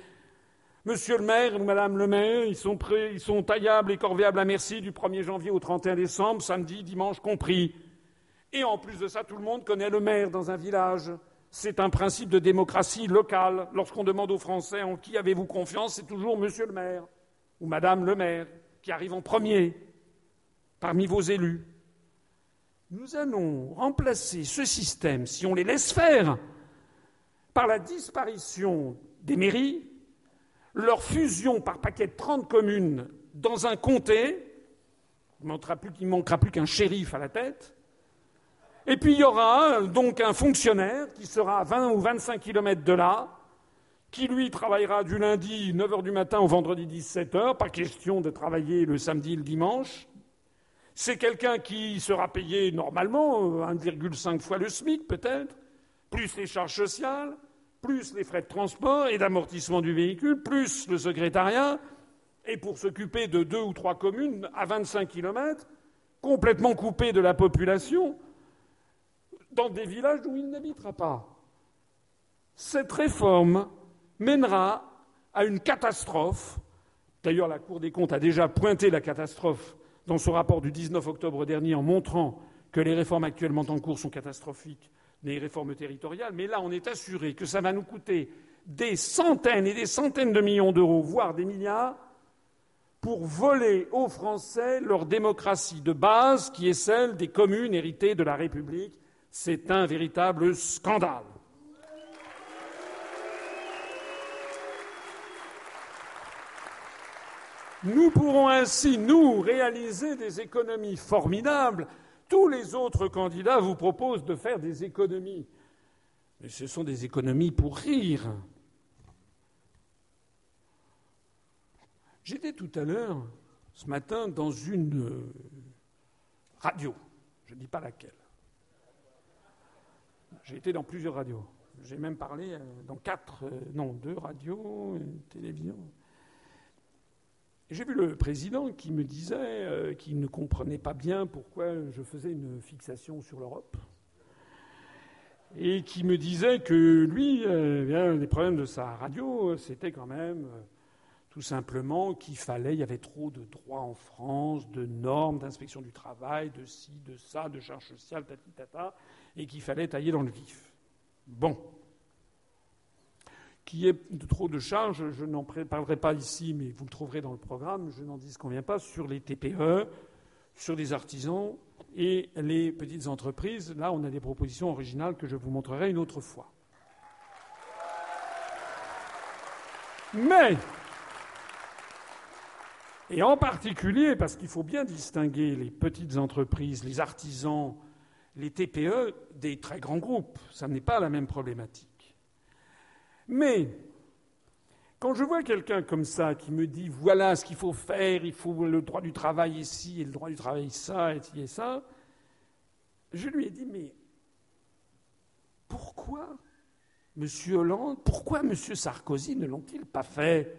Monsieur le maire ou madame le maire, ils sont, prêts, ils sont taillables et corvéables à merci du 1er janvier au 31 décembre, samedi, dimanche compris. Et en plus de ça, tout le monde connaît le maire dans un village. C'est un principe de démocratie locale. Lorsqu'on demande aux Français en qui avez-vous confiance, c'est toujours Monsieur le maire ou Madame le maire qui arrive en premier parmi vos élus. Nous allons remplacer ce système, si on les laisse faire, par la disparition des mairies, leur fusion par paquet de 30 communes dans un comté, il ne manquera plus qu'un shérif à la tête, et puis il y aura donc un fonctionnaire qui sera à 20 ou 25 kilomètres de là, qui lui travaillera du lundi 9h du matin au vendredi 17h, pas question de travailler le samedi et le dimanche. C'est quelqu'un qui sera payé normalement 1,5 euh, fois le SMIC peut-être, plus les charges sociales, plus les frais de transport et d'amortissement du véhicule, plus le secrétariat, et pour s'occuper de deux ou trois communes à 25 kilomètres, complètement coupées de la population, dans des villages où il n'habitera pas. Cette réforme mènera à une catastrophe. D'ailleurs, la Cour des comptes a déjà pointé la catastrophe dans son rapport du 19 octobre dernier en montrant que les réformes actuellement en cours sont catastrophiques, les réformes territoriales. Mais là, on est assuré que ça va nous coûter des centaines et des centaines de millions d'euros, voire des milliards, pour voler aux Français leur démocratie de base, qui est celle des communes héritées de la République. C'est un véritable scandale. Nous pourrons ainsi, nous, réaliser des économies formidables. Tous les autres candidats vous proposent de faire des économies. Mais ce sont des économies pour rire. J'étais tout à l'heure, ce matin, dans une euh, radio. Je ne dis pas laquelle. J'ai été dans plusieurs radios. J'ai même parlé euh, dans quatre, euh, non, deux radios, une télévision. J'ai vu le président qui me disait euh, qu'il ne comprenait pas bien pourquoi je faisais une fixation sur l'Europe. Et qui me disait que lui, euh, bien, les problèmes de sa radio, c'était quand même euh, tout simplement qu'il fallait, il y avait trop de droits en France, de normes d'inspection du travail, de ci, de ça, de charges sociales, et qu'il fallait tailler dans le vif. Bon qui est trop de charges, je n'en parlerai pas ici, mais vous le trouverez dans le programme, je n'en dis qu'on vient pas, sur les TPE, sur les artisans et les petites entreprises. Là, on a des propositions originales que je vous montrerai une autre fois. Mais, et en particulier, parce qu'il faut bien distinguer les petites entreprises, les artisans, les TPE des très grands groupes, ça n'est pas la même problématique. Mais quand je vois quelqu'un comme ça qui me dit voilà ce qu'il faut faire, il faut le droit du travail ici et le droit du travail ça et ci ça, je lui ai dit mais pourquoi M. Hollande, pourquoi M. Sarkozy ne l'ont-ils pas fait?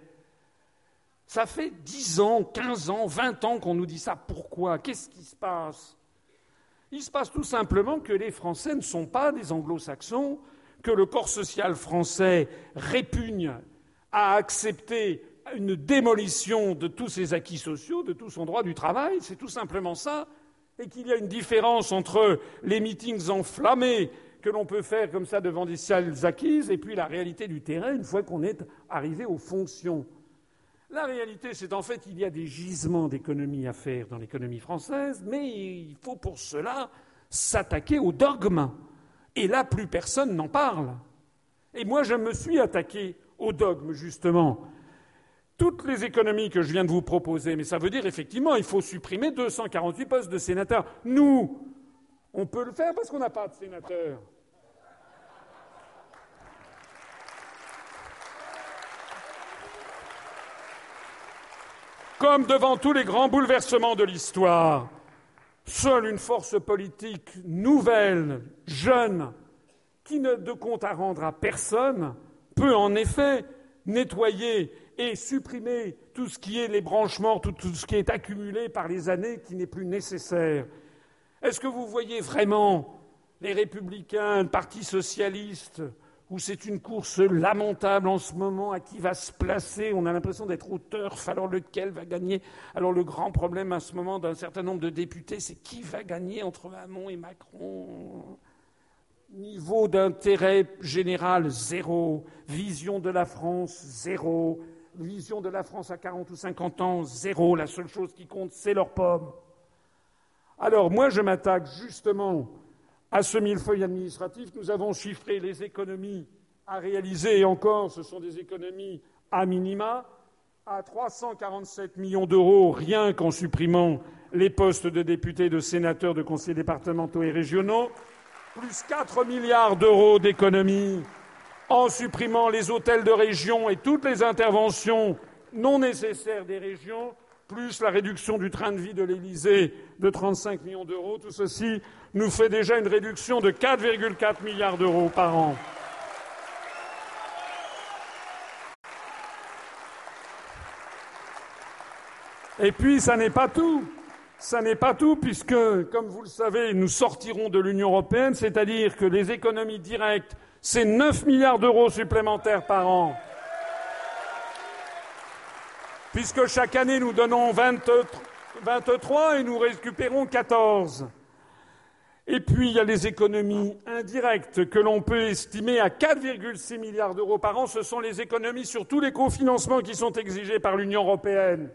Ça fait 10 ans, 15 ans, 20 ans qu'on nous dit ça. Pourquoi? Qu'est-ce qui se passe? Il se passe tout simplement que les Français ne sont pas des anglo-saxons que le corps social français répugne à accepter une démolition de tous ses acquis sociaux, de tout son droit du travail, c'est tout simplement ça, et qu'il y a une différence entre les meetings enflammés que l'on peut faire comme ça devant des salles acquises et puis la réalité du terrain une fois qu'on est arrivé aux fonctions. La réalité, c'est en fait qu'il y a des gisements d'économie à faire dans l'économie française, mais il faut pour cela s'attaquer au dogme. Et là, plus personne n'en parle. Et moi, je me suis attaqué au dogme, justement. Toutes les économies que je viens de vous proposer, mais ça veut dire effectivement, il faut supprimer 248 postes de sénateurs. Nous, on peut le faire parce qu'on n'a pas de sénateurs. Comme devant tous les grands bouleversements de l'histoire, Seule une force politique nouvelle, jeune, qui n'a de compte à rendre à personne, peut en effet nettoyer et supprimer tout ce qui est les branchements, tout, tout ce qui est accumulé par les années qui n'est plus nécessaire. Est-ce que vous voyez vraiment les républicains, le Parti socialiste, où c'est une course lamentable en ce moment à qui va se placer. On a l'impression d'être au turf, alors lequel va gagner? Alors le grand problème à ce moment d'un certain nombre de députés, c'est qui va gagner entre Hamon et Macron? Niveau d'intérêt général, zéro. Vision de la France, zéro. Vision de la France à 40 ou 50 ans, zéro. La seule chose qui compte, c'est leur pomme. Alors moi, je m'attaque justement à ce millefeuille administratif, nous avons chiffré les économies à réaliser, et encore, ce sont des économies à minima, à 347 millions d'euros rien qu'en supprimant les postes de députés, de sénateurs, de conseillers départementaux et régionaux, plus 4 milliards d'euros d'économies en supprimant les hôtels de région et toutes les interventions non nécessaires des régions, plus la réduction du train de vie de l'Élysée de 35 millions d'euros. Tout ceci nous fait déjà une réduction de 4,4 milliards d'euros par an. Et puis, ça n'est pas tout. Ça n'est pas tout, puisque, comme vous le savez, nous sortirons de l'Union européenne, c'est-à-dire que les économies directes, c'est 9 milliards d'euros supplémentaires par an. Puisque chaque année, nous donnons 23 et nous récupérons 14. Et puis, il y a les économies indirectes que l'on peut estimer à 4,6 milliards d'euros par an. Ce sont les économies sur tous les cofinancements qui sont exigés par l'Union européenne.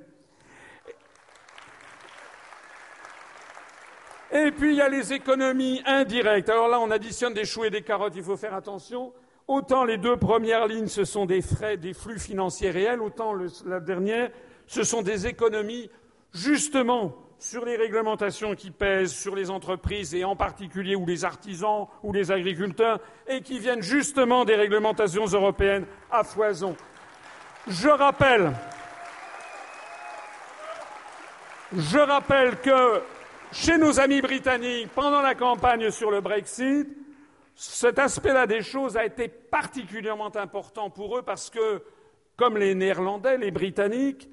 Et puis il y a les économies indirectes. Alors là, on additionne des choux et des carottes, il faut faire attention. Autant les deux premières lignes, ce sont des frais, des flux financiers réels, autant la dernière, ce sont des économies justement sur les réglementations qui pèsent sur les entreprises et en particulier ou les artisans ou les agriculteurs et qui viennent justement des réglementations européennes à foison. Je rappelle, je rappelle que chez nos amis britanniques pendant la campagne sur le Brexit, cet aspect-là des choses a été particulièrement important pour eux parce que, comme les Néerlandais, les Britanniques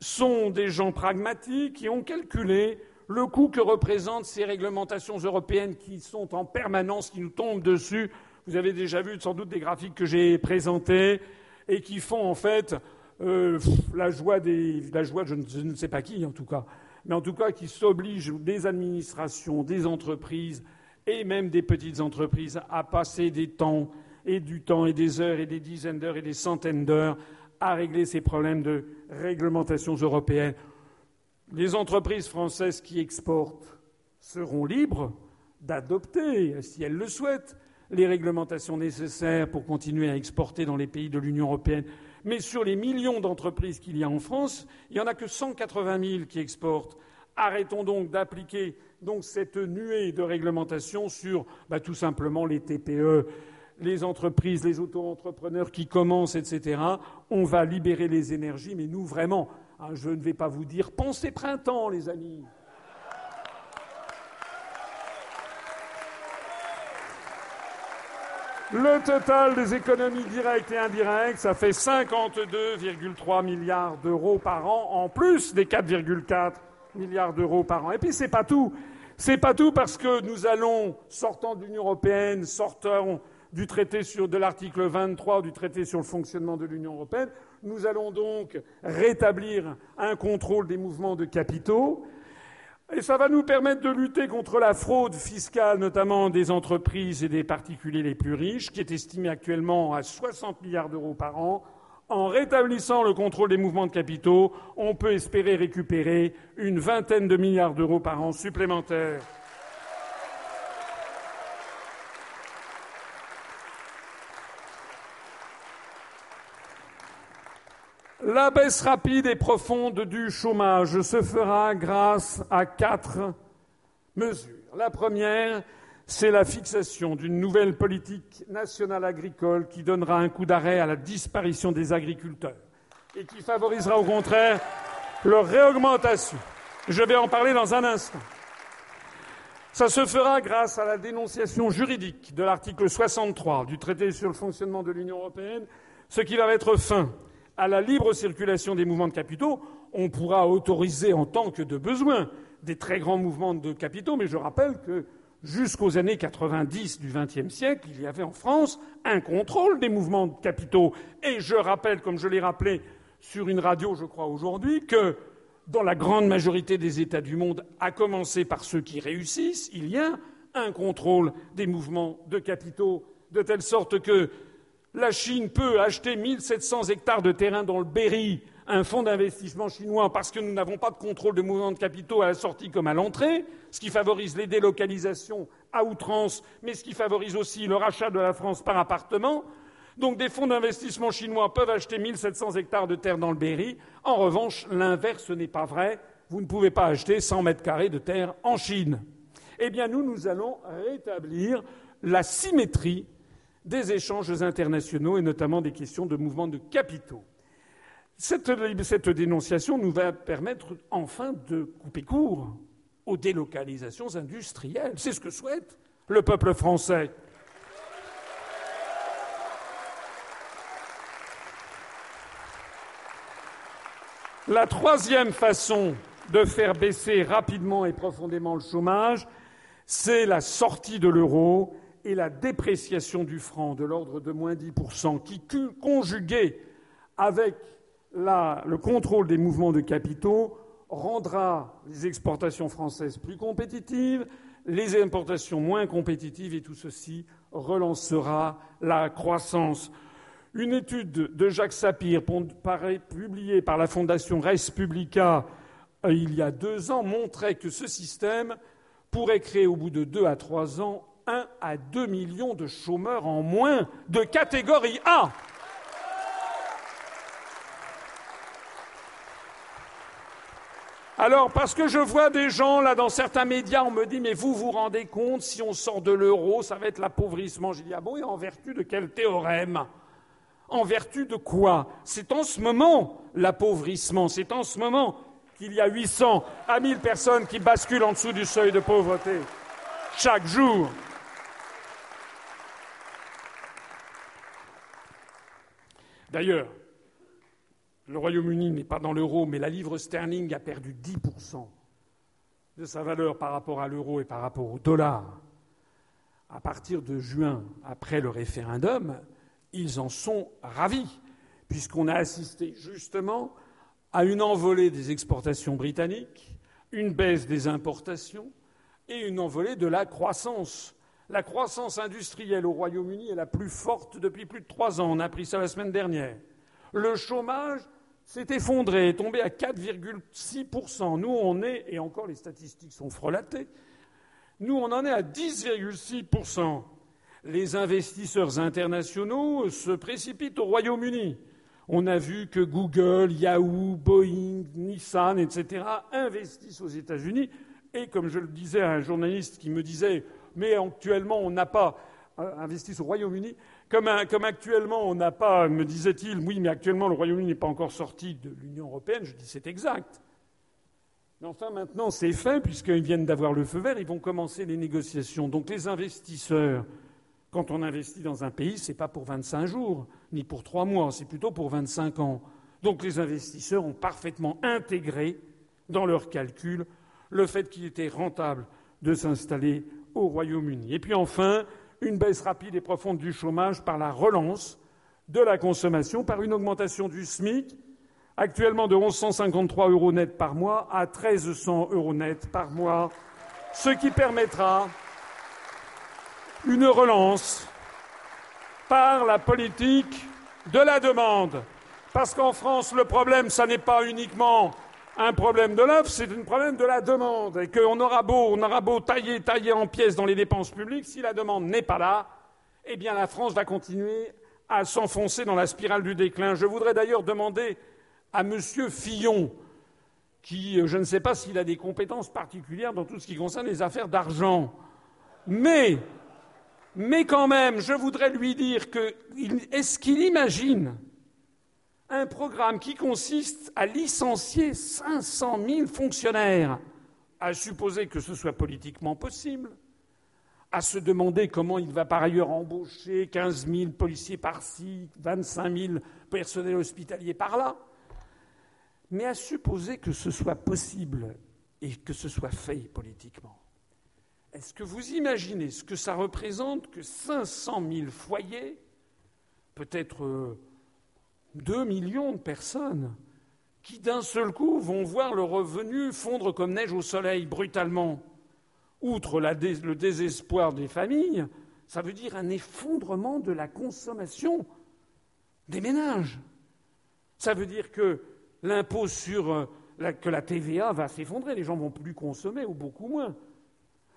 sont des gens pragmatiques qui ont calculé le coût que représentent ces réglementations européennes qui sont en permanence, qui nous tombent dessus. Vous avez déjà vu sans doute des graphiques que j'ai présentés et qui font en fait euh, la joie des, la joie, je ne sais pas qui en tout cas, mais en tout cas qui s'oblige des administrations, des entreprises et même des petites entreprises à passer des temps et du temps et des heures et des dizaines d'heures et des centaines d'heures à régler ces problèmes de réglementations européennes. Les entreprises françaises qui exportent seront libres d'adopter, si elles le souhaitent, les réglementations nécessaires pour continuer à exporter dans les pays de l'Union européenne. Mais sur les millions d'entreprises qu'il y a en France, il n'y en a que 180 000 qui exportent. Arrêtons donc d'appliquer donc cette nuée de réglementation sur bah, tout simplement les TPE, les entreprises, les auto-entrepreneurs qui commencent, etc. On va libérer les énergies, mais nous vraiment, hein, je ne vais pas vous dire pensez printemps, les amis. Le total des économies directes et indirectes, ça fait 52,3 milliards d'euros par an, en plus des 4,4 milliards d'euros par an. Et puis c'est pas tout. C'est pas tout parce que nous allons, sortant de l'Union européenne, sortant du traité sur, de l'article 23 du traité sur le fonctionnement de l'Union européenne, nous allons donc rétablir un contrôle des mouvements de capitaux. Et ça va nous permettre de lutter contre la fraude fiscale, notamment des entreprises et des particuliers les plus riches, qui est estimée actuellement à 60 milliards d'euros par an. En rétablissant le contrôle des mouvements de capitaux, on peut espérer récupérer une vingtaine de milliards d'euros par an supplémentaires. La baisse rapide et profonde du chômage se fera grâce à quatre mesures. La première, c'est la fixation d'une nouvelle politique nationale agricole qui donnera un coup d'arrêt à la disparition des agriculteurs et qui favorisera au contraire leur réaugmentation. Je vais en parler dans un instant. Ça se fera grâce à la dénonciation juridique de l'article 63 du traité sur le fonctionnement de l'Union européenne, ce qui va mettre fin à la libre circulation des mouvements de capitaux, on pourra autoriser en tant que de besoin des très grands mouvements de capitaux, mais je rappelle que jusqu'aux années 90 du XXe siècle, il y avait en France un contrôle des mouvements de capitaux. Et je rappelle, comme je l'ai rappelé sur une radio, je crois, aujourd'hui, que dans la grande majorité des États du monde, à commencer par ceux qui réussissent, il y a un contrôle des mouvements de capitaux, de telle sorte que la Chine peut acheter 1700 hectares de terrain dans le Berry, un fonds d'investissement chinois, parce que nous n'avons pas de contrôle de mouvement de capitaux à la sortie comme à l'entrée, ce qui favorise les délocalisations à outrance, mais ce qui favorise aussi le rachat de la France par appartement. Donc des fonds d'investissement chinois peuvent acheter 1700 hectares de terre dans le Berry. En revanche, l'inverse n'est pas vrai. Vous ne pouvez pas acheter 100 mètres carrés de terre en Chine. Eh bien, nous, nous allons rétablir la symétrie des échanges internationaux et notamment des questions de mouvement de capitaux. Cette, dénonciation nous va permettre enfin de couper court aux délocalisations industrielles. C'est ce que souhaite le peuple français. La troisième façon de faire baisser rapidement et profondément le chômage, c'est la sortie de l'euro et la dépréciation du franc de l'ordre de moins 10%, qui, conjuguée avec le contrôle des mouvements de capitaux, rendra les exportations françaises plus compétitives, les importations moins compétitives, et tout ceci relancera la croissance. Une étude de Jacques Sapir, publiée par la Fondation Res Publica euh, il y a deux ans, montrait que ce système pourrait créer au bout de deux à trois ans un à deux millions de chômeurs en moins de catégorie A. Alors, parce que je vois des gens, là, dans certains médias, on me dit, mais vous vous rendez compte, si on sort de l'euro, ça va être l'appauvrissement. J'ai dit, ah bon, et en vertu de quel théorème? En vertu de quoi? C'est en ce moment l'appauvrissement, c'est en ce moment qu'il y a 800 à 1000 personnes qui basculent en dessous du seuil de pauvreté chaque jour. D'ailleurs, le Royaume-Uni n'est pas dans l'euro, mais la livre sterling a perdu 10% de sa valeur par rapport à l'euro et par rapport au dollar. À partir de juin, après le référendum, ils en sont ravis, puisqu'on a assisté justement à une envolée des exportations britanniques, une baisse des importations et une envolée de la croissance. La croissance industrielle au Royaume-Uni est la plus forte depuis plus de trois ans. On a appris ça la semaine dernière. Le chômage s'est effondré, est tombé à 4,6%. Nous, on est, et encore les statistiques sont frelatées, nous, on en est à 10,6% les investisseurs internationaux se précipitent au Royaume-Uni. On a vu que Google, Yahoo, Boeing, Nissan, etc. investissent aux États-Unis. Et comme je le disais à un journaliste qui me disait, mais actuellement on n'a pas euh, investi au Royaume-Uni, comme, actuellement on n'a pas, me disait-il, oui, mais actuellement le Royaume-Uni n'est pas encore sorti de l'Union européenne, je dis c'est exact. Mais enfin maintenant c'est fait, puisqu'ils viennent d'avoir le feu vert, ils vont commencer les négociations. Donc les investisseurs quand on investit dans un pays, ce n'est pas pour 25 jours, ni pour trois mois, c'est plutôt pour 25 ans. Donc les investisseurs ont parfaitement intégré dans leurs calculs le fait qu'il était rentable de s'installer au Royaume-Uni. Et puis enfin, une baisse rapide et profonde du chômage par la relance de la consommation, par une augmentation du SMIC, actuellement de 1153 euros net par mois à 1300 euros net par mois, ce qui permettra une relance par la politique de la demande. Parce qu'en France, le problème, ce n'est pas uniquement un problème de l'offre, c'est un problème de la demande. Et qu'on aura beau, beau tailler, tailler en pièces dans les dépenses publiques, si la demande n'est pas là, eh bien la France va continuer à s'enfoncer dans la spirale du déclin. Je voudrais d'ailleurs demander à M. Fillon, qui, je ne sais pas s'il a des compétences particulières dans tout ce qui concerne les affaires d'argent, mais mais quand même, je voudrais lui dire que est-ce qu'il imagine un programme qui consiste à licencier 500 000 fonctionnaires, à supposer que ce soit politiquement possible, à se demander comment il va par ailleurs embaucher 15 000 policiers par-ci, 25 000 personnels hospitaliers par-là, mais à supposer que ce soit possible et que ce soit fait politiquement. Est-ce que vous imaginez ce que ça représente que 500 000 foyers, peut-être 2 euh, millions de personnes, qui d'un seul coup vont voir le revenu fondre comme neige au soleil brutalement Outre le désespoir des familles, ça veut dire un effondrement de la consommation des ménages. Ça veut dire que l'impôt sur euh, la TVA va s'effondrer, les gens vont plus consommer ou beaucoup moins.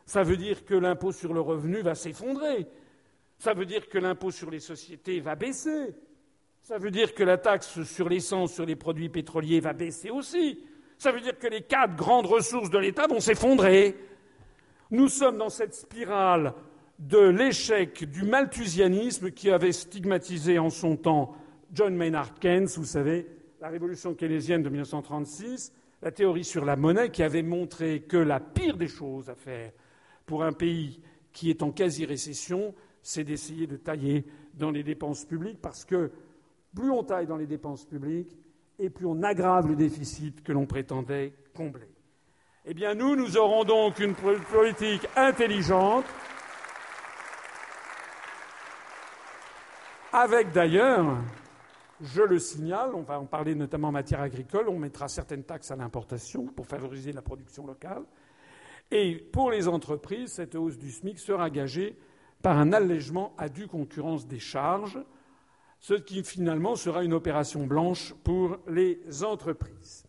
Ça veut dire que l'impôt sur le revenu va s'effondrer. Ça veut dire que l'impôt sur les sociétés va baisser. Ça veut dire que la taxe sur l'essence, sur les produits pétroliers va baisser aussi. Ça veut dire que les quatre grandes ressources de l'État vont s'effondrer. Nous sommes dans cette spirale de l'échec du malthusianisme qui avait stigmatisé en son temps John Maynard Keynes, vous savez, la révolution keynésienne de 1936, la théorie sur la monnaie qui avait montré que la pire des choses à faire pour un pays qui est en quasi-récession, c'est d'essayer de tailler dans les dépenses publiques parce que plus on taille dans les dépenses publiques et plus on aggrave le déficit que l'on prétendait combler. Eh bien, nous, nous aurons donc une politique intelligente, avec d'ailleurs, je le signale, on va en parler notamment en matière agricole, on mettra certaines taxes à l'importation pour favoriser la production locale. Et pour les entreprises, cette hausse du SMIC sera gagée par un allègement à due concurrence des charges, ce qui finalement sera une opération blanche pour les entreprises.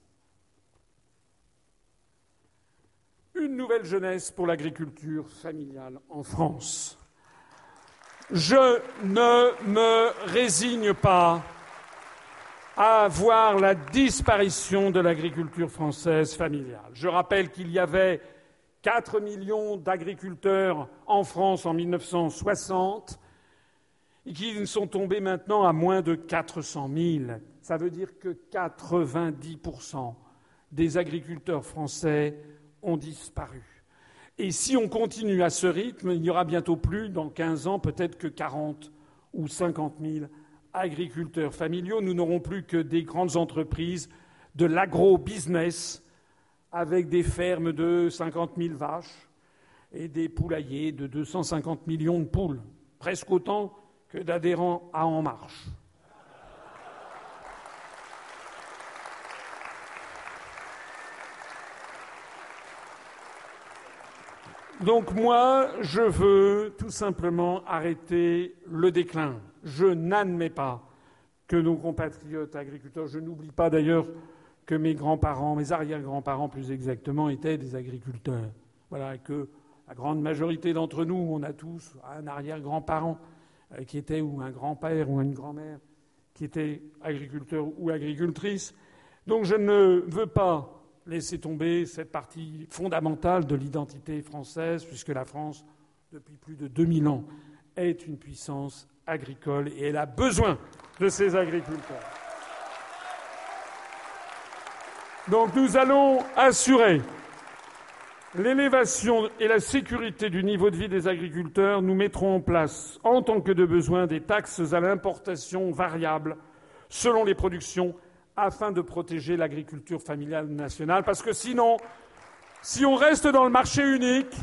Une nouvelle jeunesse pour l'agriculture familiale en France. Je ne me résigne pas à voir la disparition de l'agriculture française familiale. Je rappelle qu'il y avait 4 millions d'agriculteurs en France en 1960 et qu'ils sont tombés maintenant à moins de 400 000. Ça veut dire que 90% des agriculteurs français ont disparu. Et si on continue à ce rythme, il n'y aura bientôt plus, dans 15 ans, peut-être que 40 ou 50 000 agriculteurs familiaux. Nous n'aurons plus que des grandes entreprises de l'agro-business avec des fermes de 50 000 vaches et des poulaillers de 250 millions de poules, presque autant que d'adhérents à En Marche. Donc moi, je veux tout simplement arrêter le déclin. Je n'admets pas que nos compatriotes agriculteurs, je n'oublie pas d'ailleurs que mes grands-parents, mes arrière-grands-parents plus exactement, étaient des agriculteurs. Voilà, et que la grande majorité d'entre nous, on a tous un arrière-grand-parent qui était, ou un grand-père, ou une grand-mère, qui était agriculteur ou agricultrice. Donc je ne veux pas laisser tomber cette partie fondamentale de l'identité française, puisque la France, depuis plus de 2000 ans, est une puissance agricole et elle a besoin de ses agriculteurs. Donc nous allons assurer l'élévation et la sécurité du niveau de vie des agriculteurs. Nous mettrons en place, en tant que de besoin, des taxes à l'importation variables selon les productions afin de protéger l'agriculture familiale nationale. Parce que sinon, si on reste dans le marché unique,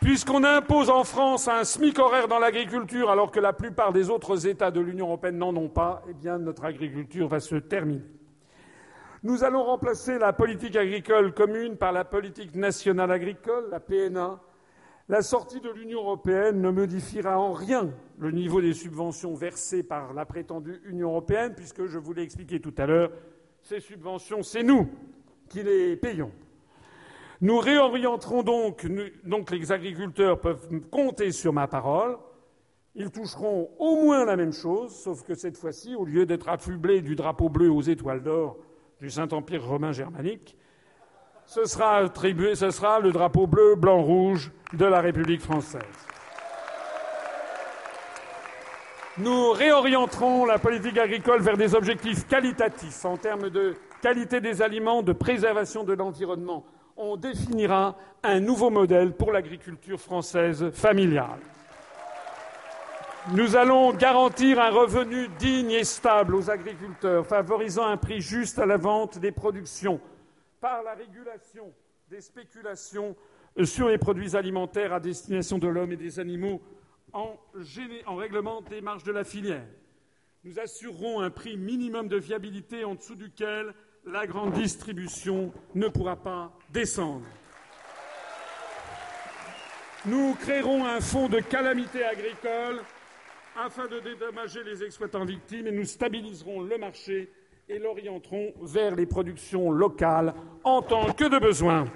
puisqu'on impose en France un SMIC horaire dans l'agriculture alors que la plupart des autres États de l'Union européenne n'en ont pas, eh bien notre agriculture va se terminer. Nous allons remplacer la politique agricole commune par la politique nationale agricole, la PNA. La sortie de l'Union européenne ne modifiera en rien le niveau des subventions versées par la prétendue Union européenne, puisque je vous l'ai expliqué tout à l'heure, ces subventions, c'est nous qui les payons. Nous réorienterons donc, donc les agriculteurs peuvent compter sur ma parole. Ils toucheront au moins la même chose, sauf que cette fois-ci, au lieu d'être affublés du drapeau bleu aux étoiles d'or du Saint-Empire romain germanique, ce sera attribué, ce sera le drapeau bleu, blanc, rouge de la République française. Nous réorienterons la politique agricole vers des objectifs qualitatifs en termes de qualité des aliments, de préservation de l'environnement. On définira un nouveau modèle pour l'agriculture française familiale. Nous allons garantir un revenu digne et stable aux agriculteurs, favorisant un prix juste à la vente des productions par la régulation des spéculations sur les produits alimentaires à destination de l'homme et des animaux en, règlement des marges de la filière. Nous assurerons un prix minimum de viabilité en dessous duquel la grande distribution ne pourra pas descendre. Nous créerons un fonds de calamité agricole afin de dédommager les exploitants victimes et nous stabiliserons le marché et l'orienterons vers les productions locales en tant que de besoin.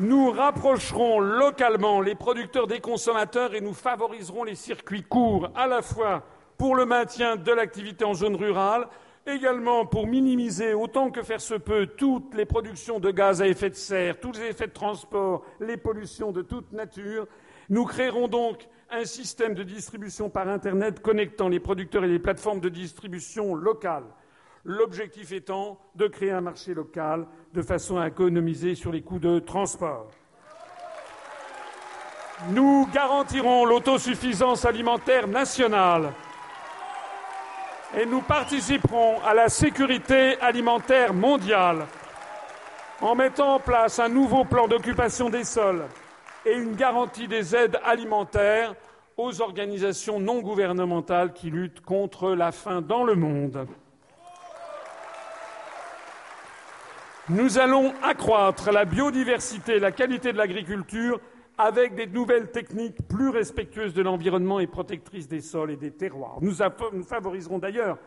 Nous rapprocherons localement les producteurs des consommateurs et nous favoriserons les circuits courts, à la fois pour le maintien de l'activité en zone rurale, également pour minimiser autant que faire se peut toutes les productions de gaz à effet de serre, tous les effets de transport, les pollutions de toute nature. Nous créerons donc un système de distribution par Internet connectant les producteurs et les plateformes de distribution locales. L'objectif étant de créer un marché local de façon à économiser sur les coûts de transport. Nous garantirons l'autosuffisance alimentaire nationale et nous participerons à la sécurité alimentaire mondiale en mettant en place un nouveau plan d'occupation des sols et une garantie des aides alimentaires aux organisations non gouvernementales qui luttent contre la faim dans le monde. Nous allons accroître la biodiversité et la qualité de l'agriculture avec des nouvelles techniques plus respectueuses de l'environnement et protectrices des sols et des terroirs. Nous, favoriserons d'ailleurs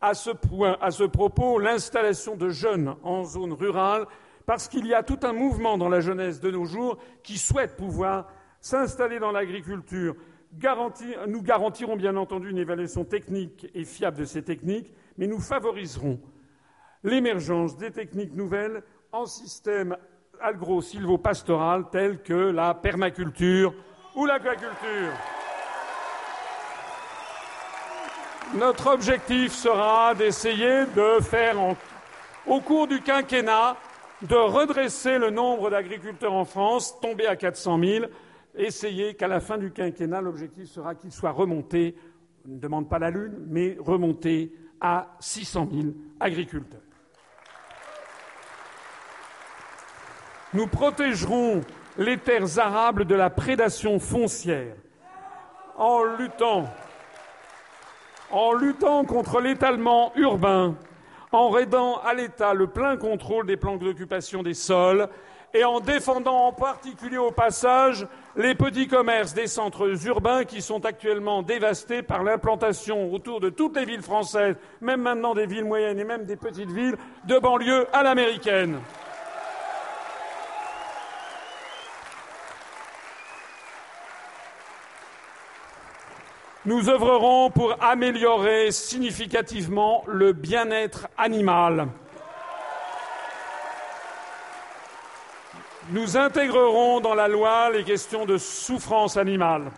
à ce, propos l'installation de jeunes en zone rurale parce qu'il y a tout un mouvement dans la jeunesse de nos jours qui souhaite pouvoir s'installer dans l'agriculture. Nous garantirons bien entendu une évaluation technique et fiable de ces techniques, mais nous favoriserons l'émergence des techniques nouvelles en système agro-silvopastoral tels que la permaculture ou l'aquaculture. Notre objectif sera d'essayer de faire, au cours du quinquennat, de redresser le nombre d'agriculteurs en France, tombé à 400 000, essayer qu'à la fin du quinquennat, l'objectif sera qu'il soit remonté, on ne demande pas la Lune, mais remonté à 600 000 agriculteurs. Nous protégerons les terres arables de la prédation foncière en luttant, en luttant contre l'étalement urbain, en raidant à l'État le plein contrôle des plans d'occupation des sols et en défendant en particulier au passage les petits commerces des centres urbains qui sont actuellement dévastés par l'implantation autour de toutes les villes françaises, même maintenant des villes moyennes et même des petites villes, de banlieue à l'américaine. Nous œuvrerons pour améliorer significativement le bien-être animal. Nous intégrerons dans la loi les questions de souffrance animale.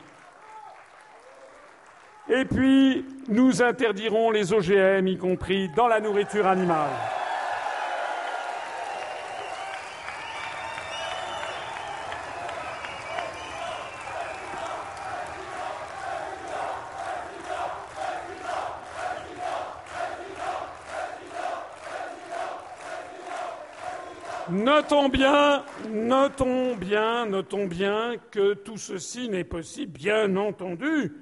Et puis, nous interdirons les OGM, y compris dans la nourriture animale. Notons bien, notons bien, notons bien que tout ceci n'est possible, bien entendu,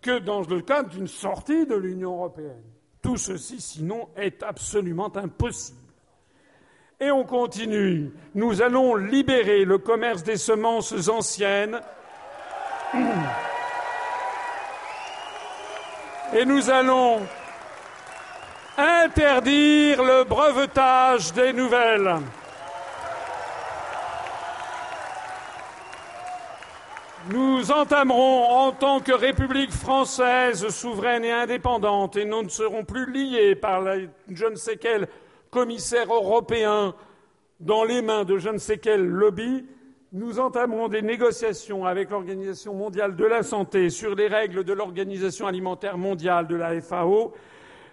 que dans le cadre d'une sortie de l'Union européenne. Tout ceci, sinon, est absolument impossible. Et on continue. Nous allons libérer le commerce des semences anciennes. Et nous allons interdire le brevetage des nouvelles. Nous entamerons en tant que République française souveraine et indépendante, et nous ne serons plus liés par je ne sais quel commissaire européen dans les mains de je ne sais quel lobby, nous entamerons des négociations avec l'Organisation mondiale de la santé sur les règles de l'Organisation alimentaire mondiale de la FAO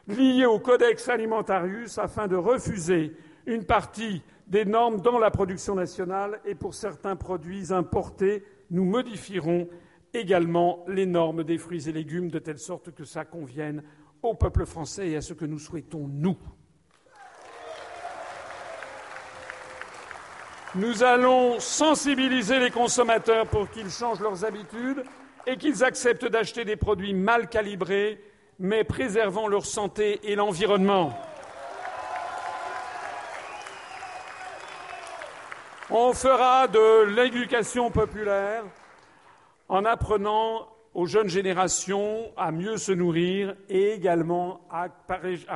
liées au Codex Alimentarius afin de refuser une partie des normes dans la production nationale et pour certains produits importés nous modifierons également les normes des fruits et légumes de telle sorte que ça convienne au peuple français et à ce que nous souhaitons, nous. Nous allons sensibiliser les consommateurs pour qu'ils changent leurs habitudes et qu'ils acceptent d'acheter des produits mal calibrés, mais préservant leur santé et l'environnement. On fera de l'éducation populaire en apprenant aux jeunes générations à mieux se nourrir et également à,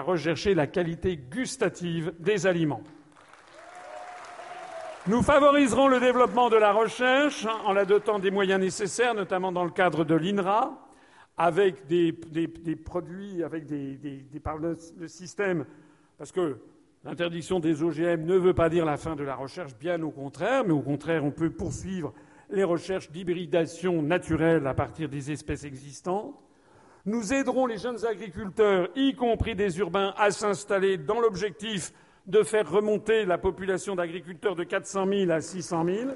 rechercher la qualité gustative des aliments. Nous favoriserons le développement de la recherche en la dotant des moyens nécessaires, notamment dans le cadre de l'INRA, avec des, produits, avec des, par le, système, parce que l'interdiction des OGM ne veut pas dire la fin de la recherche, bien au contraire, mais au contraire, on peut poursuivre les recherches d'hybridation naturelle à partir des espèces existantes. Nous aiderons les jeunes agriculteurs, y compris des urbains, à s'installer dans l'objectif de faire remonter la population d'agriculteurs de 400 000 à 600 000.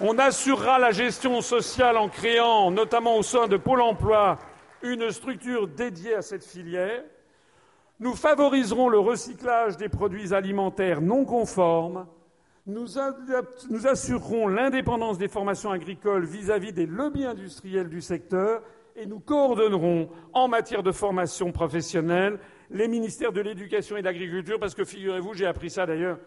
On assurera la gestion sociale en créant, notamment au sein de Pôle emploi, une structure dédiée à cette filière. Nous favoriserons le recyclage des produits alimentaires non conformes. Nous, assurerons l'indépendance des formations agricoles vis-à-vis des lobbies industriels du secteur et nous coordonnerons en matière de formation professionnelle les ministères de l'Éducation et de l'Agriculture, parce que figurez-vous, j'ai appris ça d'ailleurs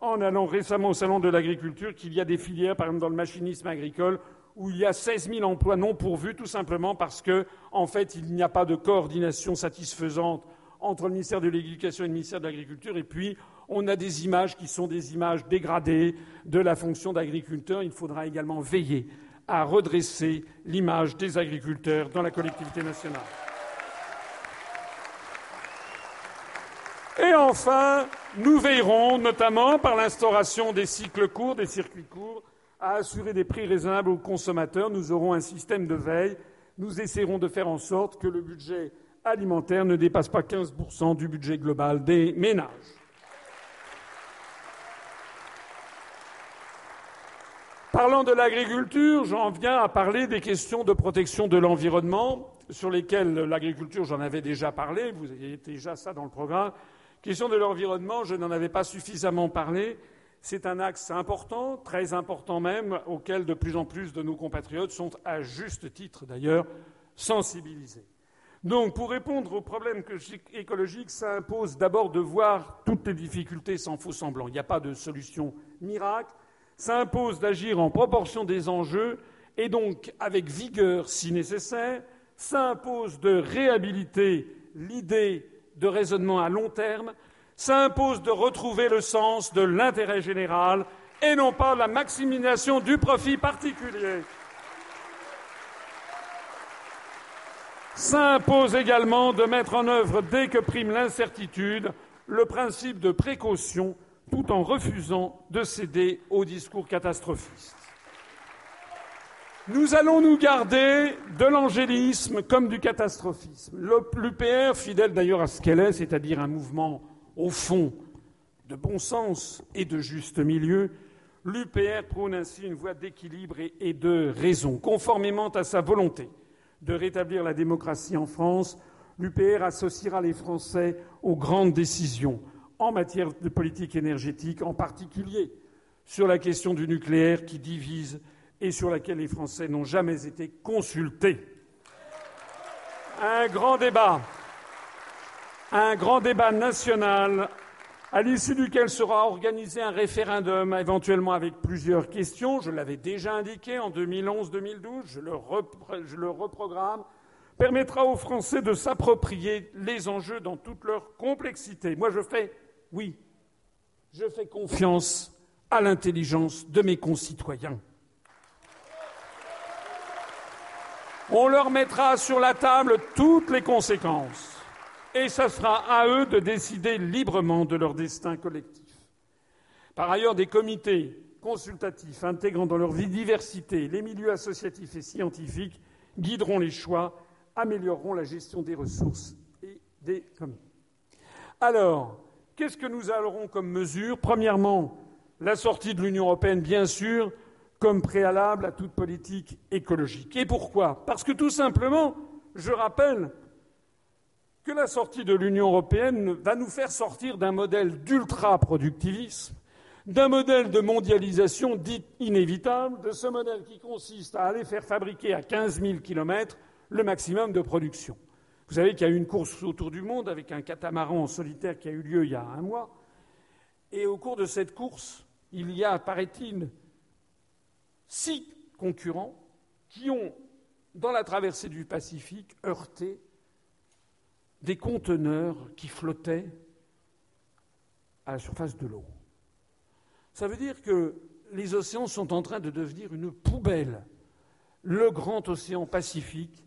en allant récemment au Salon de l'Agriculture, qu'il y a des filières, par exemple dans le machinisme agricole, où il y a 16 000 emplois non pourvus, tout simplement parce que, en fait, il n'y a pas de coordination satisfaisante entre le ministère de l'Éducation et le ministère de l'Agriculture, et puis on a des images qui sont des images dégradées de la fonction d'agriculteur. Il faudra également veiller à redresser l'image des agriculteurs dans la collectivité nationale. Et enfin, nous veillerons, notamment par l'instauration des cycles courts, des circuits courts, à assurer des prix raisonnables aux consommateurs. Nous aurons un système de veille. Nous essaierons de faire en sorte que le budget alimentaire ne dépasse pas 15% du budget global des ménages. Parlant de l'agriculture, j'en viens à parler des questions de protection de l'environnement, sur lesquelles l'agriculture, j'en avais déjà parlé, vous avez déjà ça dans le programme. Question de l'environnement, je n'en avais pas suffisamment parlé. C'est un axe important, très important même, auquel de plus en plus de nos compatriotes sont, à juste titre d'ailleurs, sensibilisés. Donc, pour répondre aux problèmes écologiques, ça impose d'abord de voir toutes les difficultés sans faux semblant. Il n'y a pas de solution miracle. Ça impose d'agir en proportion des enjeux et donc avec vigueur si nécessaire. Ça impose de réhabiliter l'idée de raisonnement à long terme, ça impose de retrouver le sens de l'intérêt général et non pas la maximisation du profit particulier. Ça impose également de mettre en œuvre, dès que prime l'incertitude, le principe de précaution tout en refusant de céder au discours catastrophiste. Nous allons nous garder de l'angélisme comme du catastrophisme. L'UPR, fidèle d'ailleurs à ce qu'elle est, c'est-à-dire un mouvement au fond de bon sens et de juste milieu, l'UPR prône ainsi une voie d'équilibre et de raison. Conformément à sa volonté de rétablir la démocratie en France, l'UPR associera les Français aux grandes décisions en matière de politique énergétique, en particulier sur la question du nucléaire qui divise et sur laquelle les Français n'ont jamais été consultés. Un grand débat, un grand débat national à l'issue duquel sera organisé un référendum, éventuellement avec plusieurs questions. Je l'avais déjà indiqué en 2011-2012, je, je, le reprogramme, permettra aux Français de s'approprier les enjeux dans toute leur complexité. Moi, je fais, oui, je fais confiance à l'intelligence de mes concitoyens. On leur mettra sur la table toutes les conséquences et ce sera à eux de décider librement de leur destin collectif. Par ailleurs, des comités consultatifs intégrant dans leur vie diversité les milieux associatifs et scientifiques guideront les choix, amélioreront la gestion des ressources et des comités. Alors, qu'est-ce que nous aurons comme mesure Premièrement, la sortie de l'Union européenne, bien sûr, comme préalable à toute politique écologique. Et pourquoi? Parce que tout simplement, je rappelle que la sortie de l'Union européenne va nous faire sortir d'un modèle d'ultra-productivisme, d'un modèle de mondialisation dit inévitable, de ce modèle qui consiste à aller faire fabriquer à 15 000 kilomètres le maximum de production. Vous savez qu'il y a eu une course autour du monde avec un catamaran solitaire qui a eu lieu il y a un mois. Et au cours de cette course, il y a, paraît-il, six concurrents qui ont, dans la traversée du Pacifique, heurté des conteneurs qui flottaient à la surface de l'eau. Ça veut dire que les océans sont en train de devenir une poubelle. Le grand océan Pacifique,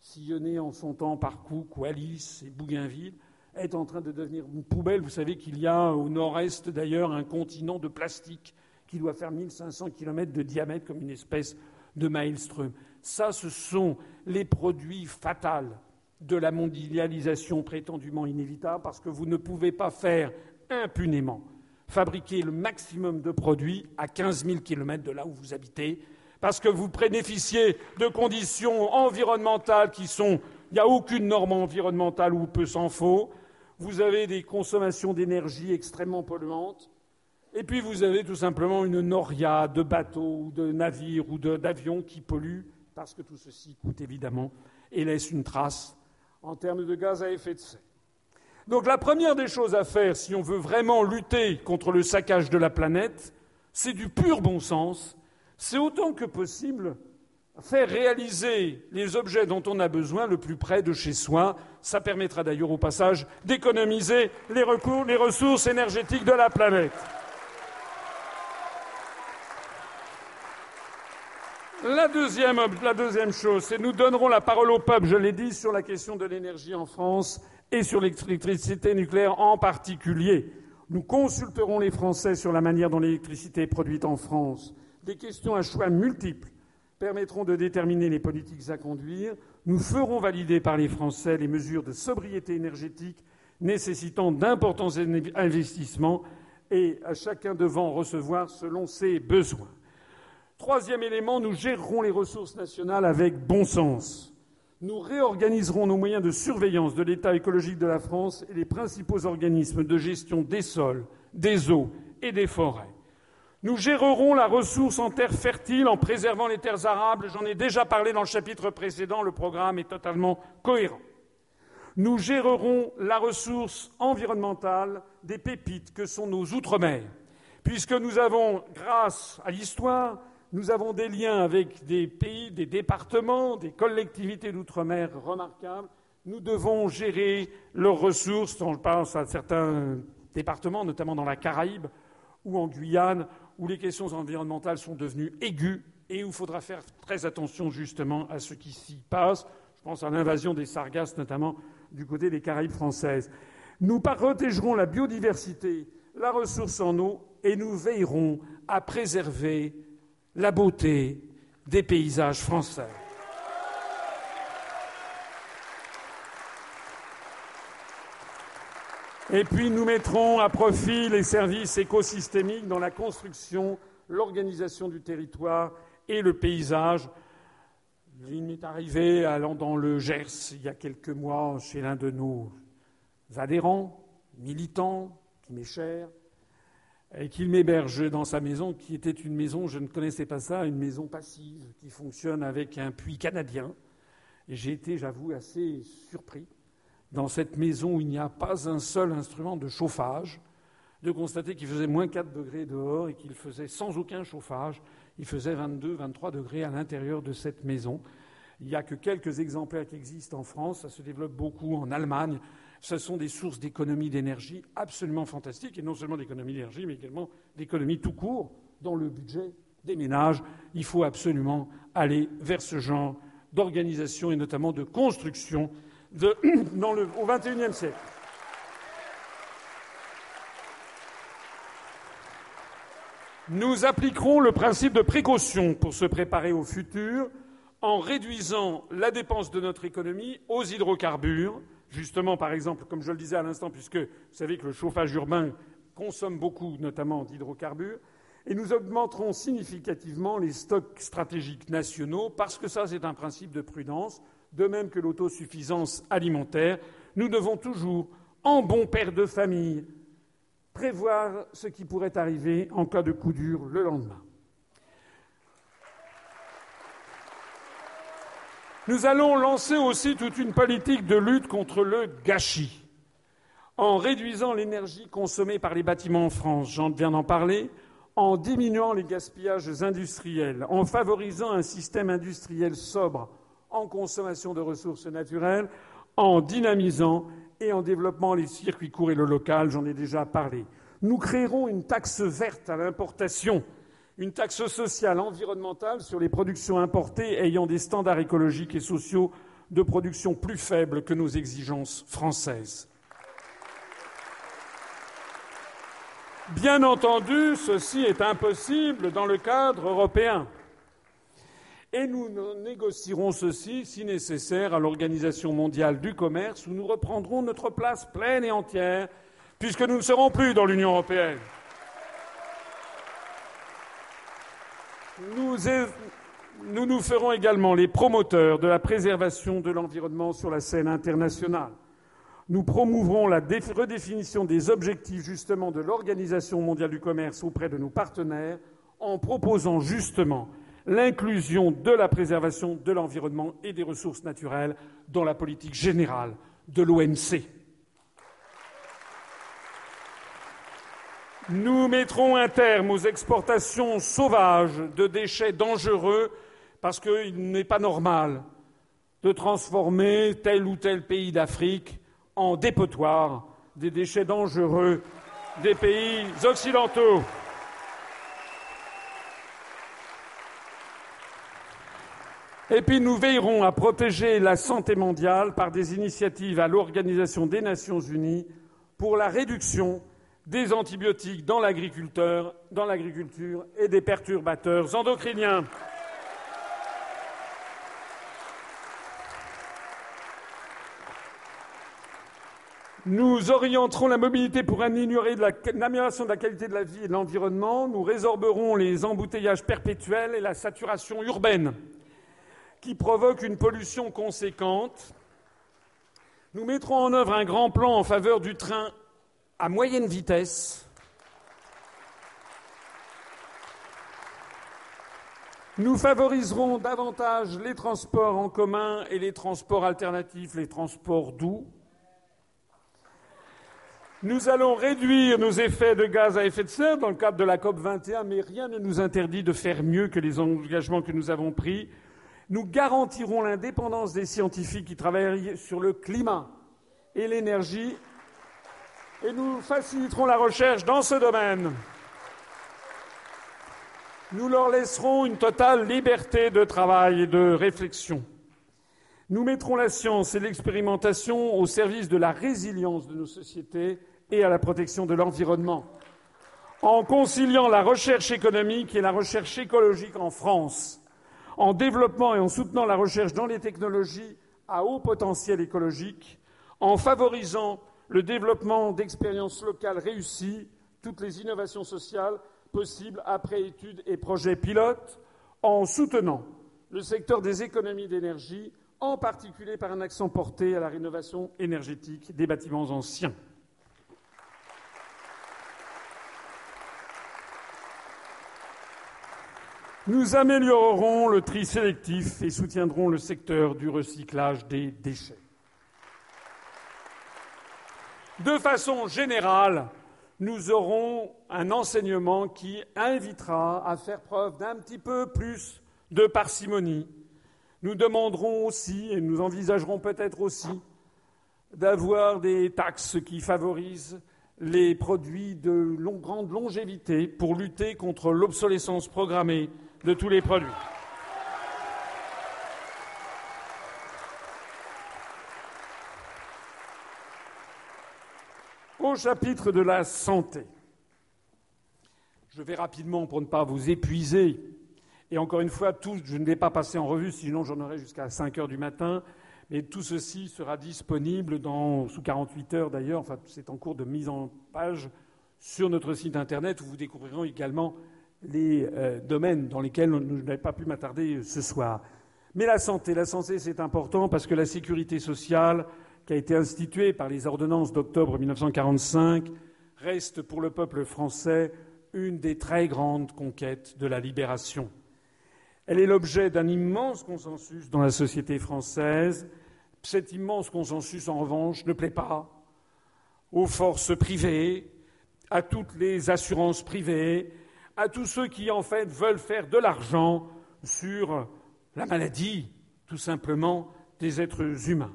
sillonné en son temps par Cook, Wallis et Bougainville, est en train de devenir une poubelle. Vous savez qu'il y a au nord-est d'ailleurs un continent de plastique qui doit faire 1500 km de diamètre comme une espèce de maelstrom. Ça, ce sont les produits fatals de la mondialisation prétendument inévitable parce que vous ne pouvez pas faire impunément fabriquer le maximum de produits à 15 000 km de là où vous habitez parce que vous bénéficiez de conditions environnementales qui sont. Il n'y a aucune norme environnementale où peu s'en faut. Vous avez des consommations d'énergie extrêmement polluantes. Et puis vous avez tout simplement une noria de bateaux de navires ou d'avions qui polluent, parce que tout ceci coûte évidemment et laisse une trace en termes de gaz à effet de serre. Donc la première des choses à faire si on veut vraiment lutter contre le saccage de la planète, c'est du pur bon sens, c'est autant que possible faire réaliser les objets dont on a besoin le plus près de chez soi. Ça permettra d'ailleurs au passage d'économiser les, les ressources énergétiques de la planète. La deuxième, chose, c'est nous donnerons la parole au peuple, je l'ai dit, sur la question de l'énergie en France et sur l'électricité nucléaire en particulier. Nous consulterons les Français sur la manière dont l'électricité est produite en France. Des questions à choix multiples permettront de déterminer les politiques à conduire. Nous ferons valider par les Français les mesures de sobriété énergétique nécessitant d'importants investissements et à chacun devant recevoir selon ses besoins. Troisième élément, nous gérerons les ressources nationales avec bon sens. Nous réorganiserons nos moyens de surveillance de l'état écologique de la France et les principaux organismes de gestion des sols, des eaux et des forêts. Nous gérerons la ressource en terres fertiles en préservant les terres arables. J'en ai déjà parlé dans le chapitre précédent. Le programme est totalement cohérent. Nous gérerons la ressource environnementale des pépites que sont nos outre-mer, puisque nous avons, grâce à l'histoire, nous avons des liens avec des pays, des départements, des collectivités d'outre-mer remarquables. Nous devons gérer leurs ressources. On pense à certains départements, notamment dans la Caraïbe ou en Guyane, où les questions environnementales sont devenues aiguës et où il faudra faire très attention justement à ce qui s'y passe. Je pense à l'invasion des sargasses, notamment du côté des Caraïbes françaises. Nous protégerons la biodiversité, la ressource en eau, et nous veillerons à préserver la beauté des paysages français. Et puis nous mettrons à profit les services écosystémiques dans la construction, l'organisation du territoire et le paysage. Il m'est arrivé, allant dans le Gers il y a quelques mois, chez l'un de nos adhérents, militants, qui m'est cher, et qu'il m'héberge dans sa maison, qui était une maison, je ne connaissais pas ça, une maison passive, qui fonctionne avec un puits canadien. J'ai été, j'avoue, assez surpris, dans cette maison où il n'y a pas un seul instrument de chauffage, de constater qu'il faisait moins 4 degrés dehors et qu'il faisait sans aucun chauffage. Il faisait 22, 23 degrés à l'intérieur de cette maison. Il n'y a que quelques exemplaires qui existent en France, ça se développe beaucoup en Allemagne, ce sont des sources d'économie d'énergie absolument fantastiques, et non seulement d'économie d'énergie, mais également d'économie tout court dans le budget des ménages. Il faut absolument aller vers ce genre d'organisation et notamment de construction <coughs> au XXIe siècle. Nous appliquerons le principe de précaution pour se préparer au futur en réduisant la dépense de notre économie aux hydrocarbures, justement, par exemple, comme je le disais à l'instant, puisque vous savez que le chauffage urbain consomme beaucoup, notamment d'hydrocarbures, et nous augmenterons significativement les stocks stratégiques nationaux, parce que ça, c'est un principe de prudence, de même que l'autosuffisance alimentaire. Nous devons toujours, en bon père de famille, prévoir ce qui pourrait arriver en cas de coup dur le lendemain. Nous allons lancer aussi toute une politique de lutte contre le gâchis, en réduisant l'énergie consommée par les bâtiments en France, j'en viens d'en parler, en diminuant les gaspillages industriels, en favorisant un système industriel sobre en consommation de ressources naturelles, en dynamisant et en développant les circuits courts et le local, j'en ai déjà parlé. Nous créerons une taxe verte à l'importation, une taxe sociale environnementale sur les productions importées ayant des standards écologiques et sociaux de production plus faibles que nos exigences françaises. Bien entendu, ceci est impossible dans le cadre européen. Et nous négocierons ceci, si nécessaire, à l'Organisation mondiale du commerce, où nous reprendrons notre place pleine et entière, puisque nous ne serons plus dans l'Union européenne. Nous, nous ferons également les promoteurs de la préservation de l'environnement sur la scène internationale. Nous promouvrons la redéfinition des objectifs justement de l'Organisation mondiale du commerce auprès de nos partenaires en proposant justement l'inclusion de la préservation de l'environnement et des ressources naturelles dans la politique générale de l'OMC. Nous mettrons un terme aux exportations sauvages de déchets dangereux parce qu'il n'est pas normal de transformer tel ou tel pays d'Afrique en dépotoir des déchets dangereux des pays occidentaux. Et puis nous veillerons à protéger la santé mondiale par des initiatives à l'Organisation des Nations Unies pour la réduction des antibiotiques dans l'agriculture et des perturbateurs endocriniens. Nous orienterons la mobilité pour améliorer l'amélioration de la qualité de la vie et de l'environnement. Nous résorberons les embouteillages perpétuels et la saturation urbaine qui provoquent une pollution conséquente. Nous mettrons en œuvre un grand plan en faveur du train à moyenne vitesse. Nous favoriserons davantage les transports en commun et les transports alternatifs, les transports doux. Nous allons réduire nos effets de gaz à effet de serre dans le cadre de la COP 21, mais rien ne nous interdit de faire mieux que les engagements que nous avons pris. Nous garantirons l'indépendance des scientifiques qui travaillent sur le climat et l'énergie et nous faciliterons la recherche dans ce domaine. Nous leur laisserons une totale liberté de travail et de réflexion. Nous mettrons la science et l'expérimentation au service de la résilience de nos sociétés et à la protection de l'environnement, en conciliant la recherche économique et la recherche écologique en France, en développant et en soutenant la recherche dans les technologies à haut potentiel écologique, en favorisant le développement d'expériences locales réussies, toutes les innovations sociales possibles après études et projets pilotes, en soutenant le secteur des économies d'énergie, en particulier par un accent porté à la rénovation énergétique des bâtiments anciens. Nous améliorerons le tri sélectif et soutiendrons le secteur du recyclage des déchets. De façon générale, nous aurons un enseignement qui invitera à faire preuve d'un petit peu plus de parcimonie. Nous demanderons aussi, et nous envisagerons peut-être aussi, d'avoir des taxes qui favorisent les produits de grande longévité pour lutter contre l'obsolescence programmée de tous les produits. Au chapitre de la santé, je vais rapidement pour ne pas vous épuiser. Et encore une fois, tout, je ne vais pas passer en revue, sinon j'en aurai jusqu'à 5 heures du matin. Mais tout ceci sera disponible dans, sous 48 heures d'ailleurs, enfin c'est en cours de mise en page sur notre site internet où vous découvrirez également les euh, domaines dans lesquels je n'avais pas pu m'attarder ce soir. Mais la santé, la santé c'est important parce que la sécurité sociale qui a été instituée par les ordonnances d'octobre 1945 reste pour le peuple français une des très grandes conquêtes de la libération. Elle est l'objet d'un immense consensus dans la société française. Cet immense consensus, en revanche, ne plaît pas aux forces privées, à toutes les assurances privées, à tous ceux qui, en fait, veulent faire de l'argent sur la maladie, tout simplement, des êtres humains.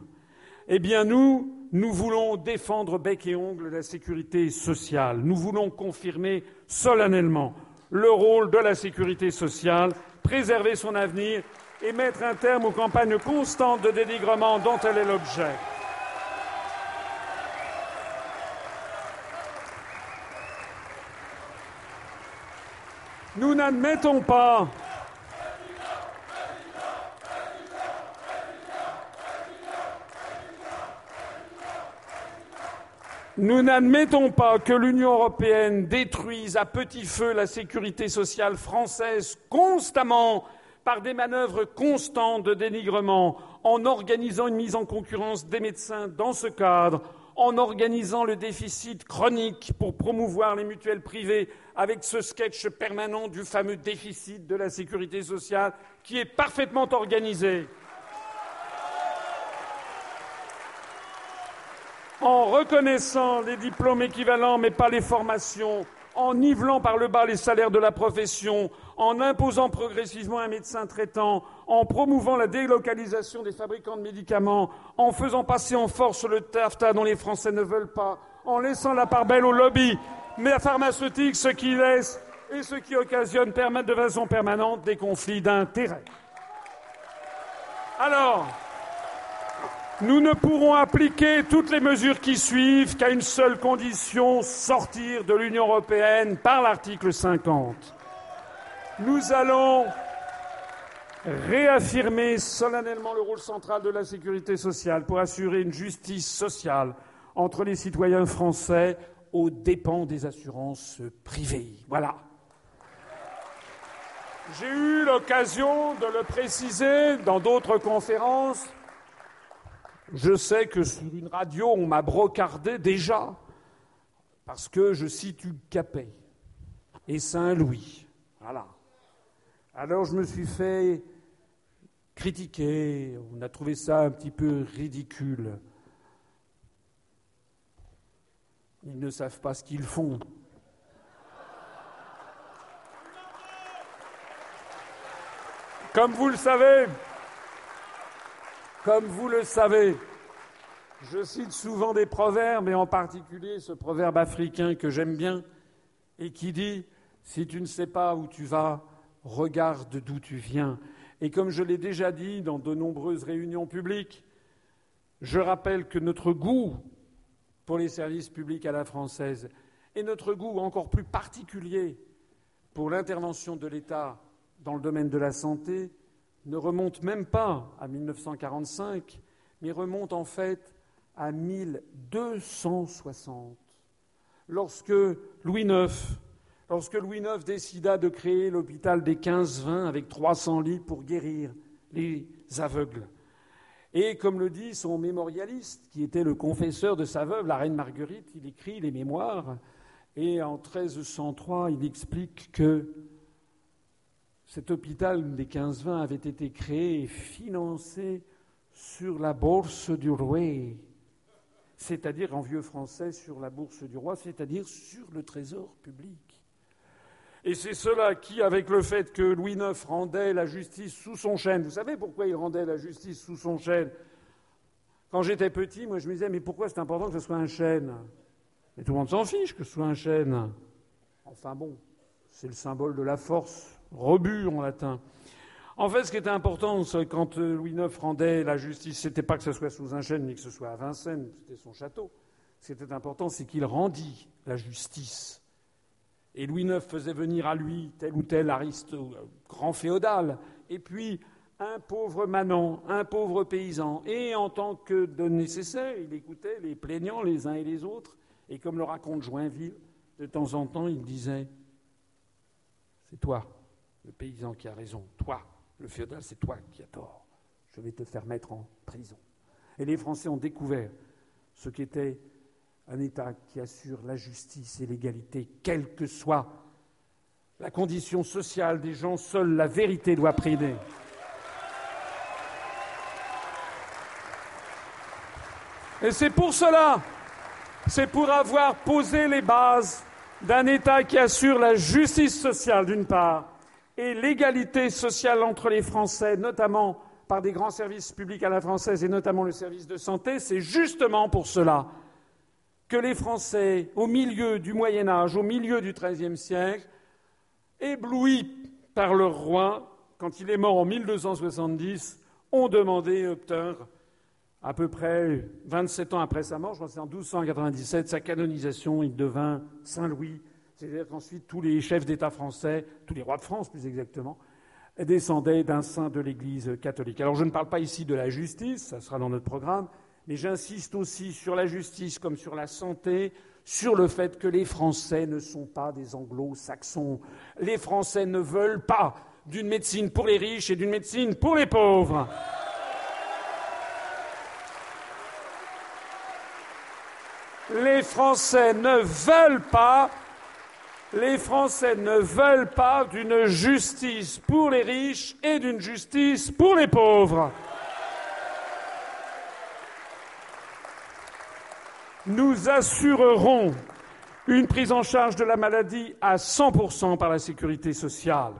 Eh bien, nous, nous voulons défendre bec et ongle la sécurité sociale. Nous voulons confirmer solennellement le rôle de la sécurité sociale, préserver son avenir et mettre un terme aux campagnes constantes de dénigrement dont elle est l'objet. Nous n'admettons pas Nous n'admettons pas que l'Union européenne détruise à petit feu la sécurité sociale française constamment par des manœuvres constantes de dénigrement, en organisant une mise en concurrence des médecins dans ce cadre, en organisant le déficit chronique pour promouvoir les mutuelles privées avec ce sketch permanent du fameux déficit de la sécurité sociale qui est parfaitement organisé. En reconnaissant les diplômes équivalents mais pas les formations, en nivelant par le bas les salaires de la profession, en imposant progressivement un médecin traitant, en promouvant la délocalisation des fabricants de médicaments, en faisant passer en force le TAFTA dont les Français ne veulent pas, en laissant la part belle au lobby mais pharmaceutique, ce qui laisse et ce qui occasionne de façon permanente des conflits d'intérêts. Alors, nous ne pourrons appliquer toutes les mesures qui suivent qu'à une seule condition, sortir de l'Union européenne par l'article 50. Nous allons réaffirmer solennellement le rôle central de la sécurité sociale pour assurer une justice sociale entre les citoyens français aux dépens des assurances privées. Voilà. J'ai eu l'occasion de le préciser dans d'autres conférences. Je sais que sur une radio, on m'a brocardé déjà, parce que je situe Capet et Saint-Louis. Voilà. Alors je me suis fait critiquer, on a trouvé ça un petit peu ridicule. Ils ne savent pas ce qu'ils font. Comme vous le savez, comme vous le savez, je cite souvent des proverbes, et en particulier ce proverbe africain que j'aime bien, et qui dit Si tu ne sais pas où tu vas, regarde d'où tu viens. Et comme je l'ai déjà dit dans de nombreuses réunions publiques, je rappelle que notre goût pour les services publics à la française et notre goût encore plus particulier pour l'intervention de l'État dans le domaine de la santé ne remonte même pas à 1945, mais remonte en fait à 1260, lorsque Louis IX, lorsque Louis IX décida de créer l'hôpital des 15-20 avec 300 lits pour guérir les aveugles. Et comme le dit son mémorialiste, qui était le confesseur de sa veuve, la reine Marguerite, il écrit les mémoires, et en 1303, il explique que cet hôpital des 15-20 avait été créé et financé sur la bourse du roi, c'est-à-dire en vieux français sur la bourse du roi, c'est-à-dire sur le trésor public. Et c'est cela qui, avec le fait que Louis IX rendait la justice sous son chêne, vous savez pourquoi il rendait la justice sous son chêne? Quand j'étais petit, moi je me disais, mais pourquoi c'est important que ce soit un chêne? Mais tout le monde s'en fiche que ce soit un chêne. Enfin bon, c'est le symbole de la force rebut en latin. En fait, ce qui était important quand euh, Louis IX rendait la justice, c'était pas que ce soit sous un chêne ni que ce soit à Vincennes, c'était son château. Ce qui était important, c'est qu'il rendit la justice. Et Louis IX faisait venir à lui tel ou tel ariste, euh, grand féodal, et puis un pauvre manant, un pauvre paysan. Et en tant que nécessaire, il écoutait les plaignants les uns et les autres. Et comme le raconte Joinville, de temps en temps, il disait C'est toi, le paysan qui a raison, toi, le féodal, c'est toi qui as tort. Je vais te faire mettre en prison. Et les Français ont découvert ce qu'était un État qui assure la justice et l'égalité, quelle que soit la condition sociale des gens, seule la vérité doit primer. Et c'est pour cela, c'est pour avoir posé les bases d'un État qui assure la justice sociale d'une part et l'égalité sociale entre les Français, notamment par des grands services publics à la française et notamment le service de santé, c'est justement pour cela que les Français, au milieu du Moyen Âge, au milieu du XIIIe siècle, éblouis par leur roi, quand il est mort en 1270, ont demandé obtinrent, à peu près 27 ans après sa mort, je crois que c'est en 1297, sa canonisation, il devint Saint Louis. C'est-à-dire qu'ensuite tous les chefs d'État français, tous les rois de France plus exactement, descendaient d'un saint de l'Église catholique. Alors je ne parle pas ici de la justice, ça sera dans notre programme, mais j'insiste aussi sur la justice comme sur la santé, sur le fait que les Français ne sont pas des anglo-saxons. Les Français ne veulent pas d'une médecine pour les riches et d'une médecine pour les pauvres. Les Français ne veulent pas les Français ne veulent pas d'une justice pour les riches et d'une justice pour les pauvres. Nous assurerons une prise en charge de la maladie à 100% par la sécurité sociale.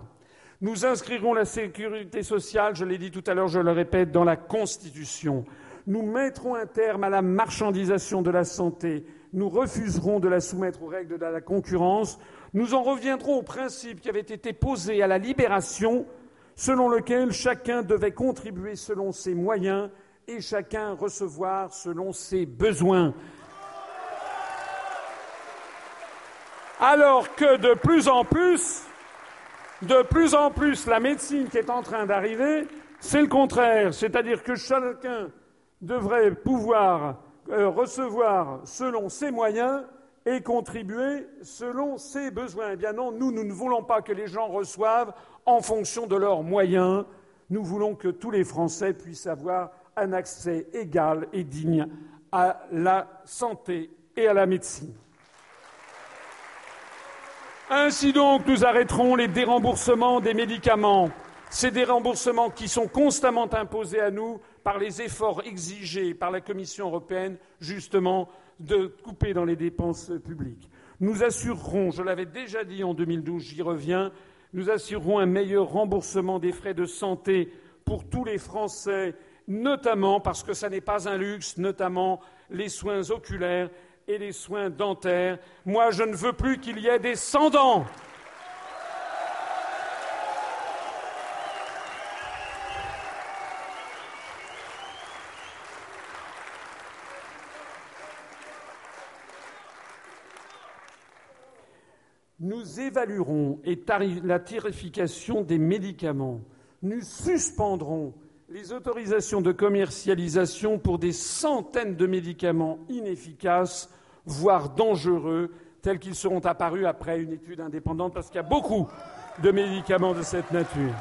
Nous inscrirons la sécurité sociale, je l'ai dit tout à l'heure, je le répète, dans la Constitution. Nous mettrons un terme à la marchandisation de la santé. Nous refuserons de la soumettre aux règles de la concurrence nous en reviendrons au principe qui avait été posé à la libération, selon lequel chacun devait contribuer selon ses moyens et chacun recevoir selon ses besoins. Alors que de plus en plus, de plus en plus, la médecine qui est en train d'arriver, c'est le contraire. C'est-à-dire que chacun devrait pouvoir euh, recevoir selon ses moyens et contribuer selon ses besoins. Eh bien non, nous, nous ne voulons pas que les gens reçoivent en fonction de leurs moyens. Nous voulons que tous les Français puissent avoir un accès égal et digne à la santé et à la médecine. Ainsi donc, nous arrêterons les déremboursements des médicaments, ces déremboursements qui sont constamment imposés à nous par les efforts exigés par la Commission européenne, justement, de couper dans les dépenses publiques. Nous assurerons, je l'avais déjà dit en 2012, j'y reviens, nous assurerons un meilleur remboursement des frais de santé pour tous les Français, notamment parce que ce n'est pas un luxe, notamment les soins oculaires et les soins dentaires. Moi, je ne veux plus qu'il y ait des sans-dents. Nous évaluerons la tarification des médicaments. Nous suspendrons les autorisations de commercialisation pour des centaines de médicaments inefficaces, voire dangereux, tels qu'ils seront apparus après une étude indépendante, parce qu'il y a beaucoup de médicaments de cette nature.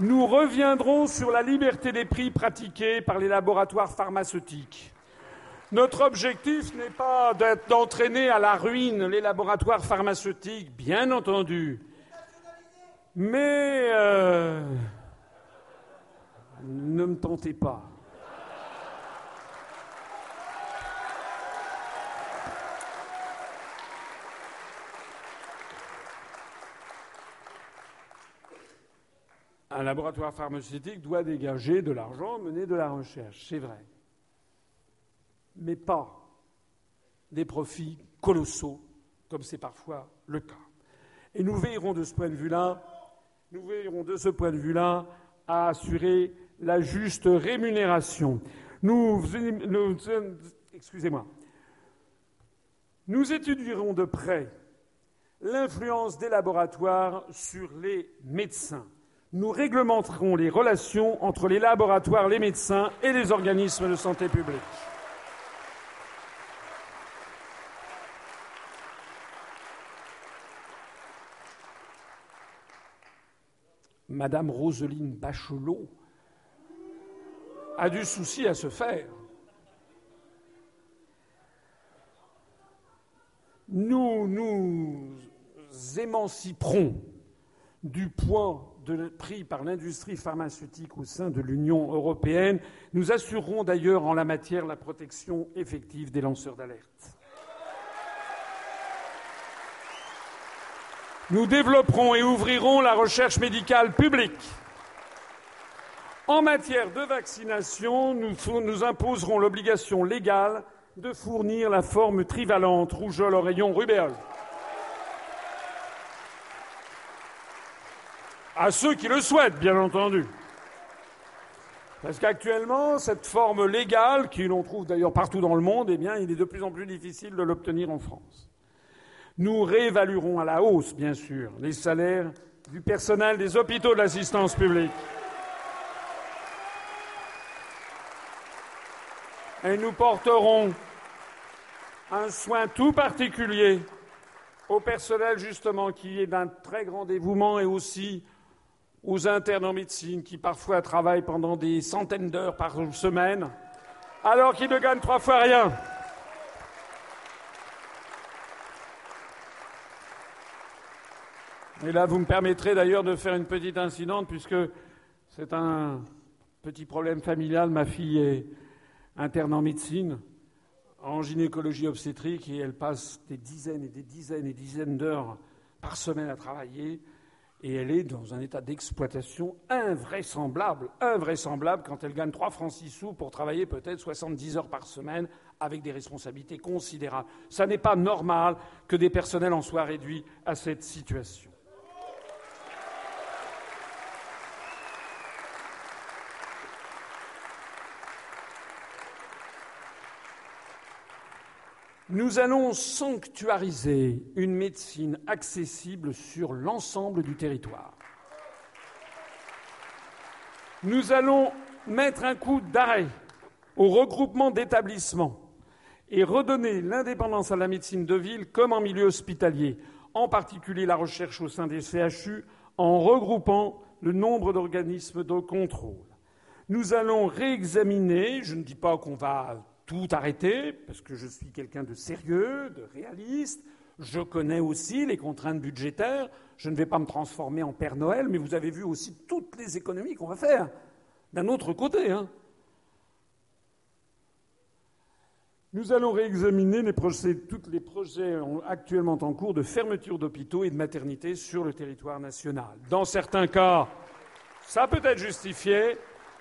Nous reviendrons sur la liberté des prix pratiquée par les laboratoires pharmaceutiques. Notre objectif n'est pas d'entraîner à la ruine les laboratoires pharmaceutiques, bien entendu. Mais euh, ne me tentez pas. Un laboratoire pharmaceutique doit dégager de l'argent, mener de la recherche, c'est vrai mais pas des profits colossaux, comme c'est parfois le cas. Et nous veillerons de ce point de vue-là, nous veillerons de ce point de vue-là à assurer la juste rémunération. Nous, nous étudierons de près l'influence des laboratoires sur les médecins. Nous réglementerons les relations entre les laboratoires, les médecins et les organismes de santé publique. Madame Roselyne Bachelot a du souci à se faire. Nous nous émanciperons du poids pris par l'industrie pharmaceutique au sein de l'Union européenne. Nous assurerons d'ailleurs en la matière la protection effective des lanceurs d'alerte. Nous développerons et ouvrirons la recherche médicale publique. En matière de vaccination, nous, nous imposerons l'obligation légale de fournir la forme trivalente rougeole, oreillon, rubéole. À ceux qui le souhaitent, bien entendu. Parce qu'actuellement, cette forme légale, qui l'on trouve d'ailleurs partout dans le monde, eh bien, il est de plus en plus difficile de l'obtenir en France. Nous réévaluerons à la hausse, bien sûr, les salaires du personnel des hôpitaux de l'assistance publique. Et nous porterons un soin tout particulier au personnel, justement, qui est d'un très grand dévouement et aussi aux internes en médecine qui parfois travaillent pendant des centaines d'heures par semaine, alors qu'ils ne gagnent trois fois rien. Et là, vous me permettrez d'ailleurs de faire une petite incidente, puisque c'est un petit problème familial. Ma fille est interne en médecine, en gynécologie obstétrique, et elle passe des dizaines et des dizaines et dizaines d'heures par semaine à travailler et elle est dans un état d'exploitation invraisemblable, invraisemblable quand elle gagne 3 francs 6 sous pour travailler peut-être 70 heures par semaine avec des responsabilités considérables. Ça n'est pas normal que des personnels en soient réduits à cette situation. Nous allons sanctuariser une médecine accessible sur l'ensemble du territoire. Nous allons mettre un coup d'arrêt au regroupement d'établissements et redonner l'indépendance à la médecine de ville comme en milieu hospitalier, en particulier la recherche au sein des CHU, en regroupant le nombre d'organismes de contrôle. Nous allons réexaminer, je ne dis pas qu'on va tout arrêter, parce que je suis quelqu'un de sérieux, de réaliste. Je connais aussi les contraintes budgétaires. Je ne vais pas me transformer en Père Noël, mais vous avez vu aussi toutes les économies qu'on va faire. D'un autre côté, hein. Nous allons réexaminer tous les projets actuellement en cours de fermeture d'hôpitaux et de maternités sur le territoire national. Dans certains cas, ça peut être justifié.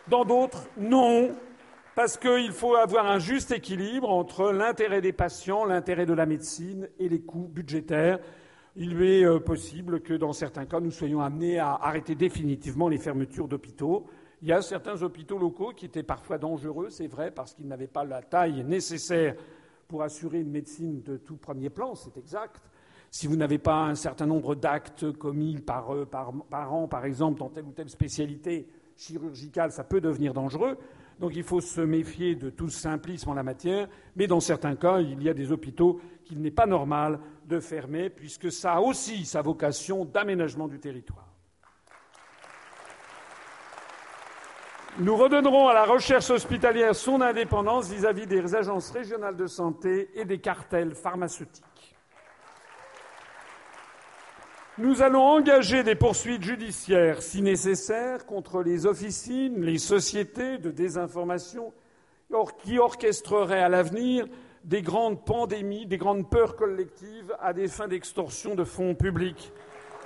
Dans d'autres, non parce qu'il faut avoir un juste équilibre entre l'intérêt des patients, l'intérêt de la médecine et les coûts budgétaires. Il est euh, possible que, dans certains cas, nous soyons amenés à arrêter définitivement les fermetures d'hôpitaux. Il y a certains hôpitaux locaux qui étaient parfois dangereux, c'est vrai, parce qu'ils n'avaient pas la taille nécessaire pour assurer une médecine de tout premier plan, c'est exact. Si vous n'avez pas un certain nombre d'actes commis par, euh, par, par an, par exemple, dans telle ou telle spécialité chirurgicale, ça peut devenir dangereux. Donc il faut se méfier de tout simplisme en la matière, mais dans certains cas, il y a des hôpitaux qu'il n'est pas normal de fermer, puisque ça a aussi sa vocation d'aménagement du territoire. Nous redonnerons à la recherche hospitalière son indépendance vis-à-vis des agences régionales de santé et des cartels pharmaceutiques. Nous allons engager des poursuites judiciaires, si nécessaire, contre les officines, les sociétés de désinformation qui orchestreraient à l'avenir des grandes pandémies, des grandes peurs collectives à des fins d'extorsion de fonds publics.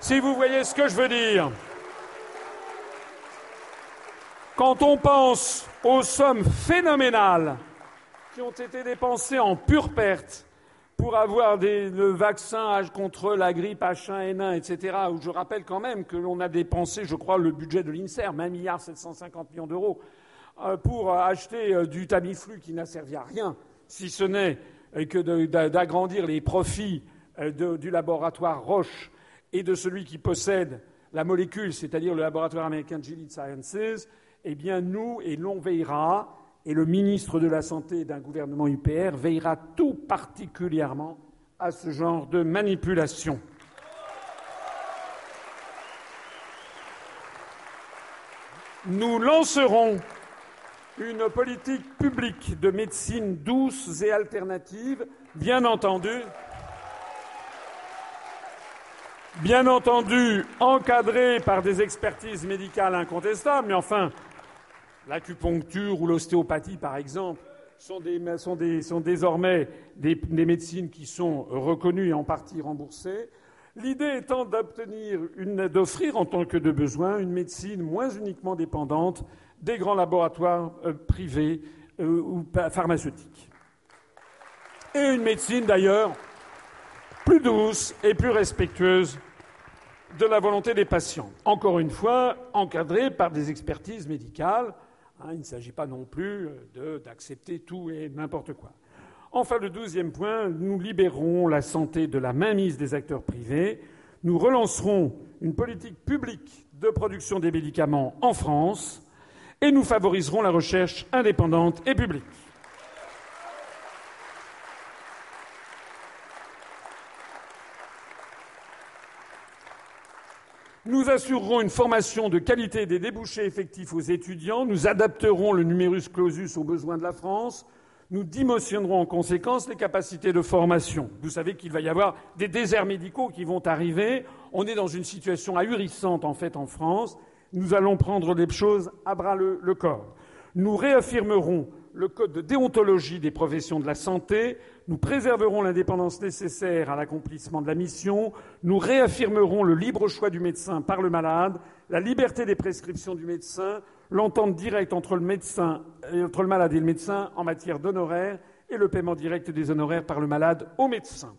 Si vous voyez ce que je veux dire. Quand on pense aux sommes phénoménales qui ont été dépensées en pure perte pour avoir le vaccin contre la grippe H1N1, etc., où je rappelle quand même que l'on a dépensé, je crois, le budget de l'INSERM, 1,750 milliard millions d'euros, euh, pour acheter euh, du Tamiflu qui n'a servi à rien, si ce n'est euh, que d'agrandir les profits du laboratoire Roche et de celui qui possède la molécule, c'est-à-dire le laboratoire américain Gilead Sciences, eh bien, nous, et l'on veillera et le ministre de la Santé d'un gouvernement UPR veillera tout particulièrement à ce genre de manipulation. Nous lancerons une politique publique de médecine douce et alternative, bien entendu, bien entendu encadrée par des expertises médicales incontestables, mais enfin, L'acupuncture ou l'ostéopathie, par exemple, sont, désormais des, médecines qui sont reconnues et en partie remboursées. L'idée étant d'offrir en tant que de besoin une médecine moins uniquement dépendante des grands laboratoires euh, privés euh, ou pharmaceutiques. Et une médecine d'ailleurs plus douce et plus respectueuse de la volonté des patients. Encore une fois, encadrée par des expertises médicales. Hein, il ne s'agit pas non plus d'accepter tout et n'importe quoi. Enfin, le douzième point, nous libérerons la santé de la mainmise des acteurs privés. Nous relancerons une politique publique de production des médicaments en France et nous favoriserons la recherche indépendante et publique. Nous assurerons une formation de qualité des débouchés effectifs aux étudiants. Nous adapterons le numerus clausus aux besoins de la France. Nous dimensionnerons en conséquence les capacités de formation. Vous savez qu'il va y avoir des déserts médicaux qui vont arriver. On est dans une situation ahurissante en fait en France. Nous allons prendre les choses à bras le corps. Nous réaffirmerons le code de déontologie des professions de la santé, nous préserverons l'indépendance nécessaire à l'accomplissement de la mission, nous réaffirmerons le libre choix du médecin par le malade, la liberté des prescriptions du médecin, l'entente directe entre le, le malade et le médecin en matière d'honoraires et le paiement direct des honoraires par le malade au médecin.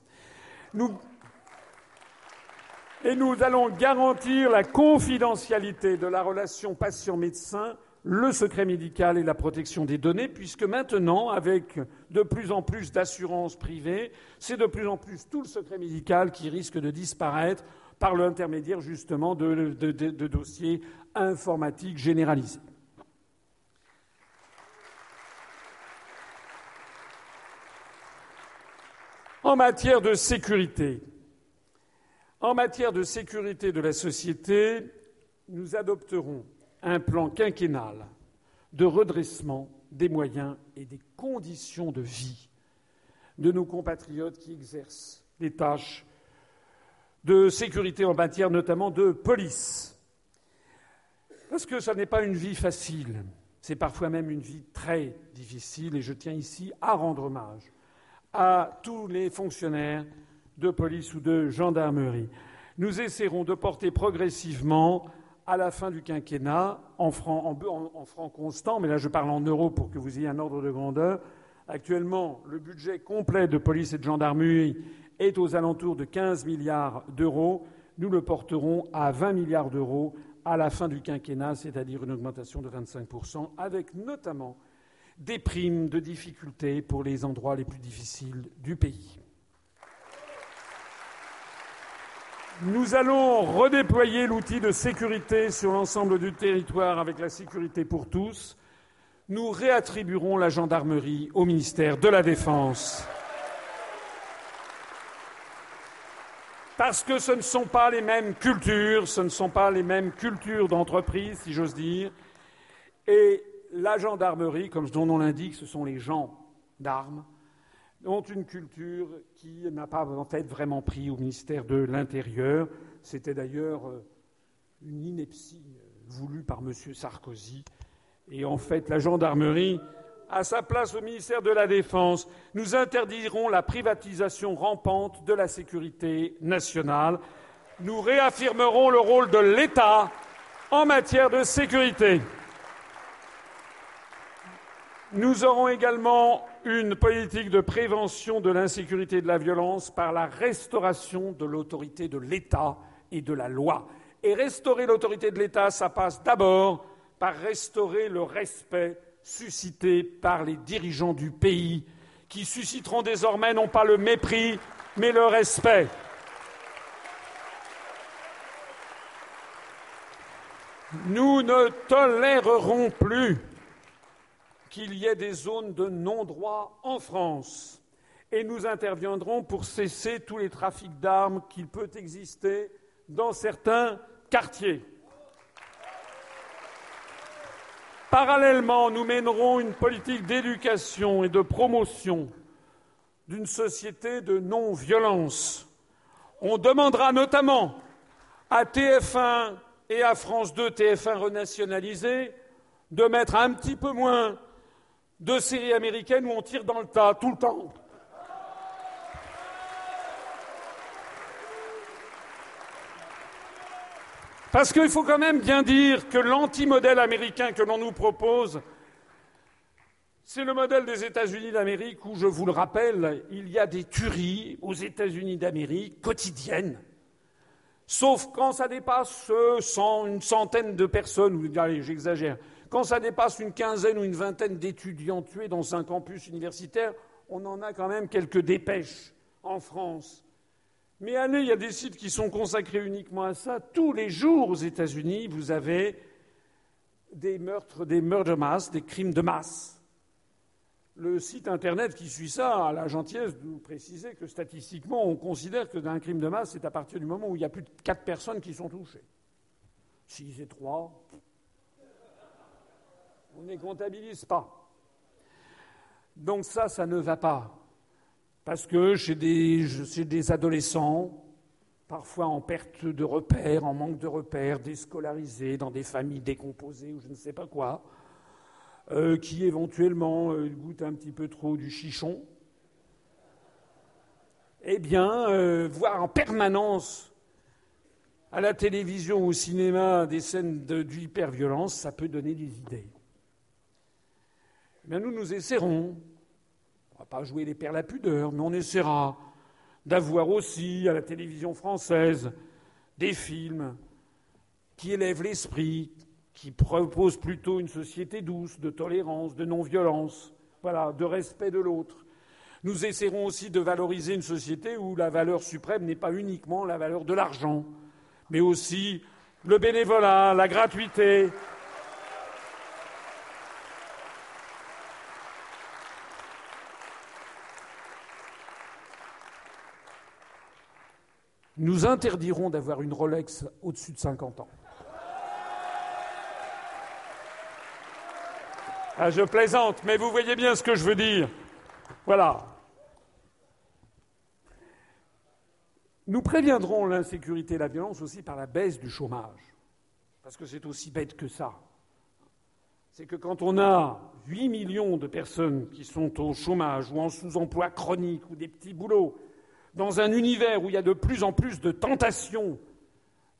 Et nous allons garantir la confidentialité de la relation patient-médecin le secret médical et la protection des données, puisque maintenant, avec de plus en plus d'assurances privées, c'est de plus en plus tout le secret médical qui risque de disparaître par l'intermédiaire justement de, de, dossiers informatiques généralisés. En matière de sécurité, en matière de sécurité de la société, nous adopterons un plan quinquennal de redressement des moyens et des conditions de vie de nos compatriotes qui exercent des tâches de sécurité en matière notamment de police. Parce que ce n'est pas une vie facile, c'est parfois même une vie très difficile, et je tiens ici à rendre hommage à tous les fonctionnaires de police ou de gendarmerie. Nous essaierons de porter progressivement à la fin du quinquennat, en francs en, constants, mais là je parle en euros pour que vous ayez un ordre de grandeur. Actuellement, le budget complet de police et de gendarmerie est aux alentours de 15 milliards d'euros. Nous le porterons à 20 milliards d'euros à la fin du quinquennat, c'est-à-dire une augmentation de 25%, avec notamment des primes de difficulté pour les endroits les plus difficiles du pays. Nous allons redéployer l'outil de sécurité sur l'ensemble du territoire avec la sécurité pour tous. Nous réattribuerons la gendarmerie au ministère de la Défense. Parce que ce ne sont pas les mêmes cultures, ce ne sont pas les mêmes cultures d'entreprise, si j'ose dire. Et la gendarmerie, comme son nom l'indique, ce sont les gens d'armes ont une culture qui n'a pas en fait vraiment pris au ministère de l'Intérieur. C'était d'ailleurs euh, une ineptie euh, voulue par M. Sarkozy. Et en fait, la gendarmerie a sa place au ministère de la Défense. Nous interdirons la privatisation rampante de la sécurité nationale. Nous réaffirmerons le rôle de l'État en matière de sécurité. Nous aurons également une politique de prévention de l'insécurité et de la violence par la restauration de l'autorité de l'État et de la loi. Et restaurer l'autorité de l'État, ça passe d'abord par restaurer le respect suscité par les dirigeants du pays, qui susciteront désormais non pas le mépris, mais le respect. Nous ne tolérerons plus qu'il y ait des zones de non-droit en France. Et nous interviendrons pour cesser tous les trafics d'armes qu'il peut exister dans certains quartiers. Parallèlement, nous mènerons une politique d'éducation et de promotion d'une société de non-violence. On demandera notamment à TF1 et à France 2, TF1 renationalisé, de mettre un petit peu moins de séries américaines où on tire dans le tas tout le temps. Parce qu'il faut quand même bien dire que l'anti-modèle américain que l'on nous propose, c'est le modèle des États-Unis d'Amérique où, je vous le rappelle, il y a des tueries aux États-Unis d'Amérique quotidiennes. Sauf quand ça dépasse une centaine de personnes, j'exagère, quand ça dépasse une quinzaine ou une vingtaine d'étudiants tués dans un campus universitaire, on en a quand même quelques dépêches en France. Mais allez, il y a des sites qui sont consacrés uniquement à ça. Tous les jours aux États-Unis, vous avez des meurtres, des murder mass, des crimes de masse. Le site internet qui suit ça a la gentillesse de vous préciser que statistiquement, on considère que d'un crime de masse, c'est à partir du moment où il y a plus de quatre personnes qui sont touchées. Si c'est trois, on ne les comptabilise pas. Donc ça, ça ne va pas. Parce que chez des, des adolescents, parfois en perte de repères, en manque de repères, déscolarisés, dans des familles décomposées ou je ne sais pas quoi, euh, qui éventuellement euh, goûtent un petit peu trop du chichon, eh bien, euh, voir en permanence à la télévision ou au cinéma des scènes d'hyperviolence, ça peut donner des idées. Nous, nous essaierons va pas jouer les pères la pudeur, mais on essaiera d'avoir aussi à la télévision française des films qui élèvent l'esprit, qui proposent plutôt une société douce, de tolérance, de non-violence, de respect de l'autre. Nous essaierons aussi de valoriser une société où la valeur suprême n'est pas uniquement la valeur de l'argent, mais aussi le bénévolat, la gratuité, nous interdirons d'avoir une Rolex au-dessus de 50 ans. Ah, je plaisante, mais vous voyez bien ce que je veux dire. Voilà. Nous préviendrons l'insécurité et la violence aussi par la baisse du chômage. Parce que c'est aussi bête que ça. C'est que quand on a 8 millions de personnes qui sont au chômage ou en sous-emploi chronique ou des petits boulots, dans un univers où il y a de plus en plus de tentations,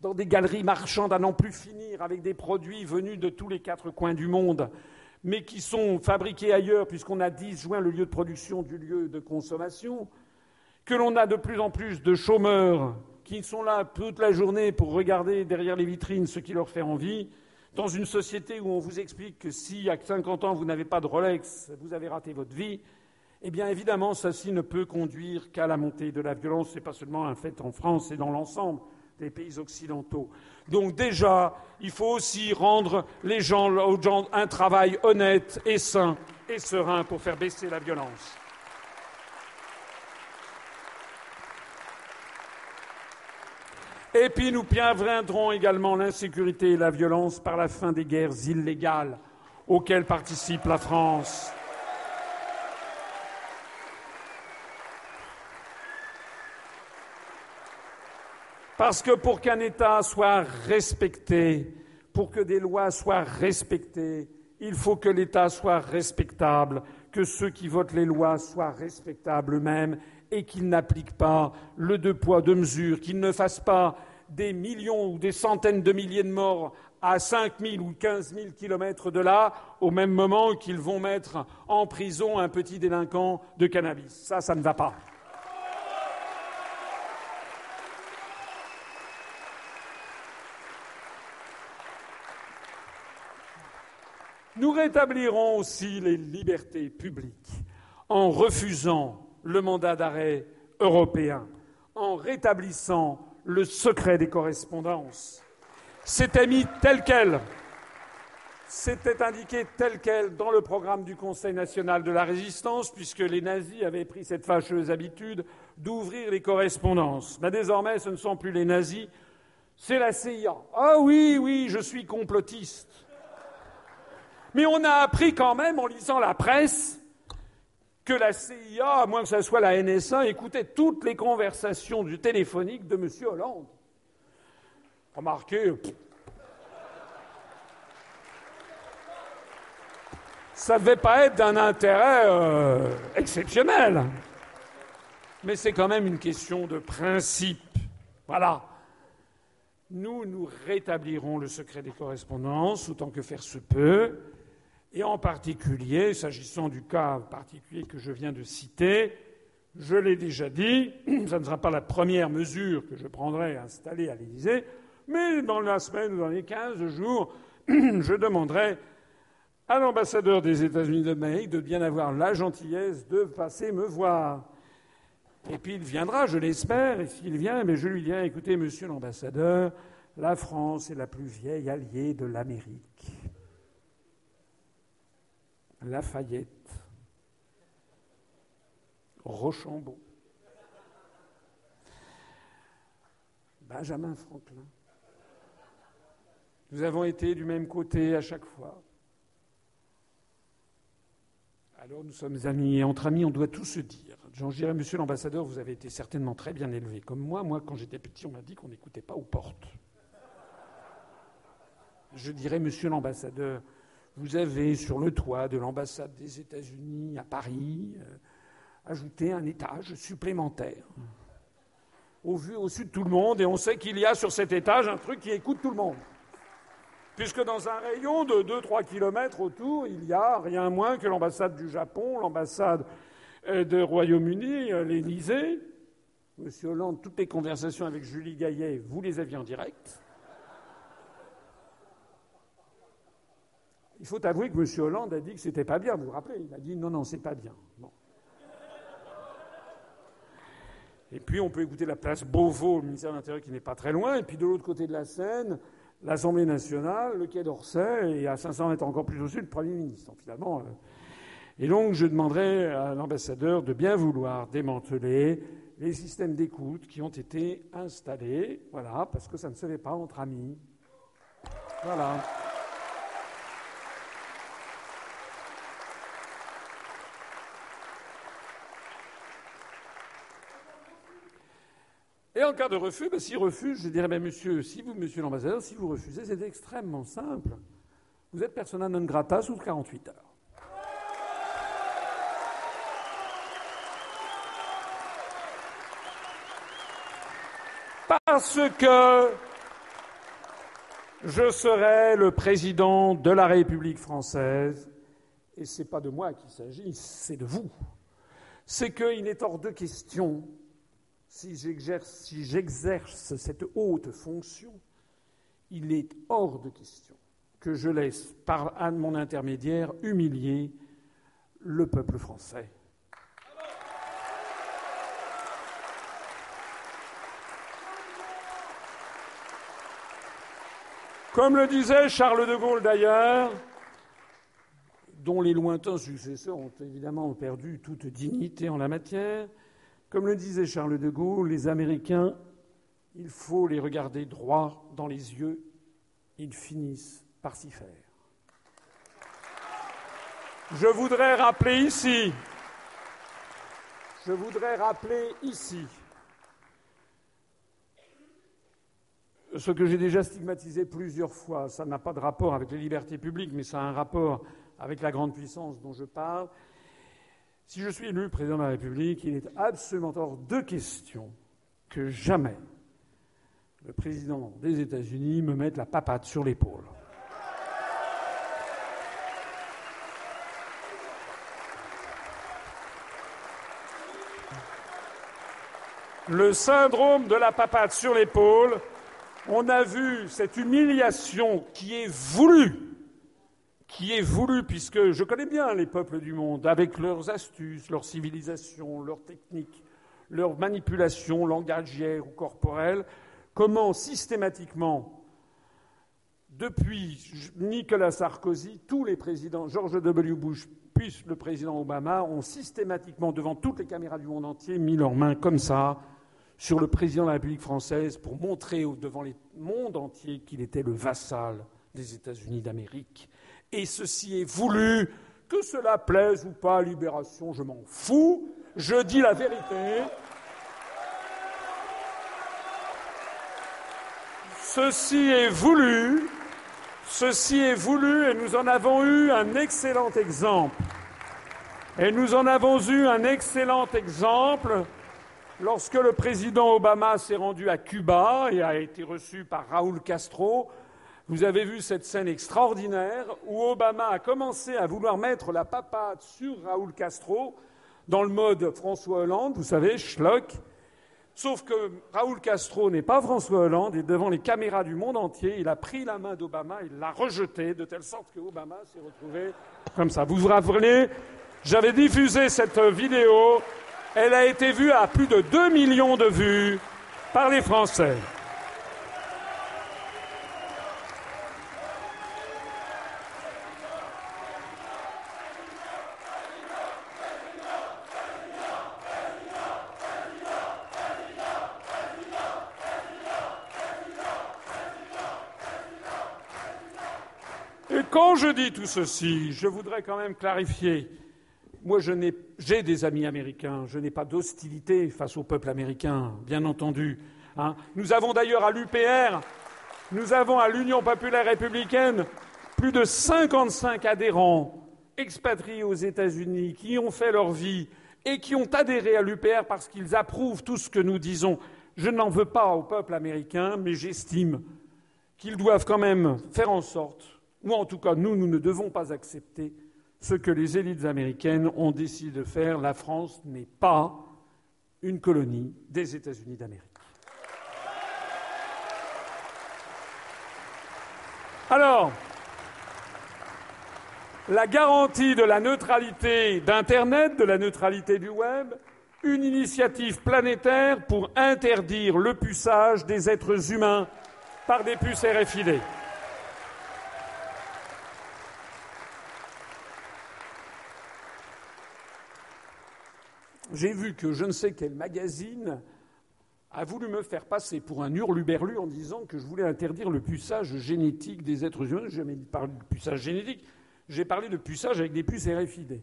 dans des galeries marchandes à n'en plus finir, avec des produits venus de tous les quatre coins du monde, mais qui sont fabriqués ailleurs, puisqu'on a disjoint le lieu de production du lieu de consommation, que l'on a de plus en plus de chômeurs qui sont là toute la journée pour regarder derrière les vitrines ce qui leur fait envie, dans une société où on vous explique que si à 50 ans vous n'avez pas de Rolex, vous avez raté votre vie, eh bien évidemment, ceci ne peut conduire qu'à la montée de la violence. Ce n'est pas seulement un fait en France et dans l'ensemble des pays occidentaux. Donc déjà, il faut aussi rendre les gens, aux gens un travail honnête et sain et serein pour faire baisser la violence. Et puis nous préviendrons également l'insécurité et la violence par la fin des guerres illégales auxquelles participe la France. Parce que pour qu'un État soit respecté, pour que des lois soient respectées, il faut que l'État soit respectable, que ceux qui votent les lois soient respectables eux-mêmes et qu'ils n'appliquent pas le deux poids, deux mesures, qu'ils ne fassent pas des millions ou des centaines de milliers de morts à 5 000 ou 15 000 kilomètres de là, au même moment qu'ils vont mettre en prison un petit délinquant de cannabis. Ça, ça ne va pas. Nous rétablirons aussi les libertés publiques en refusant le mandat d'arrêt européen, en rétablissant le secret des correspondances. C'était mis tel quel, c'était indiqué tel quel dans le programme du Conseil national de la résistance, puisque les nazis avaient pris cette fâcheuse habitude d'ouvrir les correspondances. Mais désormais, ce ne sont plus les nazis, c'est la CIA. Ah oui, oui, je suis complotiste. Mais on a appris quand même, en lisant la presse, que la CIA, à moins que ce soit la NSA, écoutait toutes les conversations du téléphonique de M. Hollande. Remarquez, ça ne devait pas être d'un intérêt euh, exceptionnel. Mais c'est quand même une question de principe. Voilà. nous, nous rétablirons le secret des correspondances autant que faire se peut, et en particulier, s'agissant du cas particulier que je viens de citer, je l'ai déjà dit, <clears throat> ça ne sera pas la première mesure que je prendrai installée à l'Élysée, mais dans la semaine ou dans les 15 jours, <clears throat> je demanderai à l'ambassadeur des États-Unis d'Amérique de bien avoir la gentillesse de passer me voir. Et puis il viendra, je l'espère, et s'il vient, mais je lui dirai écoutez, monsieur l'ambassadeur, la France est la plus vieille alliée de l'Amérique. Lafayette, Rochambeau, Benjamin Franklin. Nous avons été du même côté à chaque fois. Alors nous sommes amis et entre amis, on doit tout se dire. Jean dirais, monsieur l'ambassadeur, vous avez été certainement très bien élevé. Comme moi, moi, quand j'étais petit, on m'a dit qu'on n'écoutait pas aux portes. Je dirais, monsieur l'ambassadeur, vous avez sur le toit de l'ambassade des États-Unis à Paris euh, ajouté un étage supplémentaire. Au vu au-dessus de tout le monde, et on sait qu'il y a sur cet étage un truc qui écoute tout le monde puisque dans un rayon de 2-3 kilomètres autour, il y a rien moins que l'ambassade du Japon, l'ambassade euh, du Royaume-Uni, euh, l'Élysée. Monsieur Hollande, toutes les conversations avec Julie Gaillet, vous les aviez en direct. Il faut avouer que M. Hollande a dit que c'était pas bien, vous vous rappelez? Il a dit non, non, c'est pas bien. Et puis on peut écouter la place Beauvau, le ministère de l'Intérieur qui n'est pas très loin, et puis de l'autre côté de la Seine, l'Assemblée nationale, le Quai d'Orsay, et à 500 mètres encore plus au sud, le Premier ministre. finalement, euh, Et donc, je demanderai à l'ambassadeur de bien vouloir démanteler les systèmes d'écoute qui ont été installés, voilà, parce que ça ne se fait pas entre amis. Voilà. En cas de refus, ben, s'il refuse, je dirais, ben, monsieur, si vous, monsieur l'ambassadeur, si vous refusez, c'est extrêmement simple. Vous êtes persona non grata sous 48 heures. Parce que je serai le président de la République française, et ce n'est pas de moi qu'il s'agit, c'est de vous. C'est qu'il est hors de question si j'exerce cette haute fonction, il est hors de question que je laisse, par mon intermédiaire, humilier le peuple français. Comme le disait Charles de Gaulle d'ailleurs, dont les lointains successeurs ont évidemment perdu toute dignité en la matière, comme le disait Charles de Gaulle, les Américains, il faut les regarder droit dans les yeux, ils finissent par s'y faire. Je voudrais rappeler ici, je voudrais rappeler ici ce que j'ai déjà stigmatisé plusieurs fois. Ça n'a pas de rapport avec les libertés publiques, mais ça a un rapport avec la grande puissance dont je parle. Si je suis élu président de la République, il est absolument hors de question que jamais le président des États-Unis me mette la papate sur l'épaule. Le syndrome de la papate sur l'épaule, on a vu cette humiliation qui est voulue qui est voulu, puisque je connais bien les peuples du monde, avec leurs astuces, leurs civilisations, leurs techniques, leurs manipulations langagières ou corporelles, comment systématiquement, depuis Nicolas Sarkozy, tous les présidents, George W. Bush, puis le président Obama, ont systématiquement, devant toutes les caméras du monde entier, mis leurs mains comme ça sur le président de la République française pour montrer devant le monde entier qu'il était le vassal des États-Unis d'Amérique et ceci est voulu, que cela plaise ou pas à Libération, je m'en fous, je dis la vérité. Ceci est voulu, ceci est voulu et nous en avons eu un excellent exemple. Et nous en avons eu un excellent exemple lorsque le président Obama s'est rendu à Cuba et a été reçu par Raúl Castro, vous avez vu cette scène extraordinaire où Obama a commencé à vouloir mettre la papade sur Raúl Castro dans le mode François Hollande, vous savez, schlock. Sauf que Raúl Castro n'est pas François Hollande et devant les caméras du monde entier, il a pris la main d'Obama, il l'a rejetée de telle sorte que Obama s'est retrouvé comme ça. Vous vous rappelez J'avais diffusé cette vidéo. Elle a été vue à plus de 2 millions de vues par les Français. Quand je dis tout ceci, je voudrais quand même clarifier. Moi, j'ai des amis américains. Je n'ai pas d'hostilité face au peuple américain, bien entendu. Hein. Nous avons d'ailleurs à l'UPR, nous avons à l'Union populaire républicaine plus de 55 adhérents expatriés aux États-Unis qui ont fait leur vie et qui ont adhéré à l'UPR parce qu'ils approuvent tout ce que nous disons. Je n'en veux pas au peuple américain, mais j'estime qu'ils doivent quand même faire en sorte ou en tout cas, nous, nous ne devons pas accepter ce que les élites américaines ont décidé de faire. La France n'est pas une colonie des États-Unis d'Amérique. Alors, la garantie de la neutralité d'Internet, de la neutralité du Web, une initiative planétaire pour interdire le puçage des êtres humains par des puces RFID. J'ai vu que je ne sais quel magazine a voulu me faire passer pour un hurluberlu en disant que je voulais interdire le puçage génétique des êtres humains. Je n'ai jamais parlé de puçage génétique, j'ai parlé de puçage avec des puces RFID.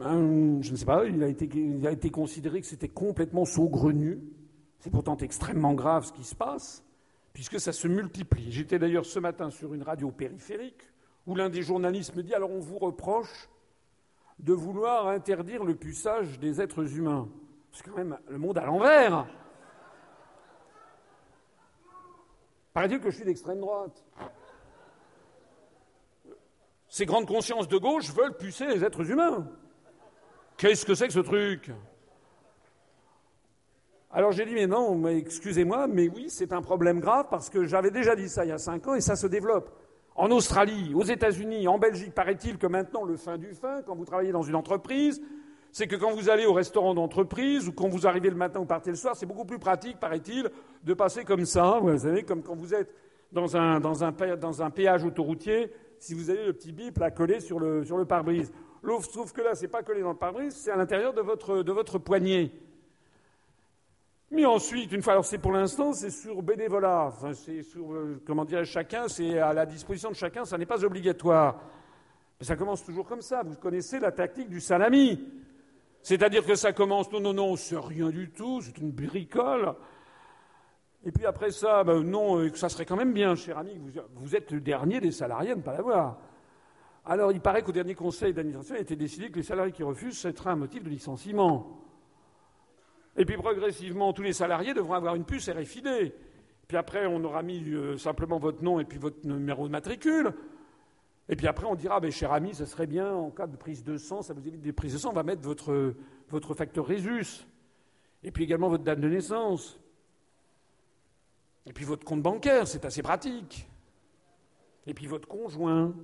je ne sais pas, il a été, il a été considéré que c'était complètement saugrenu. C'est pourtant extrêmement grave ce qui se passe, puisque ça se multiplie. J'étais d'ailleurs ce matin sur une radio périphérique où l'un des journalistes me dit Alors on vous reproche de vouloir interdire le puçage des êtres humains. C'est quand même le monde à l'envers. Paraît-il que je suis d'extrême droite. Ces grandes consciences de gauche veulent pucer les êtres humains. Qu'est-ce que c'est que ce truc? Alors j'ai dit, mais non, excusez-moi, mais oui, c'est un problème grave parce que j'avais déjà dit ça il y a cinq ans et ça se développe. En Australie, aux États-Unis, en Belgique, paraît-il que maintenant, le fin du fin, quand vous travaillez dans une entreprise, c'est que quand vous allez au restaurant d'entreprise ou quand vous arrivez le matin ou partez le soir, c'est beaucoup plus pratique, paraît-il, de passer comme ça. Vous savez, comme quand vous êtes dans un, péage autoroutier, si vous avez le petit bip là collé sur le, pare-brise. Sauf que là, c'est pas collé dans le pare-brise, c'est à l'intérieur de votre poignet. Mais ensuite, une fois, c'est pour l'instant, c'est sur bénévolat. Enfin, c'est sur, euh, comment dire, chacun, c'est à la disposition de chacun, ça n'est pas obligatoire. Mais ça commence toujours comme ça. Vous connaissez la tactique du salami. C'est-à-dire que ça commence, non, non, non, c'est rien du tout, c'est une bricole. Et puis après ça, ben non, euh, ça serait quand même bien, cher ami, vous, vous êtes le dernier des salariés à ne pas l'avoir. Alors, il paraît qu'au dernier conseil d'administration, il a été décidé que les salariés qui refusent, ce serait un motif de licenciement. Et puis progressivement, tous les salariés devront avoir une puce RFID. Puis après, on aura mis euh, simplement votre nom et puis votre numéro de matricule. Et puis après, on dira, ben, cher ami, ça serait bien, en cas de prise de sang, ça vous évite des prises de sang, on va mettre votre, votre facteur Résus. Et puis également votre date de naissance. Et puis votre compte bancaire, c'est assez pratique. Et puis votre conjoint.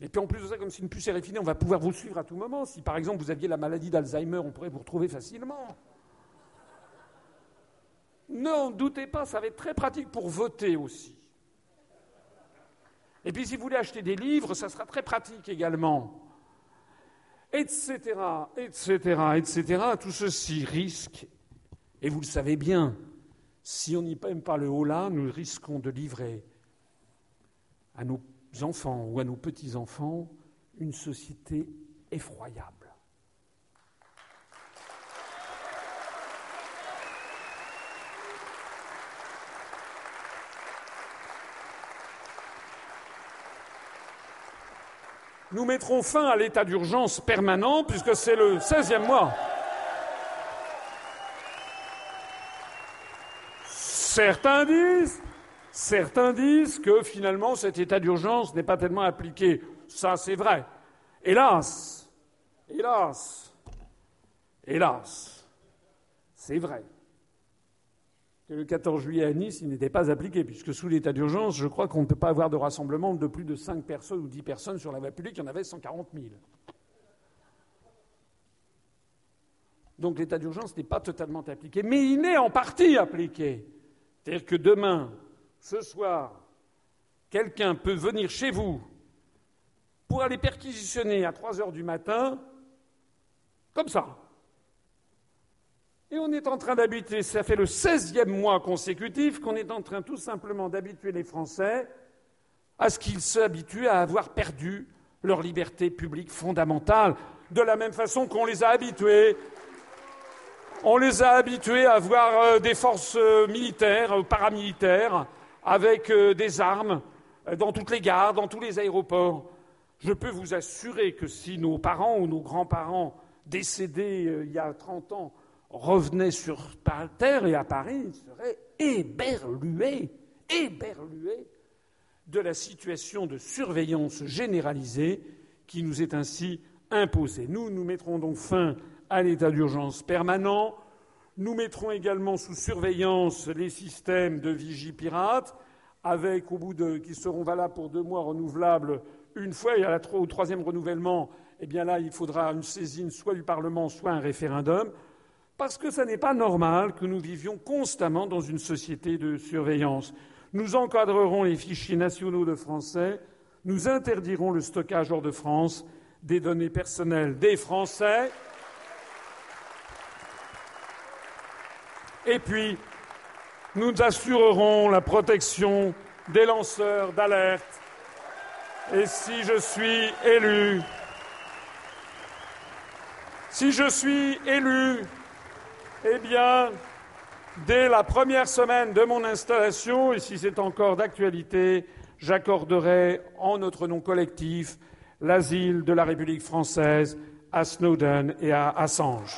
Et puis en plus de ça, comme c'est une puce RFID, on va pouvoir vous suivre à tout moment. Si par exemple vous aviez la maladie d'Alzheimer, on pourrait vous retrouver facilement. Non, doutez pas, ça va être très pratique pour voter aussi. Et puis si vous voulez acheter des livres, ça sera très pratique également. Etc., etc., etc. Tout ceci risque, et vous le savez bien, si on n'y paie pas le haut là, nous risquons de livrer à nos enfants ou à nos petits-enfants une société effroyable. nous mettrons fin à l'état d'urgence permanent puisque c'est le 16e mois. Certains disent, certains disent que finalement cet état d'urgence n'est pas tellement appliqué. Ça, c'est vrai. Hélas, hélas, hélas, c'est vrai le 14 juillet à Nice, il n'était pas appliqué, puisque sous l'état d'urgence, je crois qu'on ne peut pas avoir de rassemblement de plus de 5 personnes ou 10 personnes sur la voie publique, il y en avait 140 000. Donc l'état d'urgence n'est pas totalement appliqué, mais il est en partie appliqué. C'est-à-dire que demain, ce soir, quelqu'un peut venir chez vous pour aller perquisitionner à 3 heures du matin, comme ça. Et on est en train d'habituer, ça fait le 16e mois consécutif qu'on est en train tout simplement d'habituer les Français à ce qu'ils s'habituent à avoir perdu leur liberté publique fondamentale, de la même façon qu'on les a habitués on les a habitués à avoir euh, des forces euh, militaires, euh, paramilitaires, avec des armes dans toutes les gares, dans tous les aéroports. Je peux vous assurer que si nos parents ou nos grands-parents décédés il y a 30 ans revenaient sur terre et à Paris, ils seraient éberlués, éberlués de la situation de surveillance généralisée qui nous est ainsi imposée. Nous, nous mettrons donc fin à l'état d'urgence permanent. Nous mettrons également sous surveillance les systèmes de vigie pirate, avec, au bout de, qui seront valables pour deux mois renouvelables une fois, et à la, au troisième renouvellement, eh bien là, il faudra une saisine soit du Parlement, soit un référendum, parce que ce n'est pas normal que nous vivions constamment dans une société de surveillance. Nous encadrerons les fichiers nationaux de Français, nous interdirons le stockage hors de France des données personnelles des Français. Et puis, nous assurerons la protection des lanceurs d'alerte. Et si je suis élu, si je suis élu, eh bien, dès la première semaine de mon installation, et si c'est encore d'actualité, j'accorderai en notre nom collectif l'asile de la République française à Snowden et à Assange.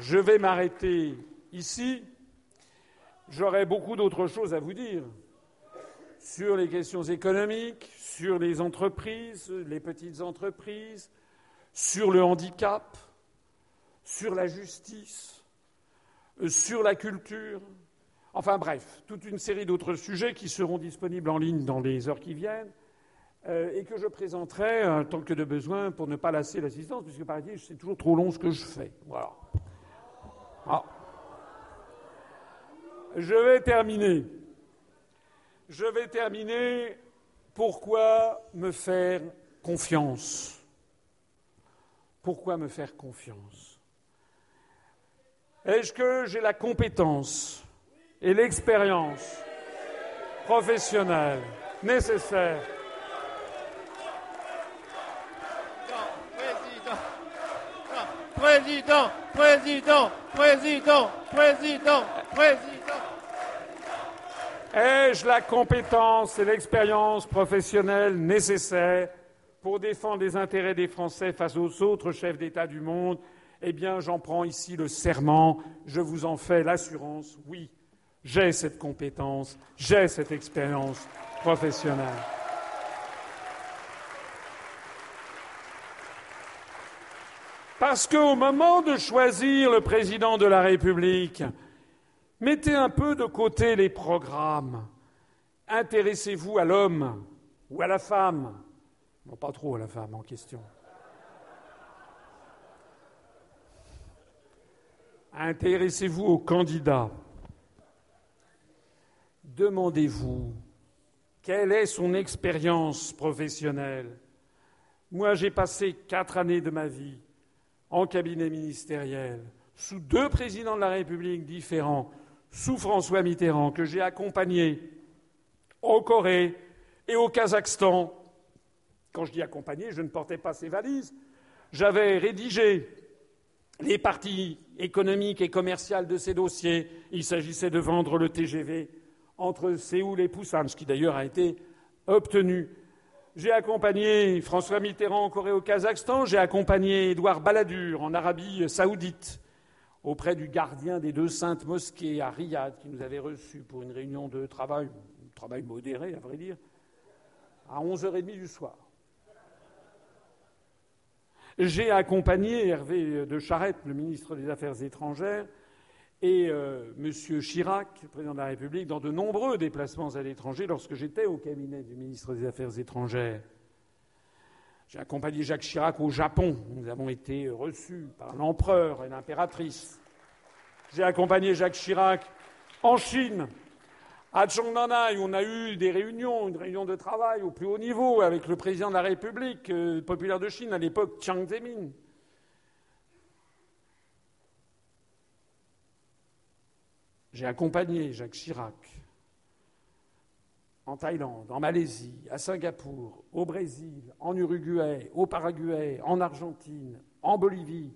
Je vais m'arrêter ici. J'aurai beaucoup d'autres choses à vous dire sur les questions économiques, sur les entreprises, les petites entreprises, sur le handicap, sur la justice, sur la culture. Enfin bref, toute une série d'autres sujets qui seront disponibles en ligne dans les heures qui viennent euh, et que je présenterai euh, tant que de besoin pour ne pas lasser l'assistance, puisque par exemple, c'est toujours trop long ce que je fais. Voilà. Ah. Je vais terminer. Je vais terminer. Pourquoi me faire confiance Pourquoi me faire confiance Est-ce que j'ai la compétence et l'expérience professionnelle nécessaire Président, président, président, président, président. Ai-je la compétence et l'expérience professionnelle nécessaires pour défendre les intérêts des Français face aux autres chefs d'État du monde? Eh bien, j'en prends ici le serment, je vous en fais l'assurance, oui, j'ai cette compétence, j'ai cette expérience professionnelle. Parce qu'au moment de choisir le président de la République, mettez un peu de côté les programmes. Intéressez-vous à l'homme ou à la femme. Non, pas trop à la femme en question. Intéressez-vous au candidat. Demandez-vous quelle est son expérience professionnelle. Moi, j'ai passé quatre années de ma vie en cabinet ministériel, sous deux présidents de la République différents, sous François Mitterrand, que j'ai accompagné en Corée et au Kazakhstan. Quand je dis accompagné, je ne portais pas ces valises. J'avais rédigé les parties économiques et commerciales de ces dossiers. Il s'agissait de vendre le TGV entre Séoul et Busan, ce qui d'ailleurs a été obtenu. J'ai accompagné François Mitterrand en Corée au Kazakhstan, j'ai accompagné Édouard Balladur en Arabie saoudite auprès du gardien des deux saintes mosquées à Riyad qui nous avait reçus pour une réunion de travail, un travail modéré à vrai dire, à 11h30 du soir. J'ai accompagné Hervé de Charette, le ministre des Affaires étrangères, et euh, M. Chirac, président de la République, dans de nombreux déplacements à l'étranger lorsque j'étais au cabinet du ministre des Affaires étrangères. J'ai accompagné Jacques Chirac au Japon. Nous avons été reçus par l'empereur et l'impératrice. J'ai accompagné Jacques Chirac en Chine, à Zhongnanhai, où on a eu des réunions, une réunion de travail au plus haut niveau avec le président de la République euh, populaire de Chine, à l'époque Chiang Zemin. J'ai accompagné Jacques Chirac en Thaïlande, en Malaisie, à Singapour, au Brésil, en Uruguay, au Paraguay, en Argentine, en Bolivie,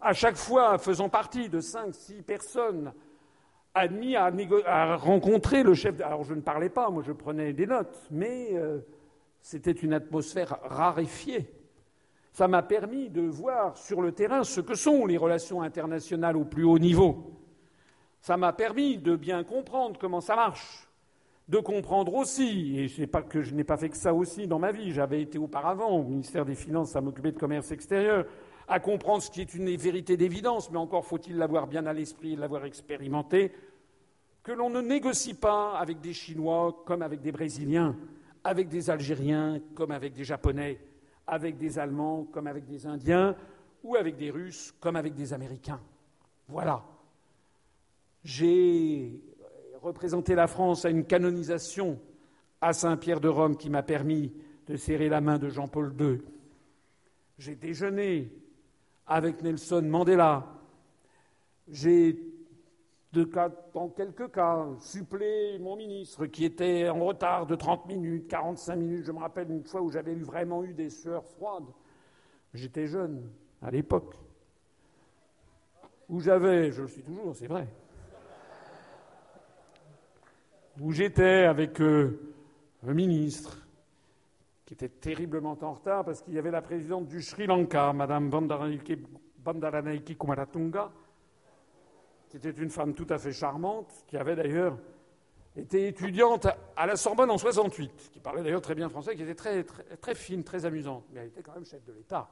à chaque fois faisant partie de cinq, six personnes admis à, rencontrer le chef. Alors je ne parlais pas, moi je prenais des notes, mais euh, c'était une atmosphère raréfiée. Ça m'a permis de voir sur le terrain ce que sont les relations internationales au plus haut niveau. Ça m'a permis de bien comprendre comment ça marche, de comprendre aussi, et pas que je n'ai pas fait que ça aussi dans ma vie, j'avais été auparavant au ministère des Finances à m'occuper de commerce extérieur, à comprendre ce qui est une vérité d'évidence, mais encore faut-il l'avoir bien à l'esprit et l'avoir expérimenté, que l'on ne négocie pas avec des Chinois comme avec des Brésiliens, avec des Algériens comme avec des Japonais, avec des Allemands comme avec des Indiens, ou avec des Russes comme avec des Américains. Voilà. J'ai représenté la France à une canonisation à Saint-Pierre de Rome qui m'a permis de serrer la main de Jean-Paul II. J'ai déjeuné avec Nelson Mandela. J'ai, dans quelques cas, supplé mon ministre qui était en retard de 30 minutes, 45 minutes. Je me rappelle une fois où j'avais vraiment eu des sueurs froides. J'étais jeune à l'époque. Où j'avais, je le suis toujours, c'est vrai, où j'étais avec euh, un ministre qui était terriblement en retard parce qu'il y avait la présidente du Sri Lanka, Mme Bandaranaike Kumaratunga, qui était une femme tout à fait charmante, qui avait d'ailleurs été étudiante à la Sorbonne en 68, qui parlait d'ailleurs très bien français, qui était très, très, très fine, très amusante, mais elle était quand même chef de l'État.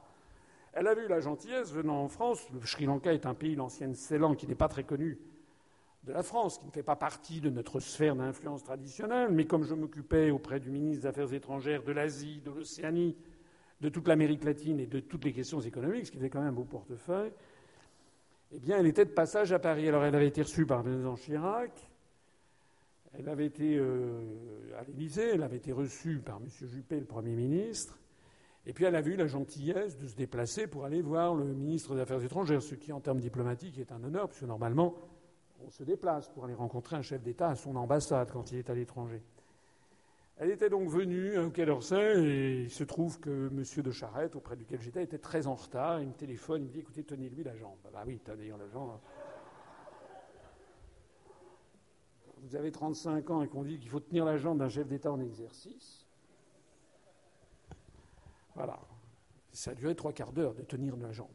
Elle avait eu la gentillesse, venant en France, le Sri Lanka est un pays, l'ancienne Ceylan, qui n'est pas très connu de la France, qui ne fait pas partie de notre sphère d'influence traditionnelle, mais comme je m'occupais auprès du ministre des Affaires étrangères de l'Asie, de l'Océanie, de toute l'Amérique latine et de toutes les questions économiques, ce qui était quand même un beau portefeuille, eh bien, elle était de passage à Paris. Alors, elle avait été reçue par président Chirac, elle avait été euh, à l'Élysée, elle avait été reçue par M. Juppé, le Premier ministre, et puis elle avait eu la gentillesse de se déplacer pour aller voir le ministre des Affaires étrangères, ce qui, en termes diplomatiques, est un honneur, puisque normalement, on se déplace pour aller rencontrer un chef d'État à son ambassade quand il est à l'étranger. Elle était donc venue au Quai d'Orsay et il se trouve que M. de Charette, auprès duquel j'étais, était très en retard. Il me téléphone, il me dit Écoutez, tenez-lui la jambe. Bah oui, tenez la jambe. Vous avez 35 ans et qu'on dit qu'il faut tenir la jambe d'un chef d'État en exercice. Voilà. Ça a duré trois quarts d'heure de tenir la jambe.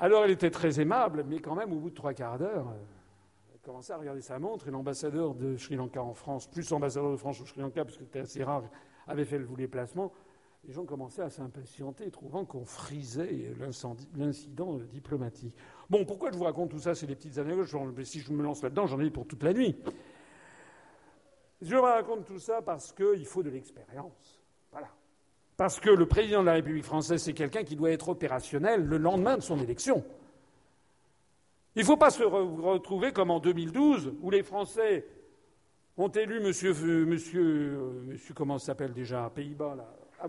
Alors elle était très aimable, mais quand même, au bout de trois quarts d'heure, euh, elle commençait à regarder sa montre et l'ambassadeur de Sri Lanka en France, plus l'ambassadeur de France au Sri Lanka, parce que c'était assez rare, avait fait le déplacement. Les gens commençaient à s'impatienter, trouvant qu'on frisait l'incident diplomatique. Bon, pourquoi je vous raconte tout ça? C'est des petites anecdotes. Si je me lance là-dedans, j'en ai pour toute la nuit. Je vous raconte tout ça parce qu'il faut de l'expérience. Voilà. Parce que le président de la République française, c'est quelqu'un qui doit être opérationnel le lendemain de son élection. Il ne faut pas se retrouver comme en 2012, où les Français ont élu monsieur, euh, comment s'appelle déjà, Pays-Bas, là? Ah.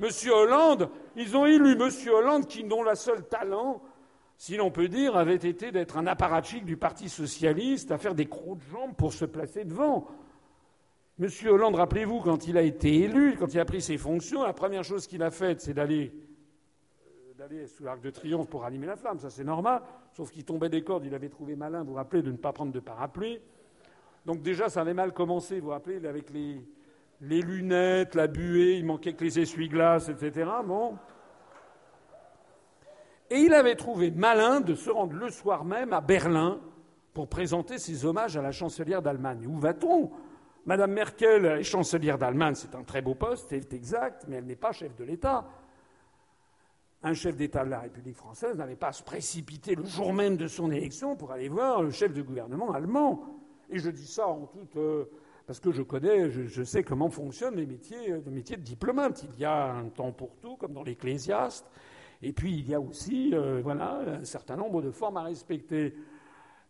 Monsieur Hollande, ils ont élu monsieur Hollande qui, dont le seul talent, si l'on peut dire, avait été d'être un apparatchik du Parti socialiste, à faire des crocs de jambes pour se placer devant. Monsieur Hollande, rappelez-vous, quand il a été élu, quand il a pris ses fonctions, la première chose qu'il a faite, c'est d'aller, euh, sous l'arc de triomphe pour allumer la flamme, ça c'est normal. Sauf qu'il tombait des cordes, il avait trouvé malin, vous vous rappelez, de ne pas prendre de parapluie. Donc déjà, ça avait mal commencé, vous vous rappelez, avec les, les lunettes, la buée, il manquait que les essuie-glaces, etc. Bon. Et il avait trouvé malin de se rendre le soir même à Berlin pour présenter ses hommages à la chancelière d'Allemagne. Où va-t-on? Madame Merkel est chancelière d'Allemagne, c'est un très beau poste, c'est exact, mais elle n'est pas chef de l'État. Un chef d'État de la République française n'avait pas à se précipiter le jour même de son élection pour aller voir le chef de gouvernement allemand. Et je dis ça en toute. Euh, parce que je connais, je, sais comment fonctionnent les métiers, les métiers de diplomate. Il y a un temps pour tout, comme dans l'Ecclésiaste. Et puis il y a aussi euh, voilà, un certain nombre de formes à respecter.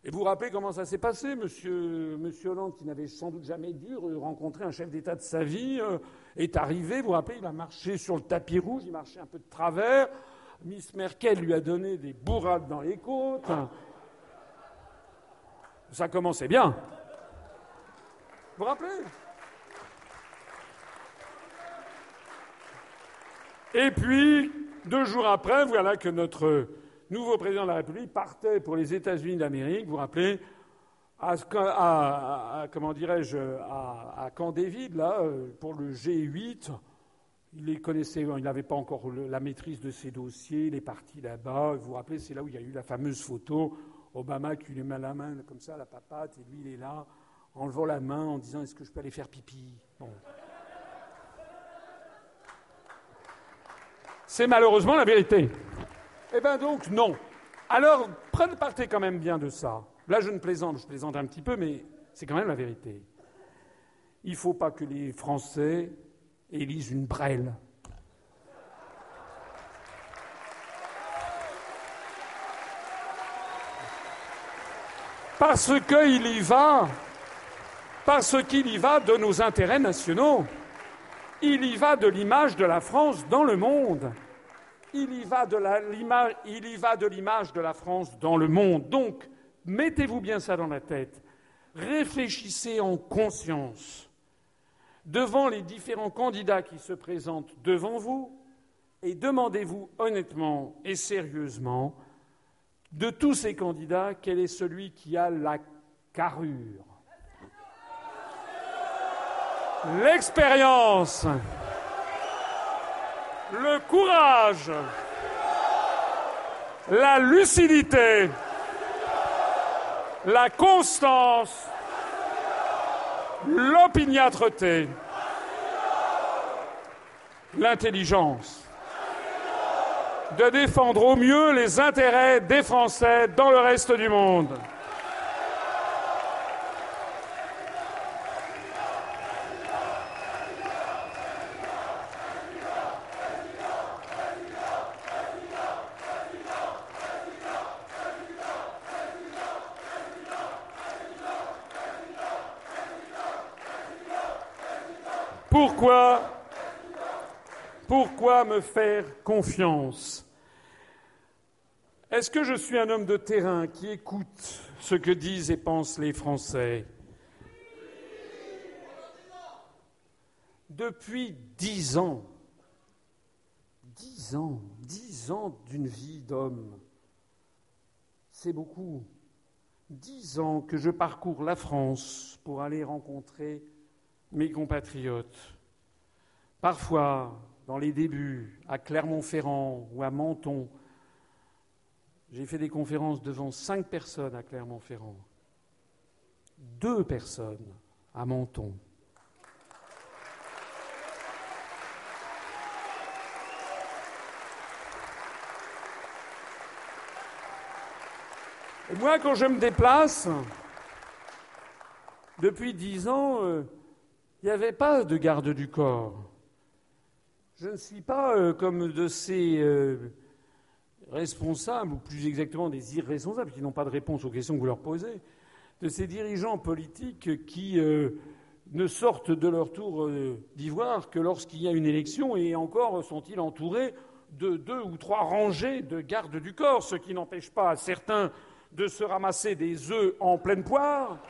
Et vous vous rappelez comment ça s'est passé monsieur, Hollande, qui n'avait sans doute jamais dû rencontrer un chef d'État de sa vie, euh, est arrivé, vous vous rappelez, il a marché sur le tapis rouge, il marchait un peu de travers. Miss Merkel lui a donné des bourrades dans les côtes. Ça commençait bien. Vous vous rappelez? Et puis, deux jours après, voilà que notre nouveau président de la République partait pour les États-Unis d'Amérique, vous vous rappelez, à, comment dirais-je, à, Camp David, là, euh, pour le G8. Il les connaissait, il n'avait pas encore la maîtrise de ses dossiers, il est parti là-bas. Vous vous rappelez, c'est là où il y a eu la fameuse photo, Obama qui lui met la main comme ça, la papate, et lui il est là, en levant la main, en disant Est-ce que je peux aller faire pipi? C'est malheureusement la vérité. Eh bien donc, non. Alors, prenez, partez quand même bien de ça. Là, je ne plaisante, je plaisante un petit peu, mais c'est quand même la vérité. Il ne faut pas que les Français élisent une brêle. Parce qu'il y va, parce qu'il y va de nos intérêts nationaux. Il y va de l'image de la France dans le monde. Il y va de l'image de la France dans le monde. Donc, mettez-vous bien ça dans la tête. Réfléchissez en conscience devant les différents candidats qui se présentent devant vous et demandez-vous honnêtement et sérieusement de tous ces candidats quel est celui qui a la carrure? L'expérience, le courage, la lucidité, la constance, l'opiniâtreté, l'intelligence de défendre au mieux les intérêts des Français dans le reste du monde. Me faire confiance Est-ce que je suis un homme de terrain qui écoute ce que disent et pensent les Français? Depuis dix ans, dix ans, dix ans d'une vie d'homme, c'est beaucoup. Dix ans que je parcours la France pour aller rencontrer mes compatriotes. Parfois, dans les débuts, à Clermont-Ferrand ou à Menton, j'ai fait des conférences devant cinq personnes à Clermont-Ferrand, deux personnes à Menton. Et moi, quand je me déplace, depuis dix ans, euh, il n'y avait pas de garde du corps. Je ne suis pas euh, comme de ces euh, responsables, ou plus exactement des irresponsables, qui n'ont pas de réponse aux questions que vous leur posez, de ces dirigeants politiques qui euh, ne sortent de leur tour d'ivoire que lorsqu'il y a une élection, et encore sont-ils entourés de deux ou trois rangées de gardes du corps, ce qui n'empêche pas certains de se ramasser des œufs en pleine poire.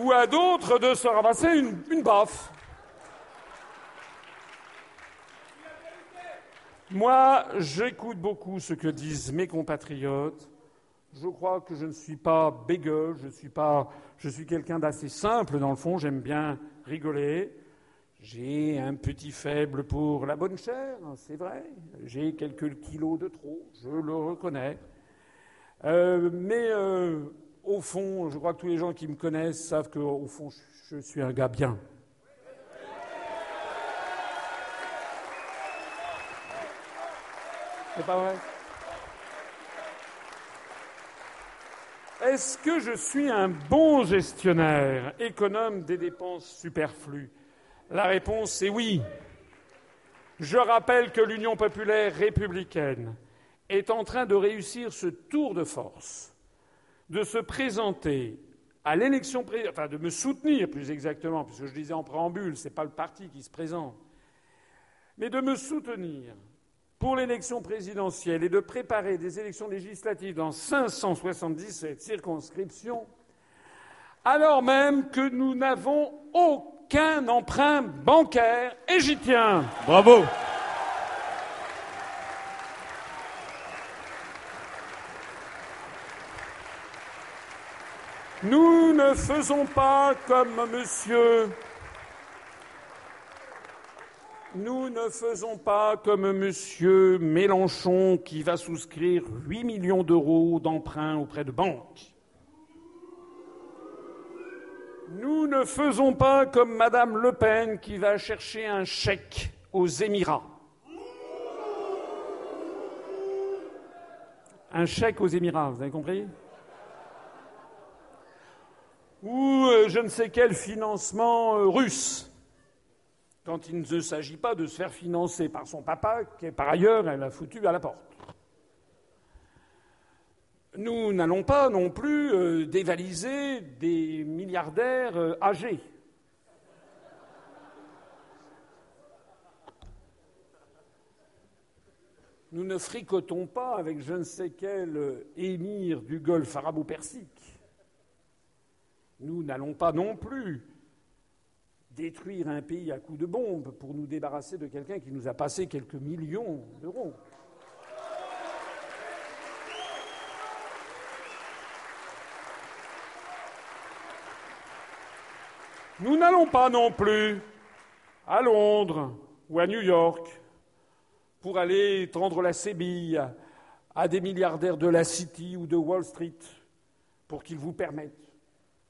Ou à d'autres de se ramasser une, baffe. Moi, j'écoute beaucoup ce que disent mes compatriotes. Je crois que je ne suis pas bégueule, je suis, pas, je suis quelqu'un d'assez simple dans le fond, j'aime bien rigoler. J'ai un petit faible pour la bonne chair, c'est vrai. J'ai quelques kilos de trop, je le reconnais. Euh, mais euh, au fond, je crois que tous les gens qui me connaissent savent qu'au fond, je suis un gars bien. C'est pas vrai? Est-ce que je suis un bon gestionnaire, économe des dépenses superflues? La réponse est oui. Je rappelle que l'Union populaire républicaine est en train de réussir ce tour de force, de se présenter à l'élection, enfin de me soutenir plus exactement, puisque je disais en préambule, ce n'est pas le parti qui se présente, mais de me soutenir pour l'élection présidentielle et de préparer des élections législatives dans 577 circonscriptions, alors même que nous n'avons aucun emprunt bancaire, et j'y tiens. Bravo. Nous ne faisons pas comme monsieur nous ne faisons pas comme M. Mélenchon qui va souscrire 8 millions d'euros d'emprunts auprès de banques. Nous ne faisons pas comme Mme Le Pen qui va chercher un chèque aux Émirats. Un chèque aux Émirats, vous avez compris? Ou euh, je ne sais quel financement euh, russe quand il ne s'agit pas de se faire financer par son papa, qui par ailleurs elle a foutu à la porte. Nous n'allons pas non plus euh, dévaliser des milliardaires âgés. Nous ne fricotons pas avec je ne sais quel émir du Golfe arabo-persique. Nous n'allons pas non plus détruire un pays à coups de bombe pour nous débarrasser de quelqu'un qui nous a passé quelques millions d'euros. Nous n'allons pas non plus à Londres ou à New York pour aller tendre la sébille à des milliardaires de la City ou de Wall Street pour qu'ils vous permettent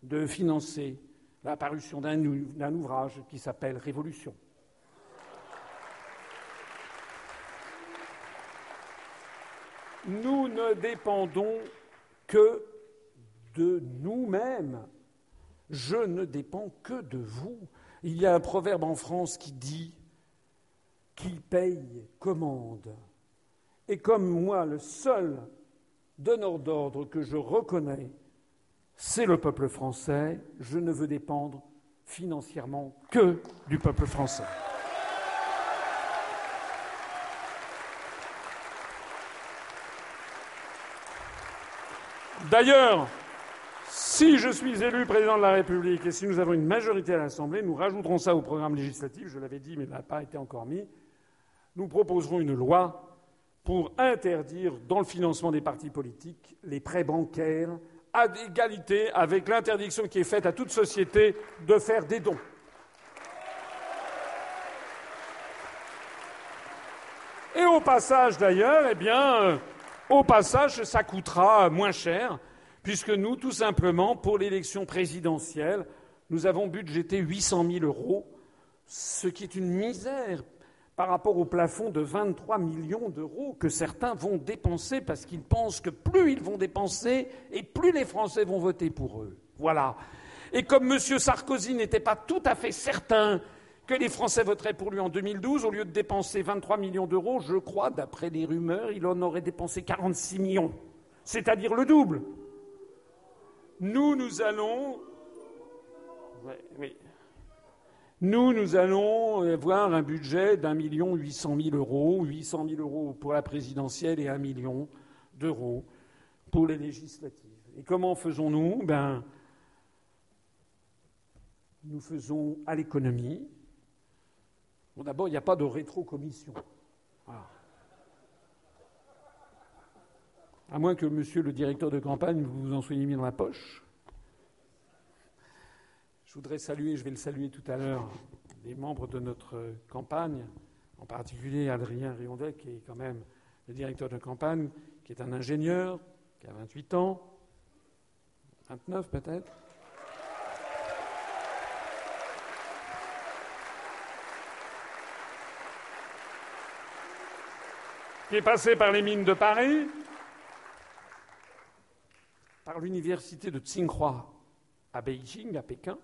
de financer la parution d'un ouvrage qui s'appelle Révolution. Nous ne dépendons que de nous-mêmes. Je ne dépends que de vous. Il y a un proverbe en France qui dit Qui paye commande. Et comme moi, le seul donneur d'ordre que je reconnais, c'est le peuple français, je ne veux dépendre financièrement que du peuple français. D'ailleurs, si je suis élu président de la République et si nous avons une majorité à l'Assemblée, nous rajouterons ça au programme législatif, je l'avais dit mais il n'a pas été encore mis, nous proposerons une loi pour interdire dans le financement des partis politiques les prêts bancaires à égalité avec l'interdiction qui est faite à toute société de faire des dons. Et au passage, d'ailleurs, eh bien, euh, au passage, ça coûtera moins cher, puisque nous, tout simplement, pour l'élection présidentielle, nous avons budgété 800 000 euros, ce qui est une misère par rapport au plafond de 23 millions d'euros que certains vont dépenser parce qu'ils pensent que plus ils vont dépenser et plus les Français vont voter pour eux. Voilà. Et comme M. Sarkozy n'était pas tout à fait certain que les Français voteraient pour lui en 2012, au lieu de dépenser 23 millions d'euros, je crois, d'après les rumeurs, il en aurait dépensé 46 millions, c'est-à-dire le double. Nous, nous allons. oui. Nous, nous allons euh, avoir un budget d'un million huit cent mille euros, huit cent mille euros pour la présidentielle et un million d'euros pour les législatives. Et comment faisons-nous? Ben, nous faisons à l'économie. Bon, d'abord, il n'y a pas de rétro-commission. À moins que monsieur le directeur de campagne, vous vous en soyez mis dans la poche. Je voudrais saluer, je vais le saluer tout à l'heure, les membres de notre campagne, en particulier Adrien Riondet, qui est quand même le directeur de campagne, qui est un ingénieur, qui a 28 ans, 29 peut-être. qui est passé par les mines de Paris, par l'université de Tsinghua à Beijing, à Pékin,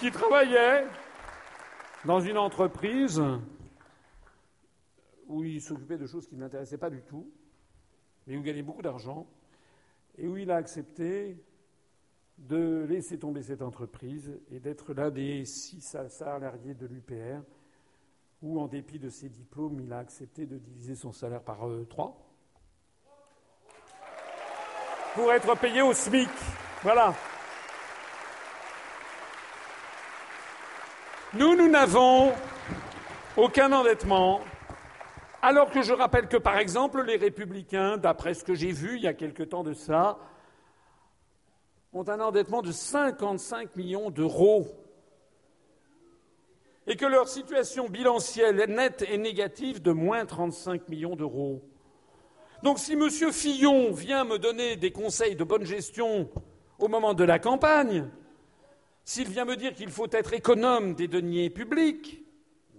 qui travaillait dans une entreprise où il s'occupait de choses qui ne l'intéressaient pas du tout, mais où il gagnait beaucoup d'argent, et où il a accepté de laisser tomber cette entreprise et d'être l'un des six salariés de l'UPR, où, en dépit de ses diplômes, il a accepté de diviser son salaire par euh, trois pour être payé au SMIC. Voilà. Nous, nous n'avons aucun endettement, alors que je rappelle que, par exemple, les républicains, d'après ce que j'ai vu il y a quelque temps de ça, ont un endettement de 55 millions d'euros et que leur situation bilancielle nette est négative de moins 35 millions d'euros. Donc si M. Fillon vient me donner des conseils de bonne gestion au moment de la campagne, s'il vient me dire qu'il faut être économe des deniers publics,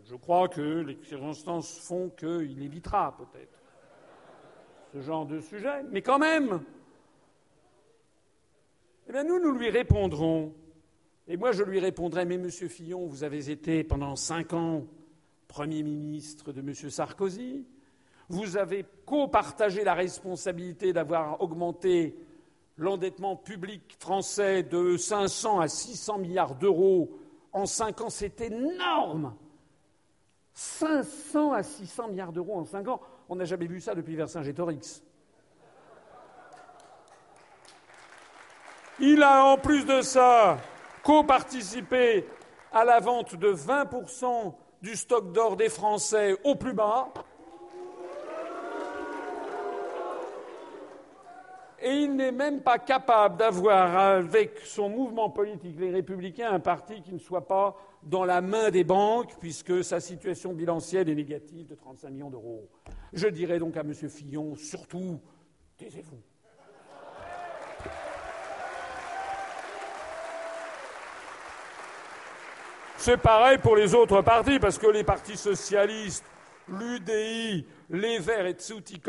je crois que les circonstances font qu'il évitera peut-être ce genre de sujet. Mais quand même, eh nous, nous lui répondrons. Et moi, je lui répondrai Mais Monsieur Fillon, vous avez été pendant cinq ans Premier ministre de M. Sarkozy. Vous avez copartagé la responsabilité d'avoir augmenté l'endettement public français de 500 à 600 milliards d'euros en cinq ans, c'est énorme. 500 à 600 milliards d'euros en cinq ans, on n'a jamais vu ça depuis Vercingétorix. Il a en plus de ça coparticipé à la vente de 20% du stock d'or des Français au plus bas. Et il n'est même pas capable d'avoir avec son mouvement politique, les Républicains, un parti qui ne soit pas dans la main des banques, puisque sa situation bilancielle est négative de 35 millions d'euros. Je dirais donc à M. Fillon, surtout, taisez-vous. C'est pareil pour les autres partis, parce que les partis socialistes, l'UDI, les Verts et Tsuti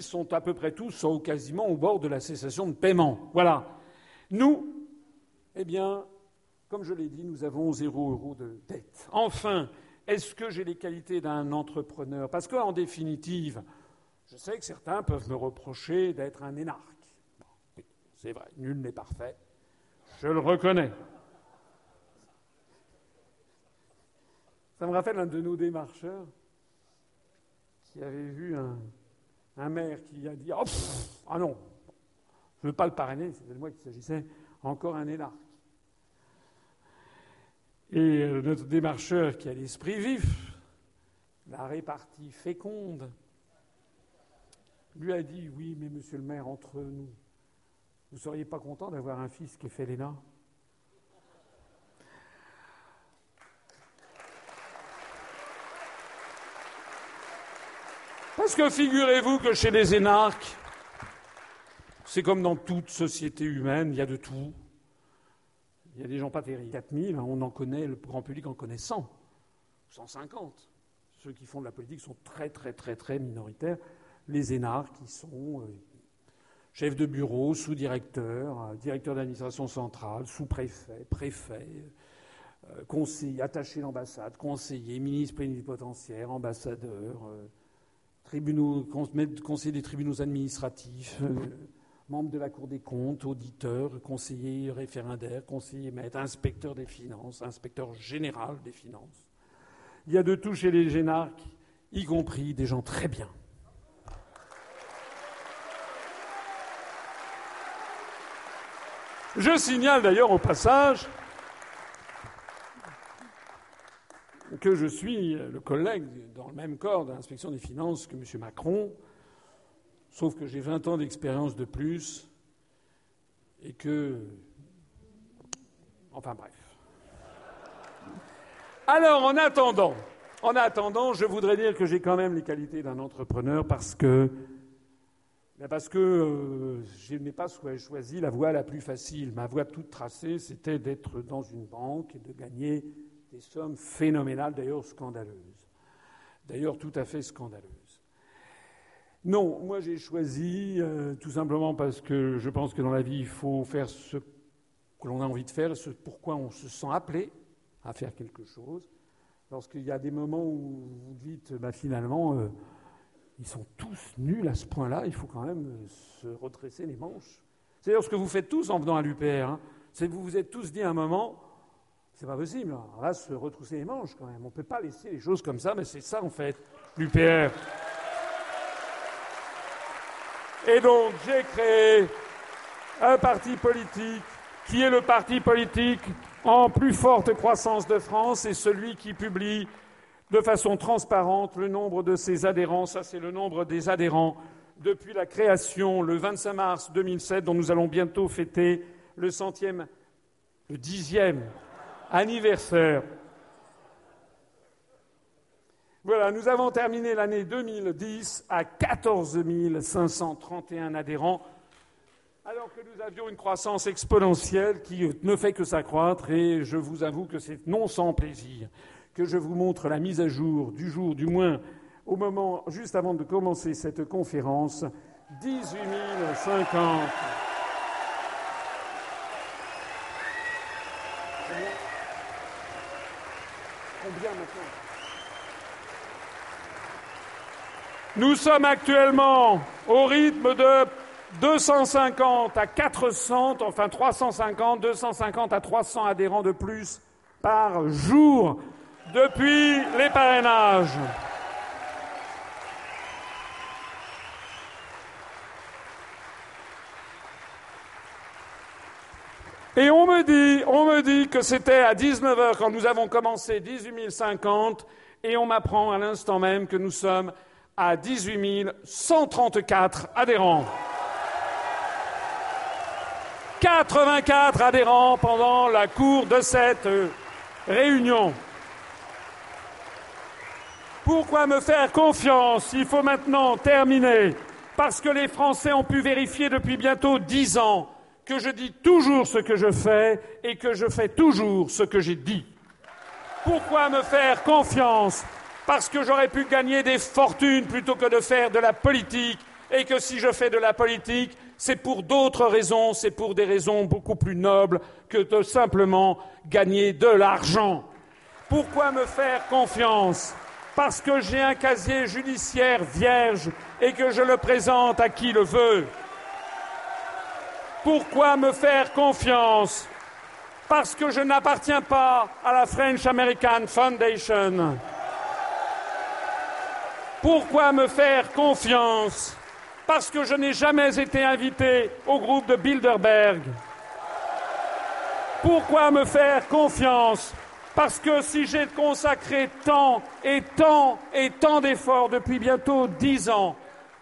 sont à peu près tous ou quasiment au bord de la cessation de paiement. Voilà. Nous, eh bien, comme je l'ai dit, nous avons zéro euro de dette. Enfin, est-ce que j'ai les qualités d'un entrepreneur? Parce qu'en définitive, je sais que certains peuvent me reprocher d'être un énarque. c'est vrai, nul n'est parfait. Je le reconnais. Ça me rappelle un de nos démarcheurs qui avait vu un, maire qui a dit oh, Ah non, je ne veux pas le parrainer, c'était de moi qu'il s'agissait, encore un énarque. Et euh, notre démarcheur qui a l'esprit vif, la répartie féconde, lui a dit Oui, mais monsieur le maire, entre nous, vous ne seriez pas content d'avoir un fils qui ait fait l'ENA Parce que figurez-vous que chez les énarques, c'est comme dans toute société humaine, il y a de tout. Il y a des gens pas terribles. 4000, on en connaît, le grand public en connaît 100, 150. Ceux qui font de la politique sont très, très, très, très minoritaires. Les énarques, qui sont euh, chefs de bureau, sous-directeurs, euh, directeurs d'administration centrale, sous-préfets, préfets, euh, conseillers, attachés d'ambassade, conseillers, ministres plénipotentiaires, ambassadeurs tribunaux, conseiller des tribunaux administratifs, euh, membre de la Cour des comptes, auditeur, conseiller référendaire, conseiller maître, inspecteur des finances, inspecteur général des finances. Il y a de tout chez les génarques, y compris des gens très bien. Je signale d'ailleurs au passage que je suis le collègue dans le même corps de l'inspection des finances que M. Macron, sauf que j'ai 20 ans d'expérience de plus et que. Enfin bref. Alors, en attendant, en attendant, je voudrais dire que j'ai quand même les qualités d'un entrepreneur parce que ben parce que euh, je n'ai pas choisi la voie la plus facile. Ma voie toute tracée, c'était d'être dans une banque et de gagner des sommes phénoménales, d'ailleurs scandaleuses. D'ailleurs tout à fait scandaleuses. Non, moi j'ai choisi euh, tout simplement parce que je pense que dans la vie, il faut faire ce que l'on a envie de faire, ce pourquoi on se sent appelé à faire quelque chose. Lorsqu'il y a des moments où vous dites, bah, finalement, euh, ils sont tous nuls à ce point-là, il faut quand même euh, se redresser les manches. C'est d'ailleurs ce que vous faites tous en venant à l'UPR. Hein. C'est que vous vous êtes tous dit à un moment, c'est pas possible. On va se retrousser les manches quand même. On ne peut pas laisser les choses comme ça, mais c'est ça en fait, l'UPR. Et donc j'ai créé un parti politique qui est le parti politique en plus forte croissance de France et celui qui publie de façon transparente le nombre de ses adhérents. Ça, c'est le nombre des adhérents depuis la création le 25 mars 2007, dont nous allons bientôt fêter le centième, le dixième anniversaire. Voilà, nous avons terminé l'année 2010 à 14 531 adhérents, alors que nous avions une croissance exponentielle qui ne fait que s'accroître, et je vous avoue que c'est non sans plaisir que je vous montre la mise à jour du jour, du moins au moment juste avant de commencer cette conférence. 18 050. Nous sommes actuellement au rythme de 250 à 400, enfin 350, 250 à 300 adhérents de plus par jour depuis les parrainages. Et on me dit, on me dit que c'était à 19h quand nous avons commencé 18 050 et on m'apprend à l'instant même que nous sommes à 18 134 adhérents. 84 adhérents pendant la cour de cette réunion. Pourquoi me faire confiance? Il faut maintenant terminer, parce que les Français ont pu vérifier depuis bientôt dix ans que je dis toujours ce que je fais et que je fais toujours ce que j'ai dit. Pourquoi me faire confiance? Parce que j'aurais pu gagner des fortunes plutôt que de faire de la politique et que si je fais de la politique, c'est pour d'autres raisons, c'est pour des raisons beaucoup plus nobles que de simplement gagner de l'argent. Pourquoi me faire confiance? Parce que j'ai un casier judiciaire vierge et que je le présente à qui le veut. Pourquoi me faire confiance? Parce que je n'appartiens pas à la French American Foundation. Pourquoi me faire confiance? Parce que je n'ai jamais été invité au groupe de Bilderberg. Pourquoi me faire confiance? Parce que si j'ai consacré tant et tant et tant d'efforts depuis bientôt dix ans,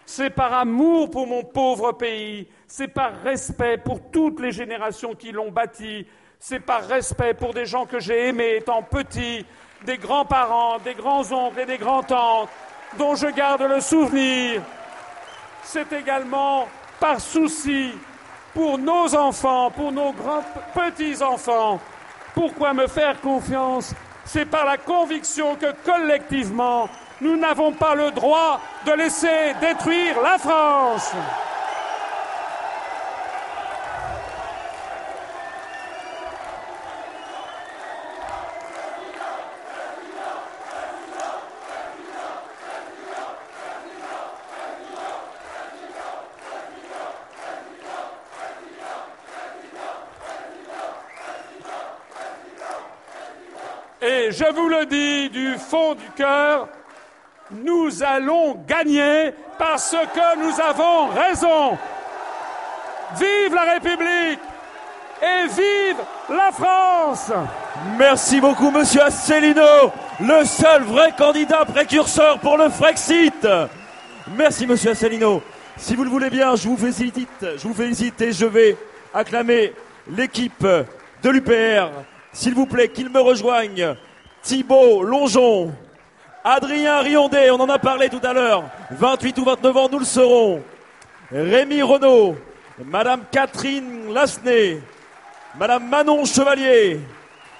c'est par amour pour mon pauvre pays, c'est par respect pour toutes les générations qui l'ont bâti, c'est par respect pour des gens que j'ai aimés étant petit, des grands-parents, des grands-oncles et des grands-tantes, dont je garde le souvenir. C'est également par souci pour nos enfants, pour nos grands petits-enfants. Pourquoi me faire confiance? C'est par la conviction que collectivement, nous n'avons pas le droit de laisser détruire la France. Et je vous le dis du fond du cœur, nous allons gagner parce que nous avons raison. Vive la République et vive la France Merci beaucoup, monsieur Asselineau. le seul vrai candidat précurseur pour le Frexit. Merci, monsieur Asselineau. Si vous le voulez bien, je vous félicite, je vous félicite et je vais acclamer l'équipe de l'UPR. S'il vous plaît, qu'ils me rejoignent. Thibault Longeon, Adrien Riondet, on en a parlé tout à l'heure. 28 ou 29 ans, nous le serons. Rémi Renault, Madame Catherine Lasnay, Madame Manon Chevalier,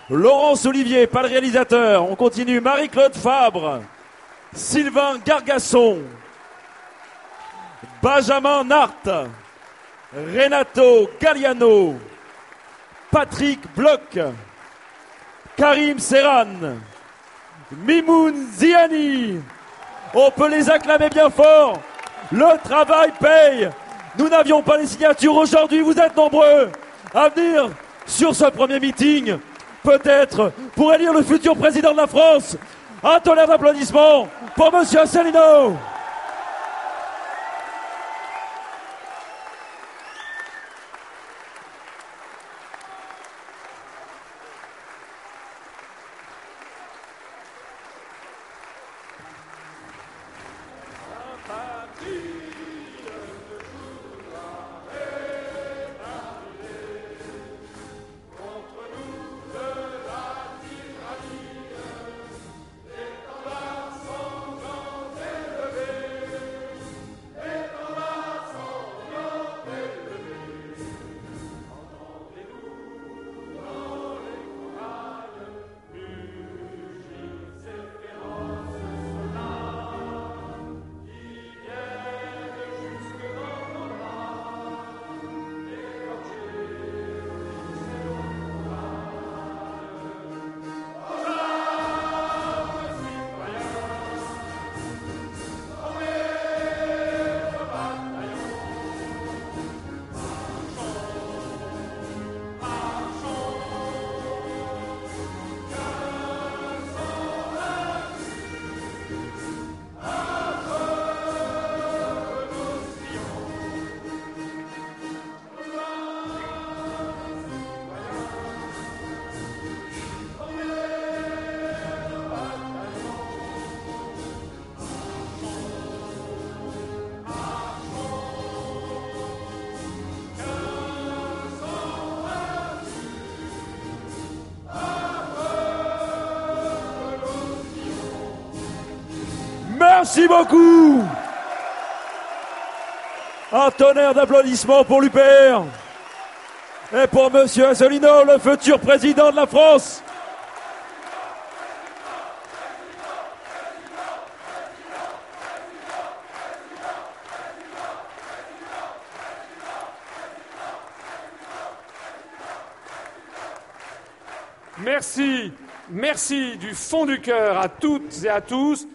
Laurence Olivier, pas le réalisateur. On continue. Marie-Claude Fabre, Sylvain Gargasson, Benjamin Nart, Renato Galliano, Patrick Bloch, Karim Serran, Mimoun Ziani. On peut les acclamer bien fort. Le travail paye. Nous n'avions pas les signatures aujourd'hui. Vous êtes nombreux à venir sur ce premier meeting. Peut-être pour élire le futur président de la France. Un tonnerre d'applaudissements pour Monsieur Asselineau. Un tonnerre d'applaudissements pour l'UPR et pour Monsieur Asselineau, le futur président de la France. Merci, merci du fond du cœur à toutes et à tous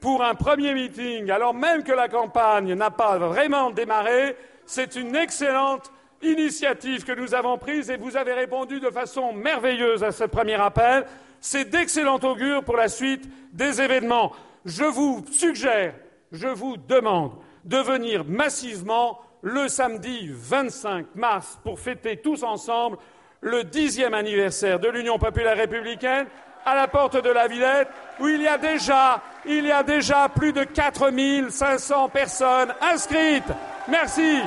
pour un premier meeting, alors même que la campagne n'a pas vraiment démarré, c'est une excellente initiative que nous avons prise et vous avez répondu de façon merveilleuse à ce premier appel. C'est d'excellent augure pour la suite des événements. Je vous suggère, je vous demande de venir massivement le samedi 25 mars pour fêter tous ensemble le dixième anniversaire de l'Union populaire républicaine à la porte de la Villette, où il y a déjà, il y a déjà plus de 4500 personnes inscrites. Merci.